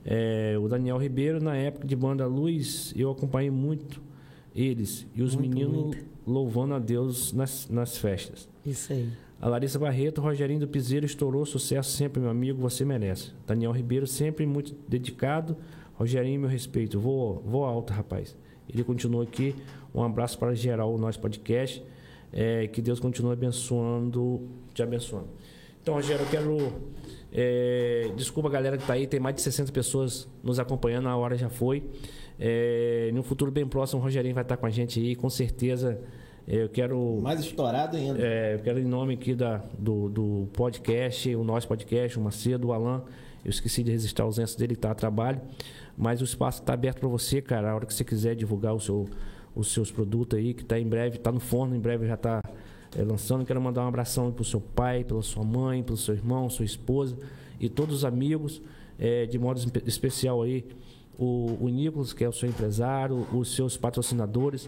É, o Daniel Ribeiro, na época de banda Luz, eu acompanhei muito eles e os Muito, meninos muito. louvando a Deus nas, nas festas. Isso aí. A Larissa Barreto, Rogerinho do Piseiro estourou sucesso sempre, meu amigo, você merece. Daniel Ribeiro, sempre muito dedicado. Rogerinho, meu respeito. Vou, vou alto, rapaz. Ele continua aqui. Um abraço para geral o nosso podcast. É, que Deus continue abençoando, te abençoando. Então, Rogério, eu quero. é, desculpa a galera que está aí, tem mais de 60 pessoas nos acompanhando, a hora já foi. É, no futuro bem próximo, o Rogerinho vai estar com a gente aí, com certeza. é, Eu quero. Mais estourado ainda. É, eu quero em nome aqui da, do, do podcast, o nosso podcast, o Macedo, o Alan. Eu esqueci de registrar a ausência dele, está a trabalho. Mas o espaço está aberto para você, cara. A hora que você quiser divulgar o seu, os seus produtos aí, que está em breve, está no forno, em breve já está lançando. Quero mandar um abração para o seu pai, pela sua mãe, pelo seu irmão, sua esposa e todos os amigos. é, de modo espe- especial aí, o, o Nicolas, que é o seu empresário, os seus patrocinadores.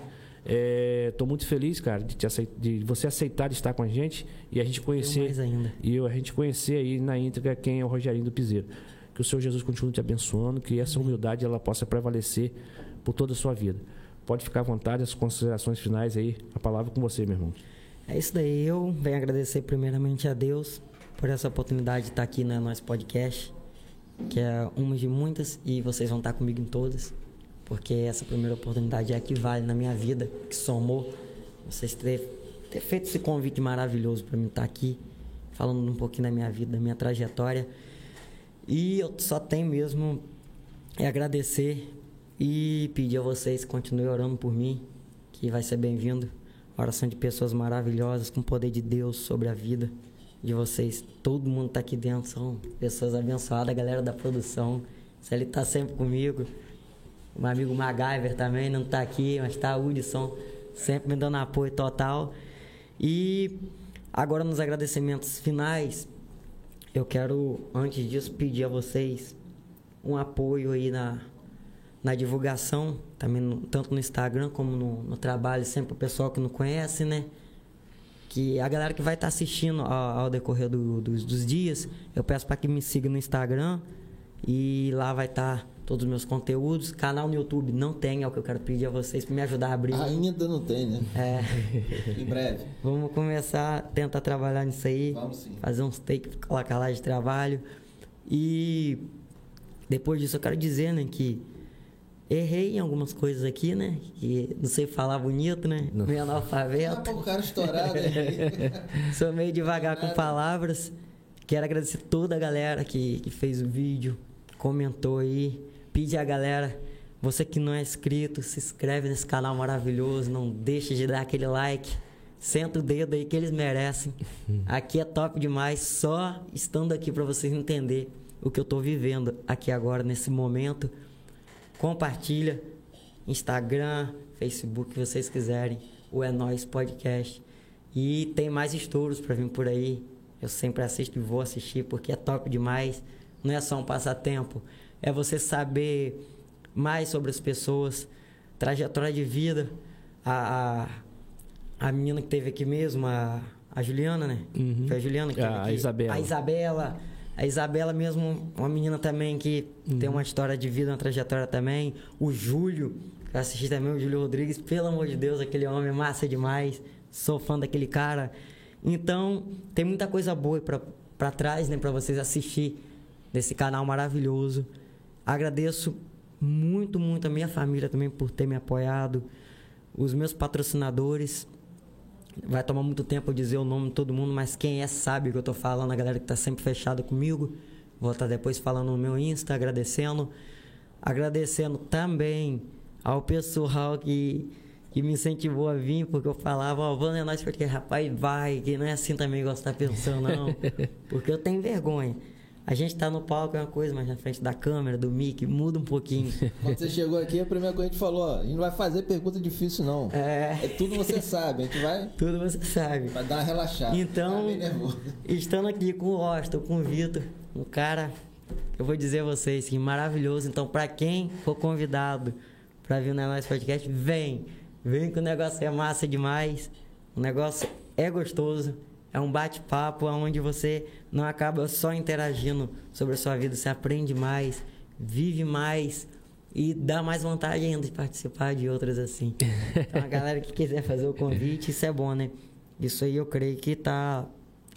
Estou muito feliz, cara, de, aceit- de você aceitar estar com a gente e a gente conhecer e a gente conhecer aí na íntegra quem é o Rogerinho do Piseiro. Que o Senhor Jesus continue te abençoando, que essa humildade ela possa prevalecer por toda a sua vida. Pode ficar à vontade, as considerações finais aí, a palavra com você, meu irmão. É isso daí. Eu venho agradecer primeiramente a Deus por essa oportunidade de estar aqui no nosso podcast, que é uma de muitas e vocês vão estar comigo em todas, porque essa primeira oportunidade é a que vale na minha vida, que somou vocês ter, ter feito esse convite maravilhoso para mim estar aqui, falando um pouquinho da minha vida, da minha trajetória. E eu só tenho mesmo é agradecer e pedir a vocês que continuem orando por mim, que vai ser bem-vindo. Oração de pessoas maravilhosas, com o poder de Deus sobre a vida de vocês. Todo mundo tá aqui dentro, são pessoas abençoadas, a galera da produção. Se ele tá sempre comigo. O meu amigo MacGyver também não tá aqui, mas tá o Hudson, sempre me dando apoio total. E agora nos agradecimentos finais, eu quero, antes disso, pedir a vocês um apoio aí na, na divulgação, também no- tanto no Instagram como no, no trabalho, sempre o pessoal que não conhece, né? Que a galera que vai estar assistindo ao, ao decorrer do- dos, dos dias, eu peço para que me siga no Instagram e lá vai estar todos os meus conteúdos. Canal no YouTube não tem, é o que eu quero pedir a vocês para me ajudar a abrir. Ainda não tem, né? É. Em breve. Vamos começar a tentar trabalhar nisso aí. Vamos sim. Fazer uns takes, colocar lá de trabalho. E depois disso eu quero dizer, né, que errei em algumas coisas aqui, né? Que não sei falar bonito, né? Meio analfabeto. o cara estourado. Sou meio devagar com palavras. Quero agradecer toda a galera que, que fez o vídeo, comentou aí. Pedir a galera, você que não é inscrito, se inscreve nesse canal maravilhoso. Não deixe de dar aquele like. Senta o dedo aí que eles merecem. Aqui é top demais. Só estando aqui para vocês entenderem o que eu tô vivendo aqui agora, nesse momento. Compartilha. Instagram, Facebook, que vocês quiserem. O É Nós Podcast. E tem mais estouros para vir por aí. Eu sempre assisto e vou assistir porque é top demais. Não é só um passatempo, é você saber mais sobre as pessoas, trajetória de vida. A, a, a menina que teve aqui mesmo, a, a Juliana, né? Foi a Juliana que A teve aqui. Isabela. A Isabela. A Isabela mesmo, uma menina também que tem uma história de vida, uma trajetória também. O Júlio, eu assisti também, o Júlio Rodrigues. Pelo amor de Deus, aquele homem é massa demais. Sou fã daquele cara. Então, tem muita coisa boa pra, pra trás, né? Pra vocês assistir desse canal maravilhoso. Agradeço muito, muito a minha família também por ter me apoiado. Os meus patrocinadores. Vai tomar muito tempo eu dizer o nome de todo mundo, mas quem é sabe o que eu tô falando, a galera que tá sempre fechada comigo. Vou estar depois falando no meu Insta, agradecendo. Agradecendo também ao pessoal que, que me incentivou a vir, porque eu falava, ó, vamos é nós, porque rapaz, vai, que não é assim também tá pensando, não. porque eu tenho vergonha. A gente tá no palco é uma coisa, mas na frente da câmera, do mic, muda um pouquinho. Quando você chegou aqui, a primeira coisa que a gente falou, ó, a gente não vai fazer pergunta difícil, não. É. tudo você sabe, a gente vai. Tudo você sabe. Vai dar uma relaxada. Então, Tá estando aqui com o Austin, com o Vitor, um cara, eu vou dizer a vocês que maravilhoso. Então, pra quem for convidado pra vir no nosso podcast, vem. Vem que o negócio é massa demais. O negócio é gostoso. É um bate-papo onde você não acaba só interagindo sobre a sua vida, você aprende mais, vive mais e dá mais vontade ainda de participar de outras assim. Então, a galera que quiser fazer o convite, isso é bom, né? Isso aí eu creio que tá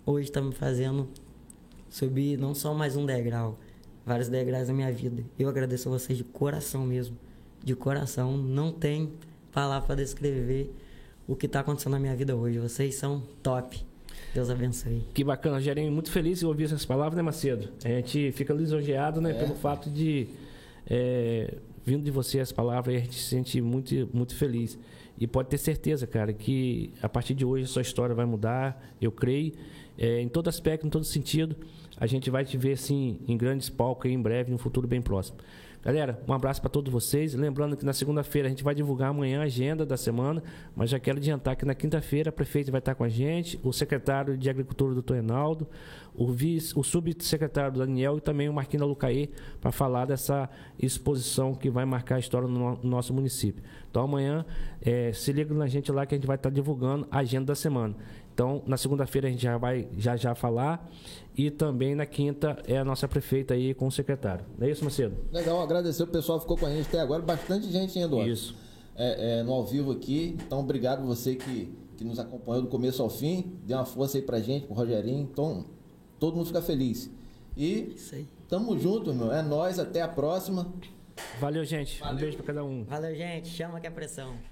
hoje tá me fazendo subir não só mais um degrau, vários degraus na minha vida. Eu agradeço a vocês de coração mesmo, de coração. Não tem palavra para descrever o que tá acontecendo na minha vida hoje. Vocês são top. Deus abençoe. Que bacana, Rogerinho. Muito feliz em ouvir essas palavras, né, Macedo? A gente fica lisonjeado, né, É. pelo fato de, é, vindo de você as palavras, a gente se sente muito, muito feliz. E pode ter certeza, cara, que a partir de hoje a sua história vai mudar, eu creio, é, em todo aspecto, em todo sentido. A gente vai te ver, assim, em grandes palcos aí em breve, no futuro bem próximo. Galera, um abraço para todos vocês. Lembrando que na segunda-feira a gente vai divulgar amanhã a agenda da semana, mas já quero adiantar que na quinta-feira a prefeita vai estar com a gente, o secretário de Agricultura, doutor Reinaldo, o, vice, o subsecretário Daniel e também o Marquinhos Lucaí para falar dessa exposição que vai marcar a história no, no nosso município. Então amanhã eh, se liga na gente lá que a gente vai estar divulgando a agenda da semana. Então, na segunda-feira a gente já vai já já falar e também na quinta é a nossa prefeita aí com o secretário. É isso, Macedo? Legal, agradecer o pessoal que ficou com a gente até agora. Bastante gente indo ó. Isso. É, é, no ao vivo aqui. Então, obrigado você que, que nos acompanhou do começo ao fim. Deu uma força aí pra gente, pro Rogerinho. Então, todo mundo fica feliz. E tamo junto, meu. É nóis, até a próxima. Valeu, gente. Um beijo pra cada um. Valeu, gente. Chama que é pressão.